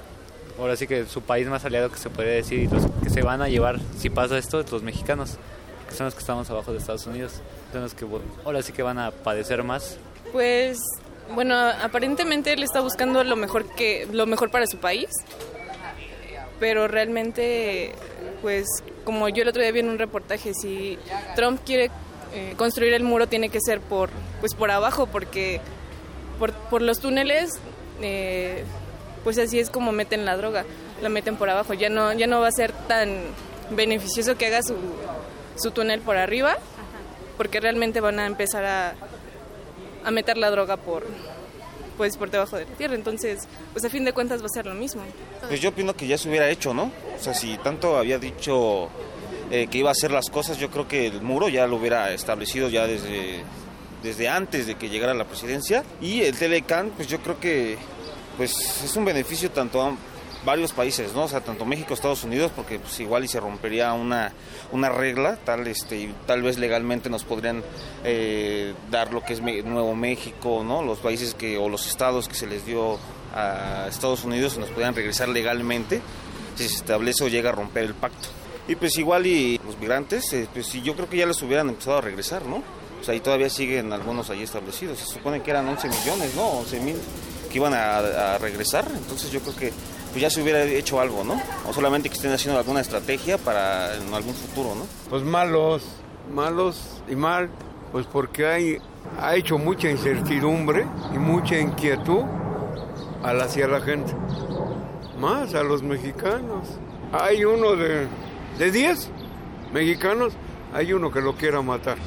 ahora sí que su país más aliado que se puede decir y los que se van a llevar si pasa esto, los mexicanos, que son los que estamos abajo de Estados Unidos, son los que ahora sí que van a padecer más. Pues bueno, aparentemente él está buscando lo mejor que lo mejor para su país, pero realmente, pues, como yo el otro día vi en un reportaje, si Trump quiere eh, construir el muro tiene que ser por, pues, por abajo, porque por, por los túneles, eh, pues así es como meten la droga, la meten por abajo. Ya no, ya no va a ser tan beneficioso que haga su, su túnel por arriba, porque realmente van a empezar a a meter la droga por pues por debajo de la tierra, entonces pues a fin de cuentas va a ser lo mismo. Pues yo opino que ya se hubiera hecho, ¿no? O sea, si tanto había dicho eh, que iba a hacer las cosas, yo creo que el muro ya lo hubiera establecido ya desde, desde antes de que llegara la presidencia y el Telecan, pues yo creo que pues es un beneficio tanto a varios países, ¿no? O sea, tanto México, Estados Unidos, porque pues igual y se rompería una, una regla, tal, este, y tal vez legalmente nos podrían eh, dar lo que es Nuevo México, ¿no? Los países que, o los estados que se les dio a Estados Unidos nos podrían regresar legalmente si se establece o llega a romper el pacto. Y pues igual y los migrantes, eh, pues yo creo que ya les hubieran empezado a regresar, ¿no? Sea, ahí todavía siguen algunos ahí establecidos. Se supone que eran 11 millones, ¿no? 11 mil que iban a regresar. Entonces yo creo que pues ya se hubiera hecho algo, ¿no? O solamente que estén haciendo alguna estrategia para en algún futuro, ¿no? Pues malos, malos y mal, pues porque hay, ha hecho mucha incertidumbre y mucha inquietud al hacia la gente, más a los mexicanos. Hay uno de, de 10 mexicanos, hay uno que lo quiera matar.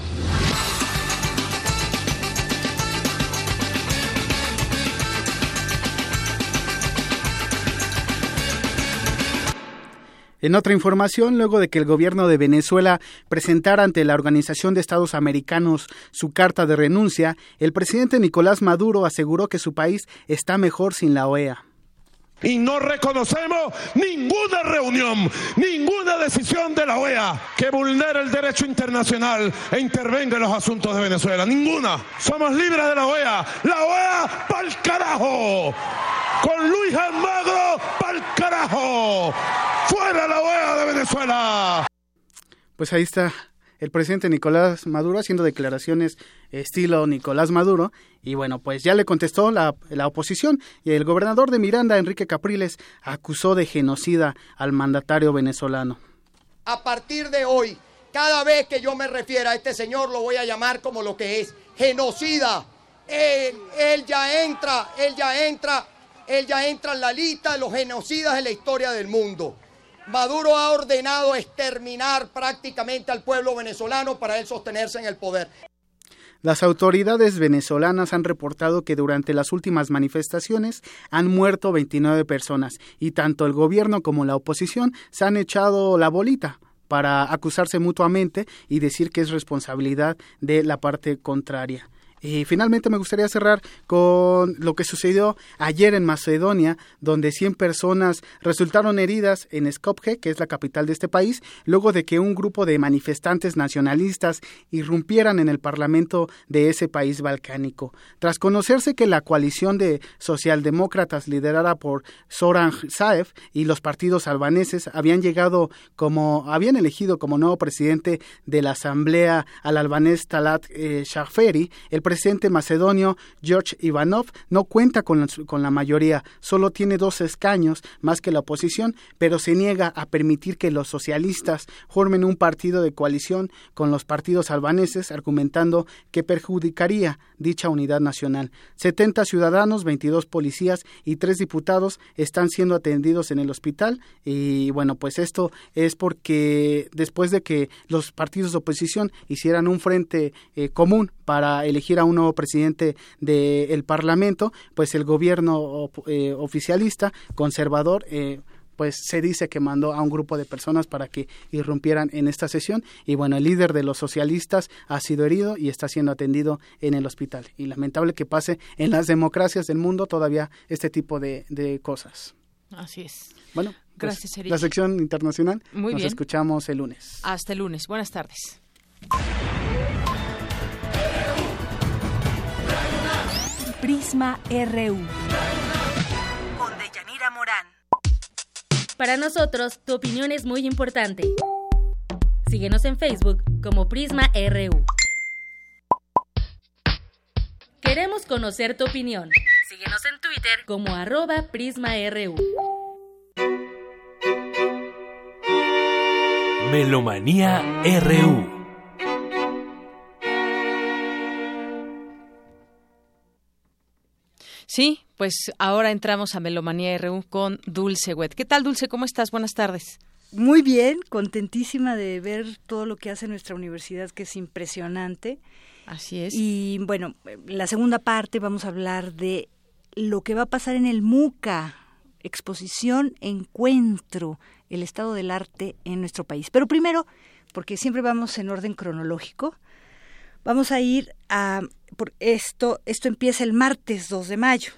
En otra información, luego de que el gobierno de Venezuela presentara ante la Organización de Estados Americanos su carta de renuncia, el presidente Nicolás Maduro aseguró que su país está mejor sin la OEA. Y no reconocemos ninguna reunión, ninguna decisión de la OEA que vulnere el derecho internacional e intervenga en los asuntos de Venezuela. Ninguna. Somos libres de la OEA. La OEA pa'l carajo. Con Luis Almagro pa'l carajo. Fuera la OEA de Venezuela. Pues ahí está el presidente Nicolás Maduro haciendo declaraciones estilo Nicolás Maduro. Y bueno, pues ya le contestó la, la, oposición y el gobernador de Miranda, Enrique Capriles, acusó de genocida al mandatario venezolano. A partir de hoy, cada vez que yo me refiera a este señor, lo voy a llamar como lo que es, genocida. Él, ya entra, él ya entra, él ya entra en la lista de los genocidas de la historia del mundo. Maduro ha ordenado exterminar prácticamente al pueblo venezolano para él sostenerse en el poder. Las autoridades venezolanas han reportado que durante las últimas manifestaciones han muerto 29 personas y tanto el gobierno como la oposición se han echado la bolita para acusarse mutuamente y decir que es responsabilidad de la parte contraria. Y finalmente me gustaría cerrar con lo que sucedió ayer en Macedonia, donde 100 personas resultaron heridas en Skopje, que es la capital de este país, luego de que un grupo de manifestantes nacionalistas irrumpieran en el parlamento de ese país balcánico. Tras conocerse que la coalición de socialdemócratas liderada por Soran Zaev y los partidos albaneses habían llegado como habían elegido como nuevo presidente de la asamblea al albanés Talat eh, Shaferi, el presidente macedonio George Ivanov no cuenta con la, con la mayoría, solo tiene dos escaños más que la oposición, pero se niega a permitir que los socialistas formen un partido de coalición con los partidos albaneses, argumentando que perjudicaría dicha unidad nacional. 70 ciudadanos, 22 policías y tres diputados están siendo atendidos en el hospital y bueno, pues esto es porque después de que los partidos de oposición hicieran un frente eh, común para elegir a un nuevo presidente del Parlamento, pues el gobierno eh, oficialista conservador eh, pues se dice que mandó a un grupo de personas para que irrumpieran en esta sesión y bueno, el líder de los socialistas ha sido herido y está siendo atendido en el hospital. Y lamentable que pase en las democracias del mundo todavía este tipo de, cosas. Así es. Bueno, pues, gracias, La sección internacional. Muy Nos escuchamos el lunes. Hasta el lunes. Buenas tardes. Prisma RU. Con Deyanira Morán. Para nosotros, tu opinión es muy importante. Síguenos en Facebook como Prisma RU. Queremos conocer tu opinión. Síguenos en Twitter como arroba PrismaRU. Melomanía RU. Sí, pues ahora entramos a Melomanía RU con Dulce Wet. ¿Qué tal, Dulce? ¿Cómo estás? Buenas tardes. Muy bien, contentísima de ver todo lo que hace nuestra universidad, que es impresionante. Así es. Y bueno, la segunda parte vamos a hablar de lo que va a pasar en el MUCA, exposición, encuentro, el estado del arte en nuestro país. Pero primero, porque siempre vamos en orden cronológico, vamos a ir a por esto, esto empieza el martes 2 de mayo.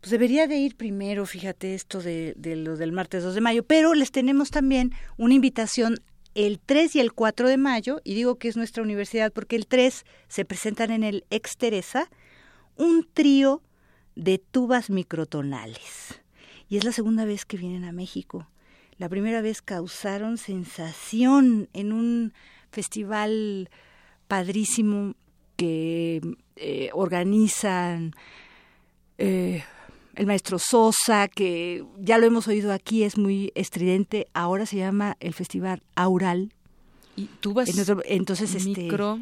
Pues debería de ir primero, fíjate, esto de, lo del martes 2 de mayo, pero les tenemos también una invitación el 3 y el 4 de mayo, y digo que es nuestra universidad porque el 3 se presentan en el Ex Teresa un trío de tubas microtonales. Y es la segunda vez que vienen a México. La primera vez causaron sensación en un festival padrísimo que eh, organizan eh, el maestro Sosa, que ya lo hemos oído aquí, es muy estridente, ahora se llama el Festival Aural. Y tú vas entonces este micro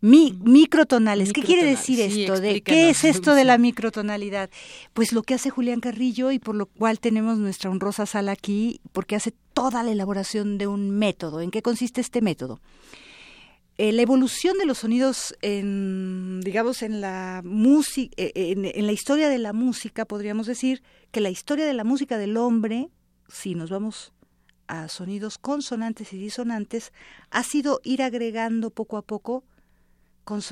mi, microtonales. ¿Qué quiere decir esto? de ¿Qué es esto de la microtonalidad? Pues lo que hace Julián Carrillo y por lo cual tenemos nuestra honrosa sala aquí, porque hace toda la elaboración de un método. ¿En qué consiste este método? Eh, la evolución de los sonidos en, digamos, en la música, eh, en, la historia de la música, podríamos decir que la historia de la música del hombre, si nos vamos a sonidos consonantes y disonantes, ha sido ir agregando poco a poco con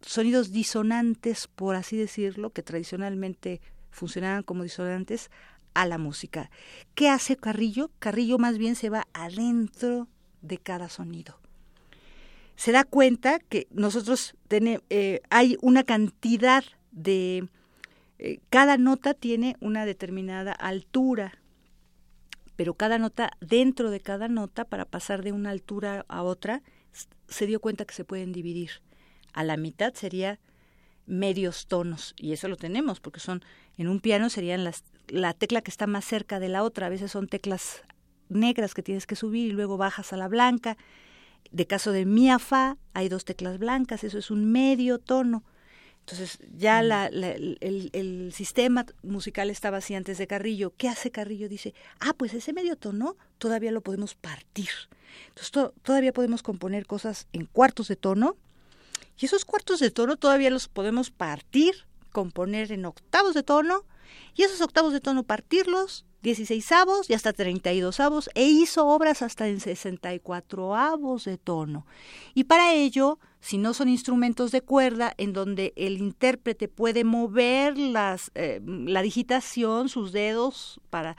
sonidos disonantes, por así decirlo, que tradicionalmente funcionaban como disonantes, a la música. ¿Qué hace Carrillo? Carrillo más bien se va adentro de cada sonido se da cuenta que nosotros tenemos, eh, hay una cantidad de, eh, cada nota tiene una determinada altura, pero cada nota, dentro de cada nota, para pasar de una altura a otra, se dio cuenta que se pueden dividir. A la mitad sería medios tonos, y eso lo tenemos, porque son, en un piano serían las, la tecla que está más cerca de la otra, a veces son teclas negras que tienes que subir y luego bajas a la blanca, de caso de mi fa hay dos teclas blancas, eso es un medio tono. Entonces ya la, el, el, sistema musical estaba así antes de Carrillo. ¿Qué hace Carrillo? Dice, ah, pues ese medio tono todavía lo podemos partir. Entonces todavía podemos componer cosas en cuartos de tono y esos cuartos de tono todavía los podemos partir, componer en octavos de tono y esos octavos de tono partirlos 16 avos y hasta 32 avos e hizo obras hasta en 64 avos de tono. Y para ello, si no son instrumentos de cuerda en donde el intérprete puede mover las, eh, la digitación, sus dedos para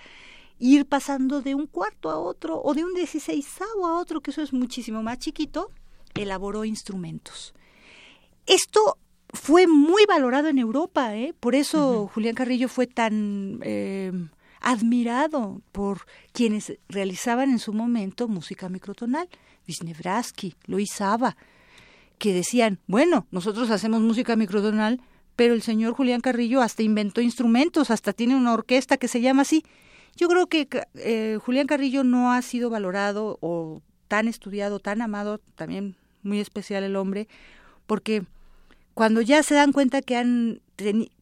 ir pasando de un cuarto a otro o de un 16 a otro, que eso es muchísimo más chiquito, elaboró instrumentos. Esto fue muy valorado en Europa, ¿eh? por eso Julián Carrillo fue tan... Eh, admirado por quienes realizaban en su momento música microtonal, Wisniewski, Luis Saba, que decían, bueno, nosotros hacemos música microtonal, pero el señor Julián Carrillo hasta inventó instrumentos, hasta tiene una orquesta que se llama así. Yo creo que eh, Julián Carrillo no ha sido valorado o tan estudiado, tan amado, también muy especial el hombre, porque cuando ya se dan cuenta que han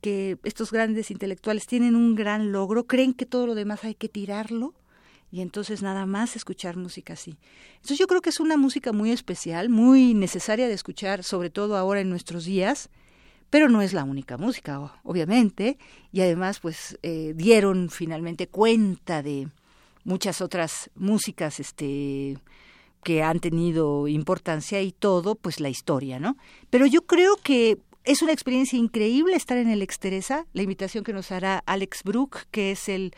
que estos grandes intelectuales tienen un gran logro, creen que todo lo demás hay que tirarlo y entonces nada más escuchar música así. Entonces yo creo que es una música muy especial, muy necesaria de escuchar, sobre todo ahora en nuestros días, pero no es la única música, obviamente, y además pues eh, dieron finalmente cuenta de muchas otras músicas, este que han tenido importancia y todo, pues la historia, ¿no? Pero yo creo que es una experiencia increíble estar en el Exteresa, la invitación que nos hará Alex Brook, que es el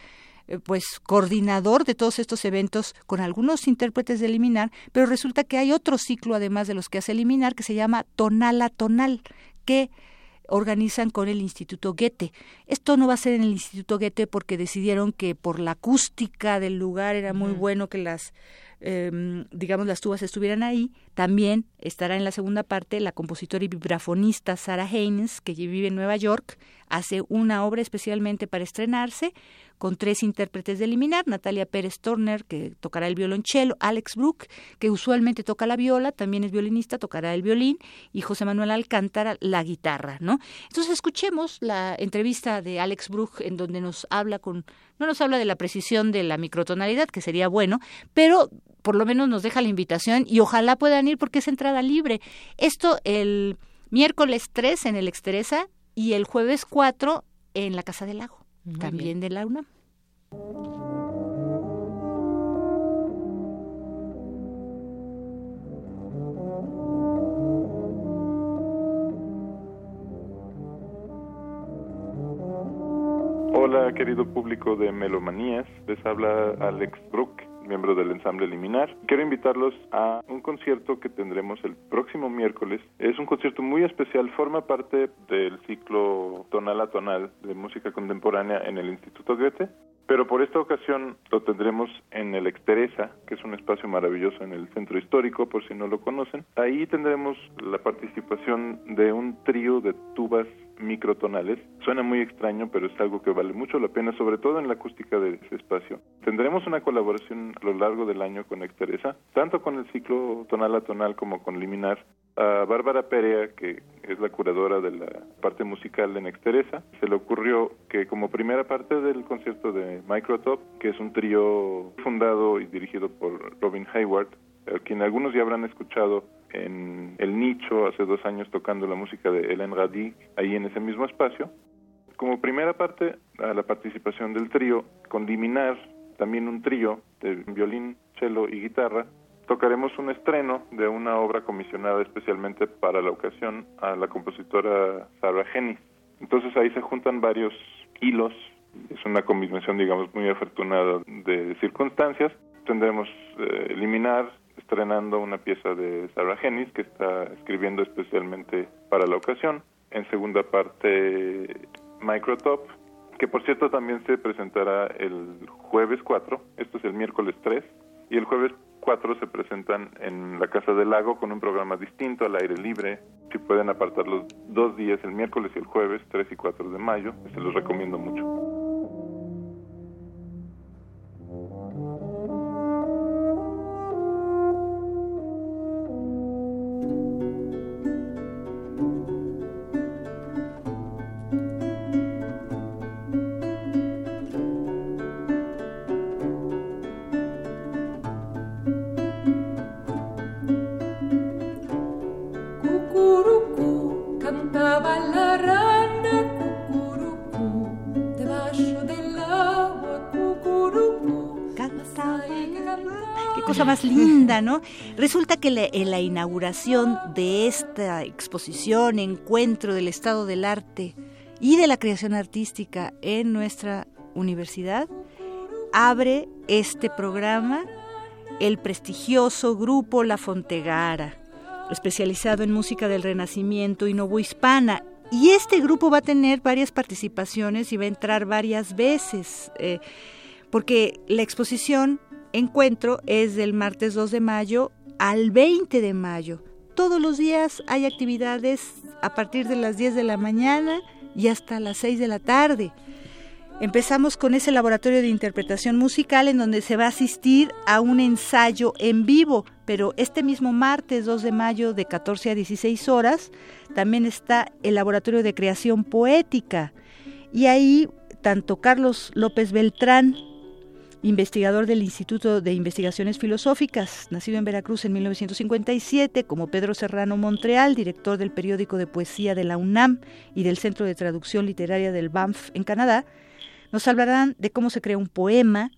eh, pues coordinador de todos estos eventos con algunos intérpretes de Eliminar, pero resulta que hay otro ciclo además de los que hace Eliminar que se llama Tonal a Tonal, que organizan con el Instituto Goethe. Esto no va a ser en el Instituto Goethe porque decidieron que por la acústica del lugar era muy bueno que las Em, digamos, las tubas estuvieran ahí. También estará en la segunda parte la compositora y vibrafonista Sarah Haynes, que vive en Nueva York, hace una obra especialmente para estrenarse, con tres intérpretes de Eliminar, Natalia Pérez Turner, que tocará el violonchelo, Alex Brook, que usualmente toca la viola, también es violinista, tocará el violín, y José Manuel Alcántara la guitarra, ¿no? Entonces escuchemos la entrevista de Alex Brook en donde nos habla con, no nos habla de la precisión de la microtonalidad, que sería bueno, pero por lo menos nos deja la invitación y ojalá puedan ir porque es entrada libre. Esto el miércoles 3 en el Exteresa y el jueves 4 en la Casa del Lago, también de la UNAM. Hola querido público de Melomanías, les habla Alex Brook miembro del ensamble Liminar. Quiero invitarlos a un concierto que tendremos el próximo miércoles. Es un concierto muy especial, forma parte del ciclo tonal a tonal de música contemporánea en el Instituto Goethe. Pero por esta ocasión lo tendremos en el Exteresa, que es un espacio maravilloso en el centro histórico, por si no lo conocen. Ahí tendremos la participación de un trío de tubas microtonales. Suena muy extraño, pero es algo que vale mucho la pena, sobre todo en la acústica de ese espacio. Tendremos una colaboración a lo largo del año con Exteresa, tanto con el ciclo tonal a tonal como con Liminar. A Bárbara Perea, que es la curadora de la parte musical en Exteresa, se le ocurrió que como primera parte del concierto de Microtop, que es un trío fundado y dirigido por Robin Hayward, quien algunos ya habrán escuchado en El Nicho hace dos años tocando la música de Hélène Radi ahí en ese mismo espacio. Como primera parte a la participación del trío, con Liminar, también un trío de violín, cello y guitarra, tocaremos un estreno de una obra comisionada especialmente para la ocasión a la compositora Sarah Hennis. Entonces ahí se juntan varios hilos, es una combinación digamos muy afortunada de circunstancias. Tendremos eh, eliminar estrenando una pieza de Sarah Hennis que está escribiendo especialmente para la ocasión. En segunda parte, Microtop, que por cierto también se presentará el jueves 4, esto es el miércoles 3, y el jueves 4 se presentan en la Casa del Lago con un programa distinto al aire libre. Si pueden apartar los dos días, el miércoles y el jueves, 3 y 4 de mayo, se los recomiendo mucho. Resulta que en la inauguración de esta exposición, encuentro del estado del arte y de la creación artística en nuestra universidad, abre este programa el prestigioso grupo La Fontegara, especializado en música del Renacimiento y novohispana. Y este grupo va a tener varias participaciones y va a entrar varias veces, eh, porque la exposición encuentro es del martes 2 de mayo al 20 de mayo. todos los días hay actividades a partir de las 10 de la mañana y hasta las 6 de la tarde. Empezamos con ese laboratorio de interpretación musical en donde se va a asistir a un ensayo en vivo, pero este mismo martes 2 de mayo de 14 a 16 horas también está el laboratorio de creación poética y ahí tanto Carlos López Beltrán, investigador del Instituto de Investigaciones Filosóficas, nacido en Veracruz en 1957, como Pedro Serrano Montreal, director del periódico de poesía de la UNAM y del Centro de Traducción Literaria del Banff en Canadá, nos hablarán de cómo se crea un poema,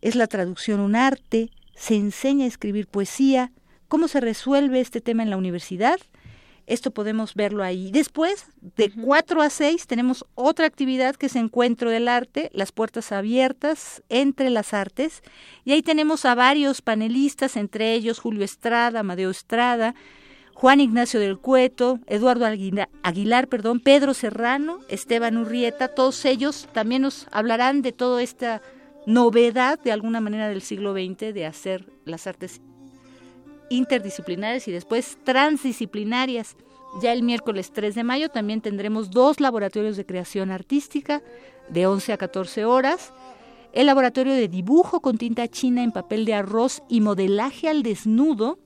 es la traducción un arte, se enseña a escribir poesía, cómo se resuelve este tema en la universidad. Esto podemos verlo ahí. Después, de 4 a 6, tenemos otra actividad que es Encuentro del Arte, las puertas abiertas entre las artes. Y ahí tenemos a varios panelistas, entre ellos Julio Estrada, Amadeo Estrada, Juan Ignacio del Cueto, Eduardo Aguilar, perdón, Pedro Serrano, Esteban Urrieta, todos ellos también nos hablarán de toda esta novedad de alguna manera del siglo XX de hacer las artes interdisciplinares y después transdisciplinarias. Ya el miércoles 3 de mayo también tendremos dos laboratorios de creación artística de 11 a 14 horas. El laboratorio de dibujo con tinta china en papel de arroz y modelaje al desnudo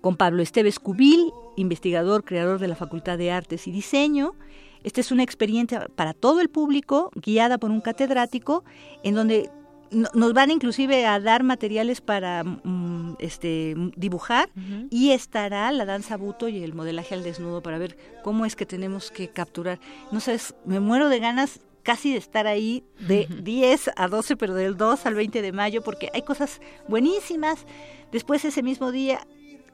con Pablo Esteves Cubil, investigador, creador de la Facultad de Artes y Diseño. Esta es una experiencia para todo el público, guiada por un catedrático, en donde nos van inclusive a dar materiales para mm, este, dibujar y estará la danza buto y el modelaje al desnudo para ver cómo es que tenemos que capturar. No sé, me muero de ganas casi de estar ahí de 10 a 12, pero del 2 al 20 de mayo, porque hay cosas buenísimas. Después ese mismo día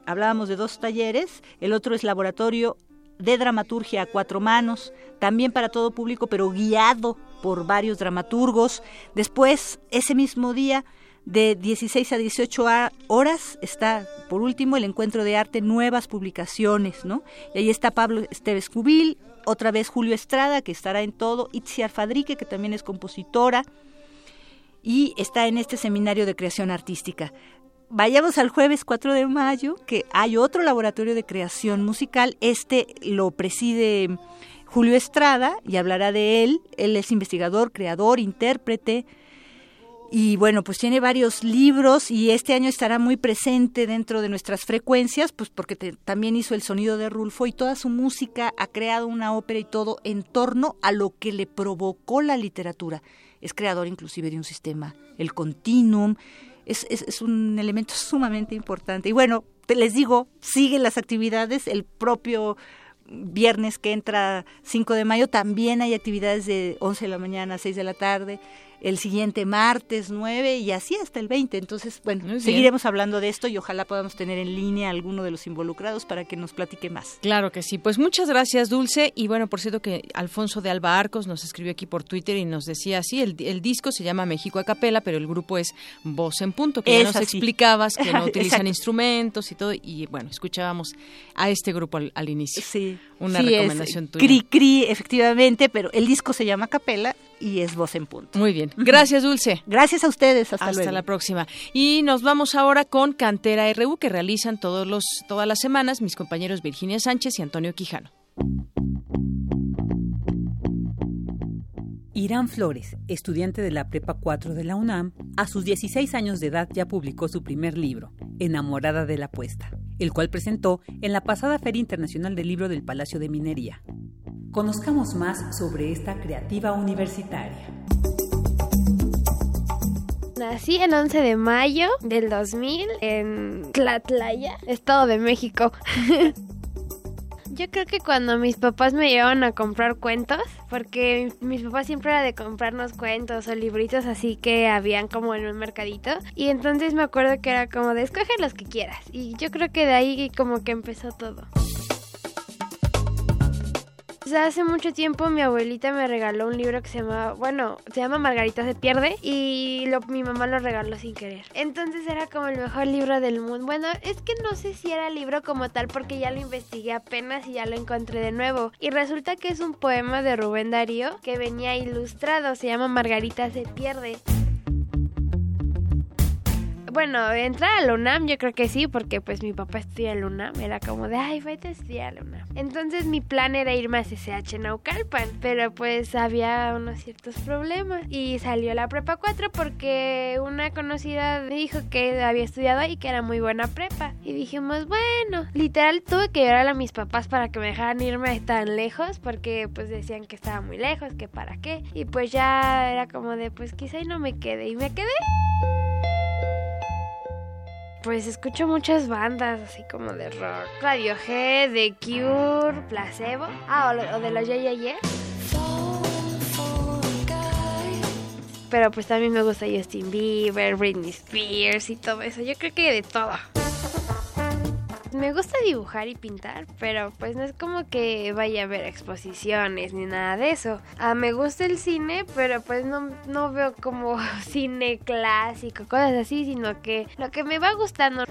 hablábamos de dos talleres, el otro es laboratorio de dramaturgia a cuatro manos, también para todo público, pero guiado por varios dramaturgos. Después, ese mismo día, de 16 a 18 horas, está por último el encuentro de arte, nuevas publicaciones, ¿no? Y ahí está Pablo Esteves Cubil, otra vez Julio Estrada, que estará en todo, Itziar Fadrique, que también es compositora, y está en este seminario de creación artística vayamos al jueves 4 de mayo, que hay otro laboratorio de creación musical. Este lo preside Julio Estrada y hablará de él. Él es investigador, creador, intérprete. Y bueno, pues tiene varios libros y este año estará muy presente dentro de nuestras frecuencias, pues porque también hizo el sonido de Rulfo y toda su música ha creado una ópera y todo en torno a lo que le provocó la literatura. Es creador inclusive de un sistema, el continuum, es, es, un elemento sumamente importante. Y bueno, les digo, siguen las actividades, el propio viernes que entra 5 de mayo también hay actividades de 11 de la mañana a 6 de la tarde el siguiente martes 9 y así hasta el 20. Entonces, bueno, seguiremos hablando de esto y ojalá podamos tener en línea a alguno de los involucrados para que nos platique más. Claro que sí. Pues muchas gracias, Dulce. Y bueno, por cierto que Alfonso de Alba Arcos nos escribió aquí por Twitter y nos decía así, el, el disco se llama México a Capela, pero el grupo es Voz en Punto, que ya nos explicabas que no utilizan instrumentos y todo. Y bueno, escuchábamos a este grupo al, inicio. Sí. Una recomendación tuya. Cri, cri, efectivamente, pero el disco se llama Capela y es Voz en Punto. Muy bien. Gracias, Dulce. Gracias a ustedes. Hasta, Hasta la próxima. Y nos vamos ahora con Cantera RU, que realizan todos los, todas las semanas mis compañeros Virginia Sánchez y Antonio Quijano. Irán Flores, estudiante de la Prepa 4 de la UNAM, a sus 16 años de edad ya publicó su primer libro, Enamorada de la Apuesta, el cual presentó en la pasada Feria Internacional del Libro del Palacio de Minería. Conozcamos más sobre esta creativa universitaria. Nací el 11 de mayo del 2000 en Tlatlaya, Estado de México. Yo creo que cuando mis papás me llevaban a comprar cuentos, porque mis papás siempre era de comprarnos cuentos o libritos así que habían como en un mercadito. Y entonces me acuerdo que era como de escoge los que quieras. Y yo creo que de ahí como que empezó todo hace mucho tiempo mi abuelita me regaló un libro que se llama, bueno, se llama Margarita se pierde y mi mamá lo regaló sin querer. Entonces era como el mejor libro del mundo. Bueno, es que no sé si era libro como tal porque ya lo investigué apenas y ya lo encontré de nuevo. Y resulta que es un poema de Rubén Darío que venía ilustrado, se llama Margarita se pierde. Bueno, entrar a la UNAM yo creo que sí, porque pues mi papá estudia en la UNAM, era como de, ay, vete a estudiar a la UNAM. Entonces mi plan era irme a CCH Naucalpan, pero pues había unos ciertos problemas y salió la prepa 4 porque una conocida me dijo que había estudiado ahí, que era muy buena prepa. Y dijimos, bueno, literal tuve que llorar a mis papás para que me dejaran irme tan lejos porque pues decían que estaba muy lejos, que para qué. Y pues ya era como de, pues quizá y no me quede. Y me quedé. Pues escucho muchas bandas así como de rock. Radiohead, The Cure, Placebo. Ah, o, de los Yeah, Pero pues también me gusta Justin Bieber, Britney Spears y todo eso. Yo creo que de todo. Me gusta dibujar y pintar, pero pues no es como que vaya a ver exposiciones ni nada de eso. Ah, me gusta el cine, pero pues no, no veo como cine clásico, cosas así, sino que lo que me va gustando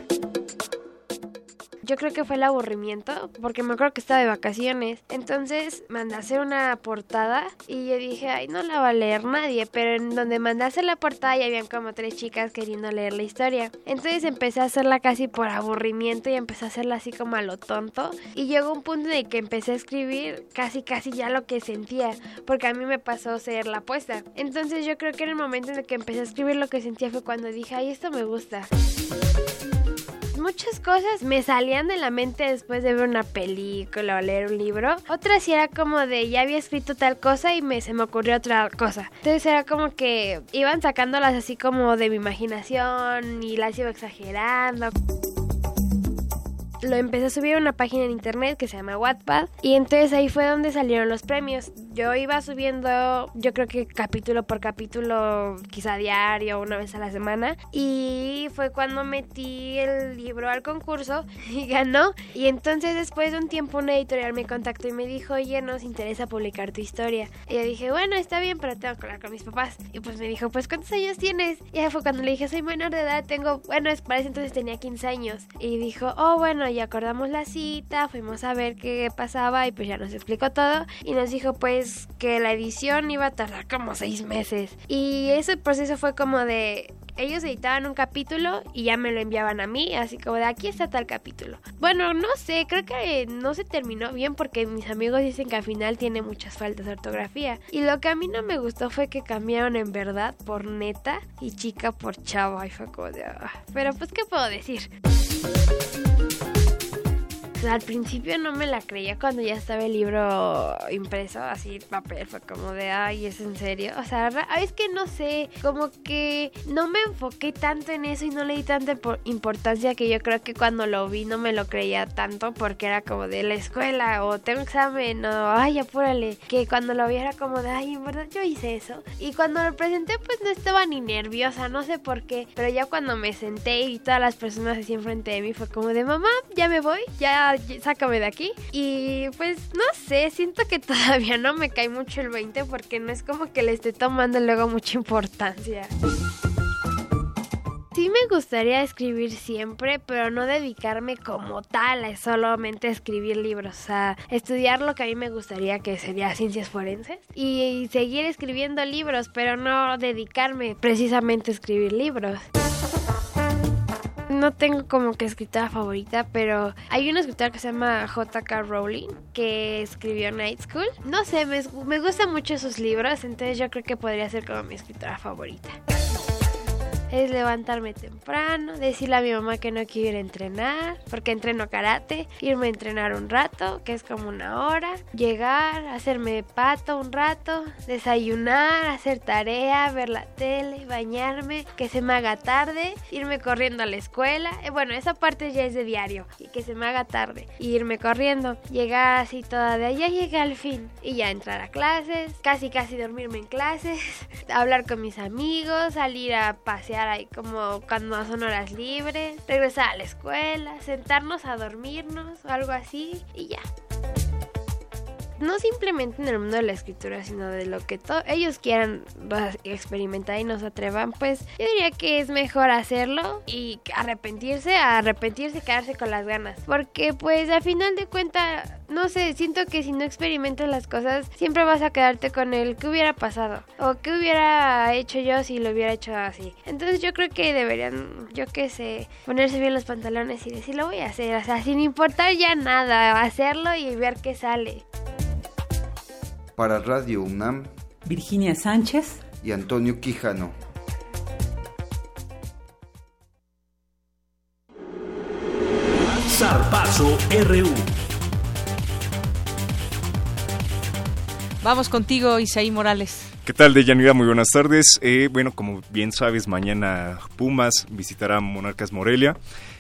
yo creo que fue el aburrimiento, porque me acuerdo que estaba de vacaciones. Entonces mandé a hacer una portada y yo dije, ay, no la va a leer nadie, pero en donde mandé a hacer la portada ya habían como tres chicas queriendo leer la historia. Entonces empecé a hacerla casi por aburrimiento y empecé a hacerla así como a lo tonto. Y llegó un punto en el que empecé a escribir casi casi ya lo que sentía, porque a mí me pasó ser la apuesta. Entonces yo creo que en el momento en el que empecé a escribir lo que sentía fue cuando dije, ay, esto me gusta muchas cosas me salían de la mente después de ver una película o leer un libro. Otras sí era como de ya había escrito tal cosa y me, se me ocurrió otra cosa. Entonces era como que iban sacándolas así como de mi imaginación y las iba exagerando lo empecé a subir a una página en internet que se llama Wattpad y entonces ahí fue donde salieron los premios. Yo iba subiendo, yo creo que capítulo por capítulo, quizá diario, una vez a la semana y fue cuando metí el libro al concurso y ganó y entonces después de un tiempo una editorial me contactó y me dijo, oye, nos interesa publicar tu historia. Y yo dije, bueno, está bien, pero tengo que hablar con mis papás. Y pues me dijo, pues ¿cuántos años tienes? Y ahí fue cuando le dije, soy menor de edad, tengo, bueno, para ese entonces tenía 15 años. Y dijo, oh, bueno, y acordamos la cita, fuimos a ver qué pasaba y pues ya nos explicó todo y nos dijo pues que la edición iba a tardar como seis meses y ese proceso fue como de ellos editaban un capítulo y ya me lo enviaban a mí, así como de aquí está tal capítulo. Bueno, no sé, creo que no se terminó bien porque mis amigos dicen que al final tiene muchas faltas de ortografía. Y lo que a mí no me gustó fue que cambiaron en verdad por neta y chica por chava y fue como de... Ah". Pero pues, ¿qué puedo decir? Al principio no me la creía cuando ya estaba el libro impreso, así papel, fue como de, ay, ¿es en serio? O sea, es que no sé, como que no me enfoqué tanto en eso y no le di tanta importancia que yo creo que cuando lo vi no me lo creía tanto porque era como de la escuela o tengo examen o, ay, apúrale, que cuando lo vi era como de, ay, en verdad yo hice eso. Y cuando lo presenté pues no estaba ni nerviosa, no sé por qué, pero ya cuando me senté y todas las personas así enfrente de mí fue como de, mamá, ya me voy, ya sácame de aquí. Y pues no sé, siento que todavía no me cae mucho el 20 porque no es como que le esté tomando luego mucha importancia. Sí me gustaría escribir siempre, pero no dedicarme como tal a solamente escribir libros, o sea, estudiar lo que a mí me gustaría que sería ciencias forenses y seguir escribiendo libros, pero no dedicarme precisamente a escribir libros no tengo como que escritora favorita, pero hay una escritora que se llama J.K. Rowling que escribió Night School. No sé, me, me gustan mucho sus libros, entonces yo creo que podría ser como mi escritora favorita es levantarme temprano, decirle a mi mamá que no quiero ir a entrenar, porque entreno karate, irme a entrenar un rato, que es como una hora, llegar, hacerme pato un rato, desayunar, hacer tarea, ver la tele, bañarme, que se me haga tarde, irme corriendo a la escuela, eh, bueno, esa parte ya es de diario, y que se me haga tarde, irme corriendo, llegar así toda de allá, llegué al fin, y ya entrar a clases, casi casi dormirme en clases, hablar con mis amigos, salir a pasear ahí como cuando son horas libres, regresar a la escuela, sentarnos a dormirnos o algo así y ya. no simplemente en el mundo de la escritura, sino de lo que ellos quieran experimentar y nos atrevan, pues yo diría que es mejor hacerlo y arrepentirse, arrepentirse, quedarse con las ganas. Porque pues al final de cuentas, no sé, siento que si no experimentas las cosas, siempre vas a quedarte con el que hubiera pasado o qué hubiera hecho yo si lo hubiera hecho así. Entonces yo creo que deberían, yo qué sé, ponerse bien los pantalones y decir, lo voy a hacer, o sea, sin importar ya nada, hacerlo y ver qué sale. Para Radio UNAM, Virginia Sánchez y Antonio Quijano. Zarpazo RU. Vamos contigo, Isaí Morales. ¿Qué tal, Deyanira? Muy buenas tardes. Eh, bueno, como bien sabes, mañana Pumas visitará Monarcas Morelia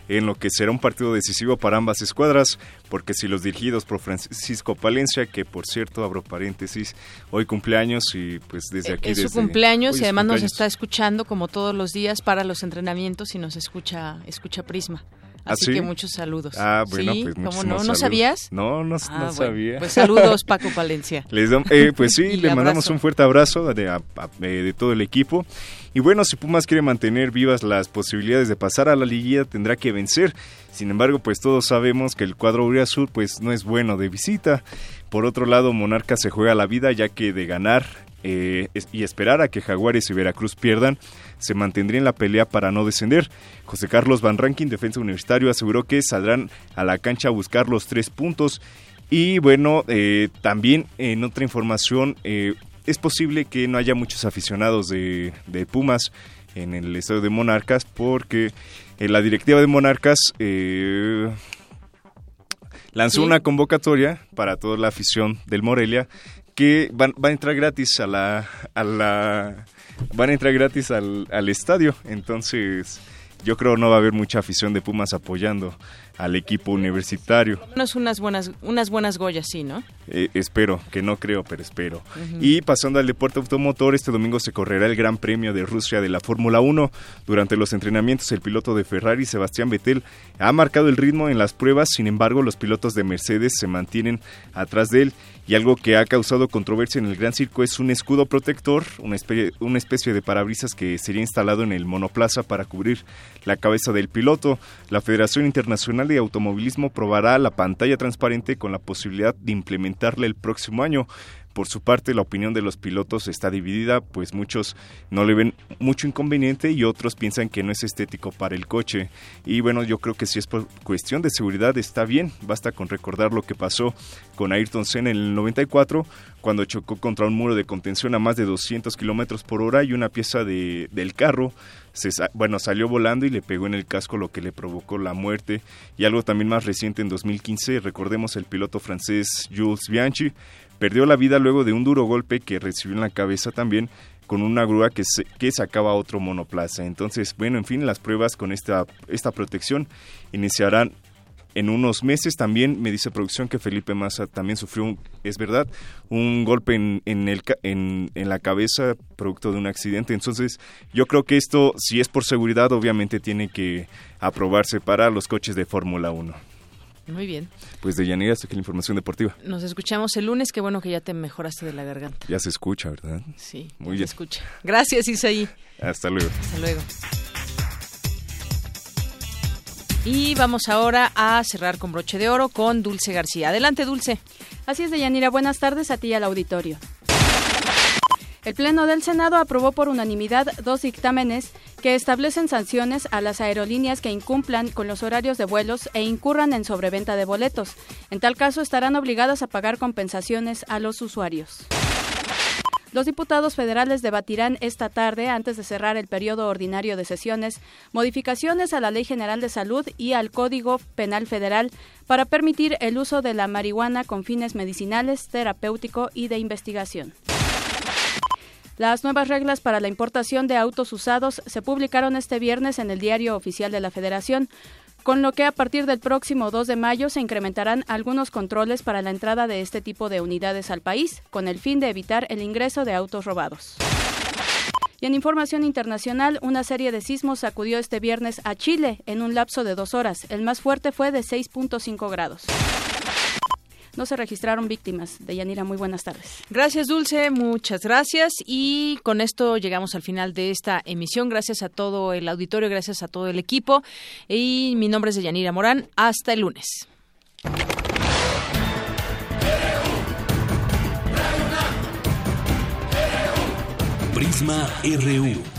en lo que será un partido decisivo para ambas escuadras, porque si los dirigidos por Francisco Palencia, que por cierto, abro paréntesis, hoy cumpleaños y pues desde aquí... Es su cumpleaños y además nos está escuchando como todos los días para los entrenamientos y nos escucha, escucha Prisma. ¿Ah, Así que muchos saludos. Ah, bueno, pues muchos no? ¿No sabías? No, no, ah, sabía. Pues saludos, Paco Palencia. Eh, pues sí, le mandamos un fuerte abrazo de, de, todo el equipo. Y bueno, si Pumas quiere mantener vivas las posibilidades de pasar a la liguilla, tendrá que vencer. Sin embargo, pues todos sabemos que el cuadro Sur pues no es bueno de visita. Por otro lado, Monarca se juega la vida ya que de ganar eh, y esperar a que Jaguares y Veracruz pierdan, se mantendría en la pelea para no descender. José Carlos Van Rankin, defensa universitario, aseguró que saldrán a la cancha a buscar los tres puntos. Y bueno, eh, también en otra información, eh, es posible que no haya muchos aficionados de, Pumas en el estadio de Monarcas porque la directiva de Monarcas lanzó una convocatoria para toda la afición del Morelia que van, a entrar gratis a la, a la van a entrar gratis al, al estadio. Entonces, yo creo no va a haber mucha afición de Pumas apoyando al equipo universitario. Unas, buenas, unas buenas goyas, sí, ¿no? Eh, espero, que no creo, pero espero. Y pasando al deporte automotor, este domingo se correrá el Gran Premio de Rusia de la Fórmula 1. Durante los entrenamientos, el piloto de Ferrari, Sebastián Vettel, ha marcado el ritmo en las pruebas, sin embargo, los pilotos de Mercedes se mantienen atrás de él. Y algo que ha causado controversia en el Gran Circo es un escudo protector, una especie, una especie de parabrisas que sería instalado en el monoplaza para cubrir la cabeza del piloto. La Federación Internacional de Automovilismo probará la pantalla transparente con la posibilidad de implementarla el próximo año. Por su parte, la opinión de los pilotos está dividida, pues muchos no le ven mucho inconveniente y otros piensan que no es estético para el coche. Y bueno, yo creo que si es cuestión de seguridad está bien, basta con recordar lo que pasó con Ayrton Senna en el 94, cuando chocó contra un muro de contención a más de 200 kilómetros por hora y una pieza de, del carro se, bueno, salió volando y le pegó en el casco lo que le provocó la muerte. Y algo también más reciente en 2015, recordemos el piloto francés Jules Bianchi, perdió la vida luego de un duro golpe que recibió en la cabeza también con una grúa que, que sacaba otro monoplaza. Entonces, bueno, en fin, las pruebas con esta, esta protección iniciarán en unos meses. También me dice producción que Felipe Massa también sufrió, es verdad, un golpe en, en, el, en, la cabeza producto de un accidente. Entonces, yo creo que esto, si es por seguridad, obviamente tiene que aprobarse para los coches de Fórmula 1. Muy bien. Pues de Yanira, hasta aquí la información deportiva. Nos escuchamos el lunes. Qué bueno que ya te mejoraste de la garganta. Ya se escucha, ¿verdad? Sí, muy bien. Se escucha. Gracias, Isaí. Hasta luego. Hasta luego. Y vamos ahora a cerrar con broche de oro con Dulce García. Adelante, Dulce. Así es, Deyanira. Buenas tardes a ti y al auditorio. El Pleno del Senado aprobó por unanimidad dos dictámenes que establecen sanciones a las aerolíneas que incumplan con los horarios de vuelos e incurran en sobreventa de boletos. En tal caso, estarán obligadas a pagar compensaciones a los usuarios. Los diputados federales debatirán esta tarde, antes de cerrar el periodo ordinario de sesiones, modificaciones a la Ley General de Salud y al Código Penal Federal para permitir el uso de la marihuana con fines medicinales, terapéutico y de investigación. Las nuevas reglas para la importación de autos usados se publicaron este viernes en el Diario Oficial de la Federación con lo que a partir del próximo 2 de mayo se incrementarán algunos controles para la entrada de este tipo de unidades al país, con el fin de evitar el ingreso de autos robados. Y en información internacional, una serie de sismos sacudió este viernes a Chile en un lapso de dos horas. El más fuerte fue de 6.5 grados. No se registraron víctimas. De Yanira, muy buenas tardes. Gracias, Dulce, muchas gracias. Y con esto llegamos al final de esta emisión. Gracias a todo el auditorio, gracias a todo el equipo. Y mi nombre es Yanira Morán. Hasta el lunes. Prisma RU.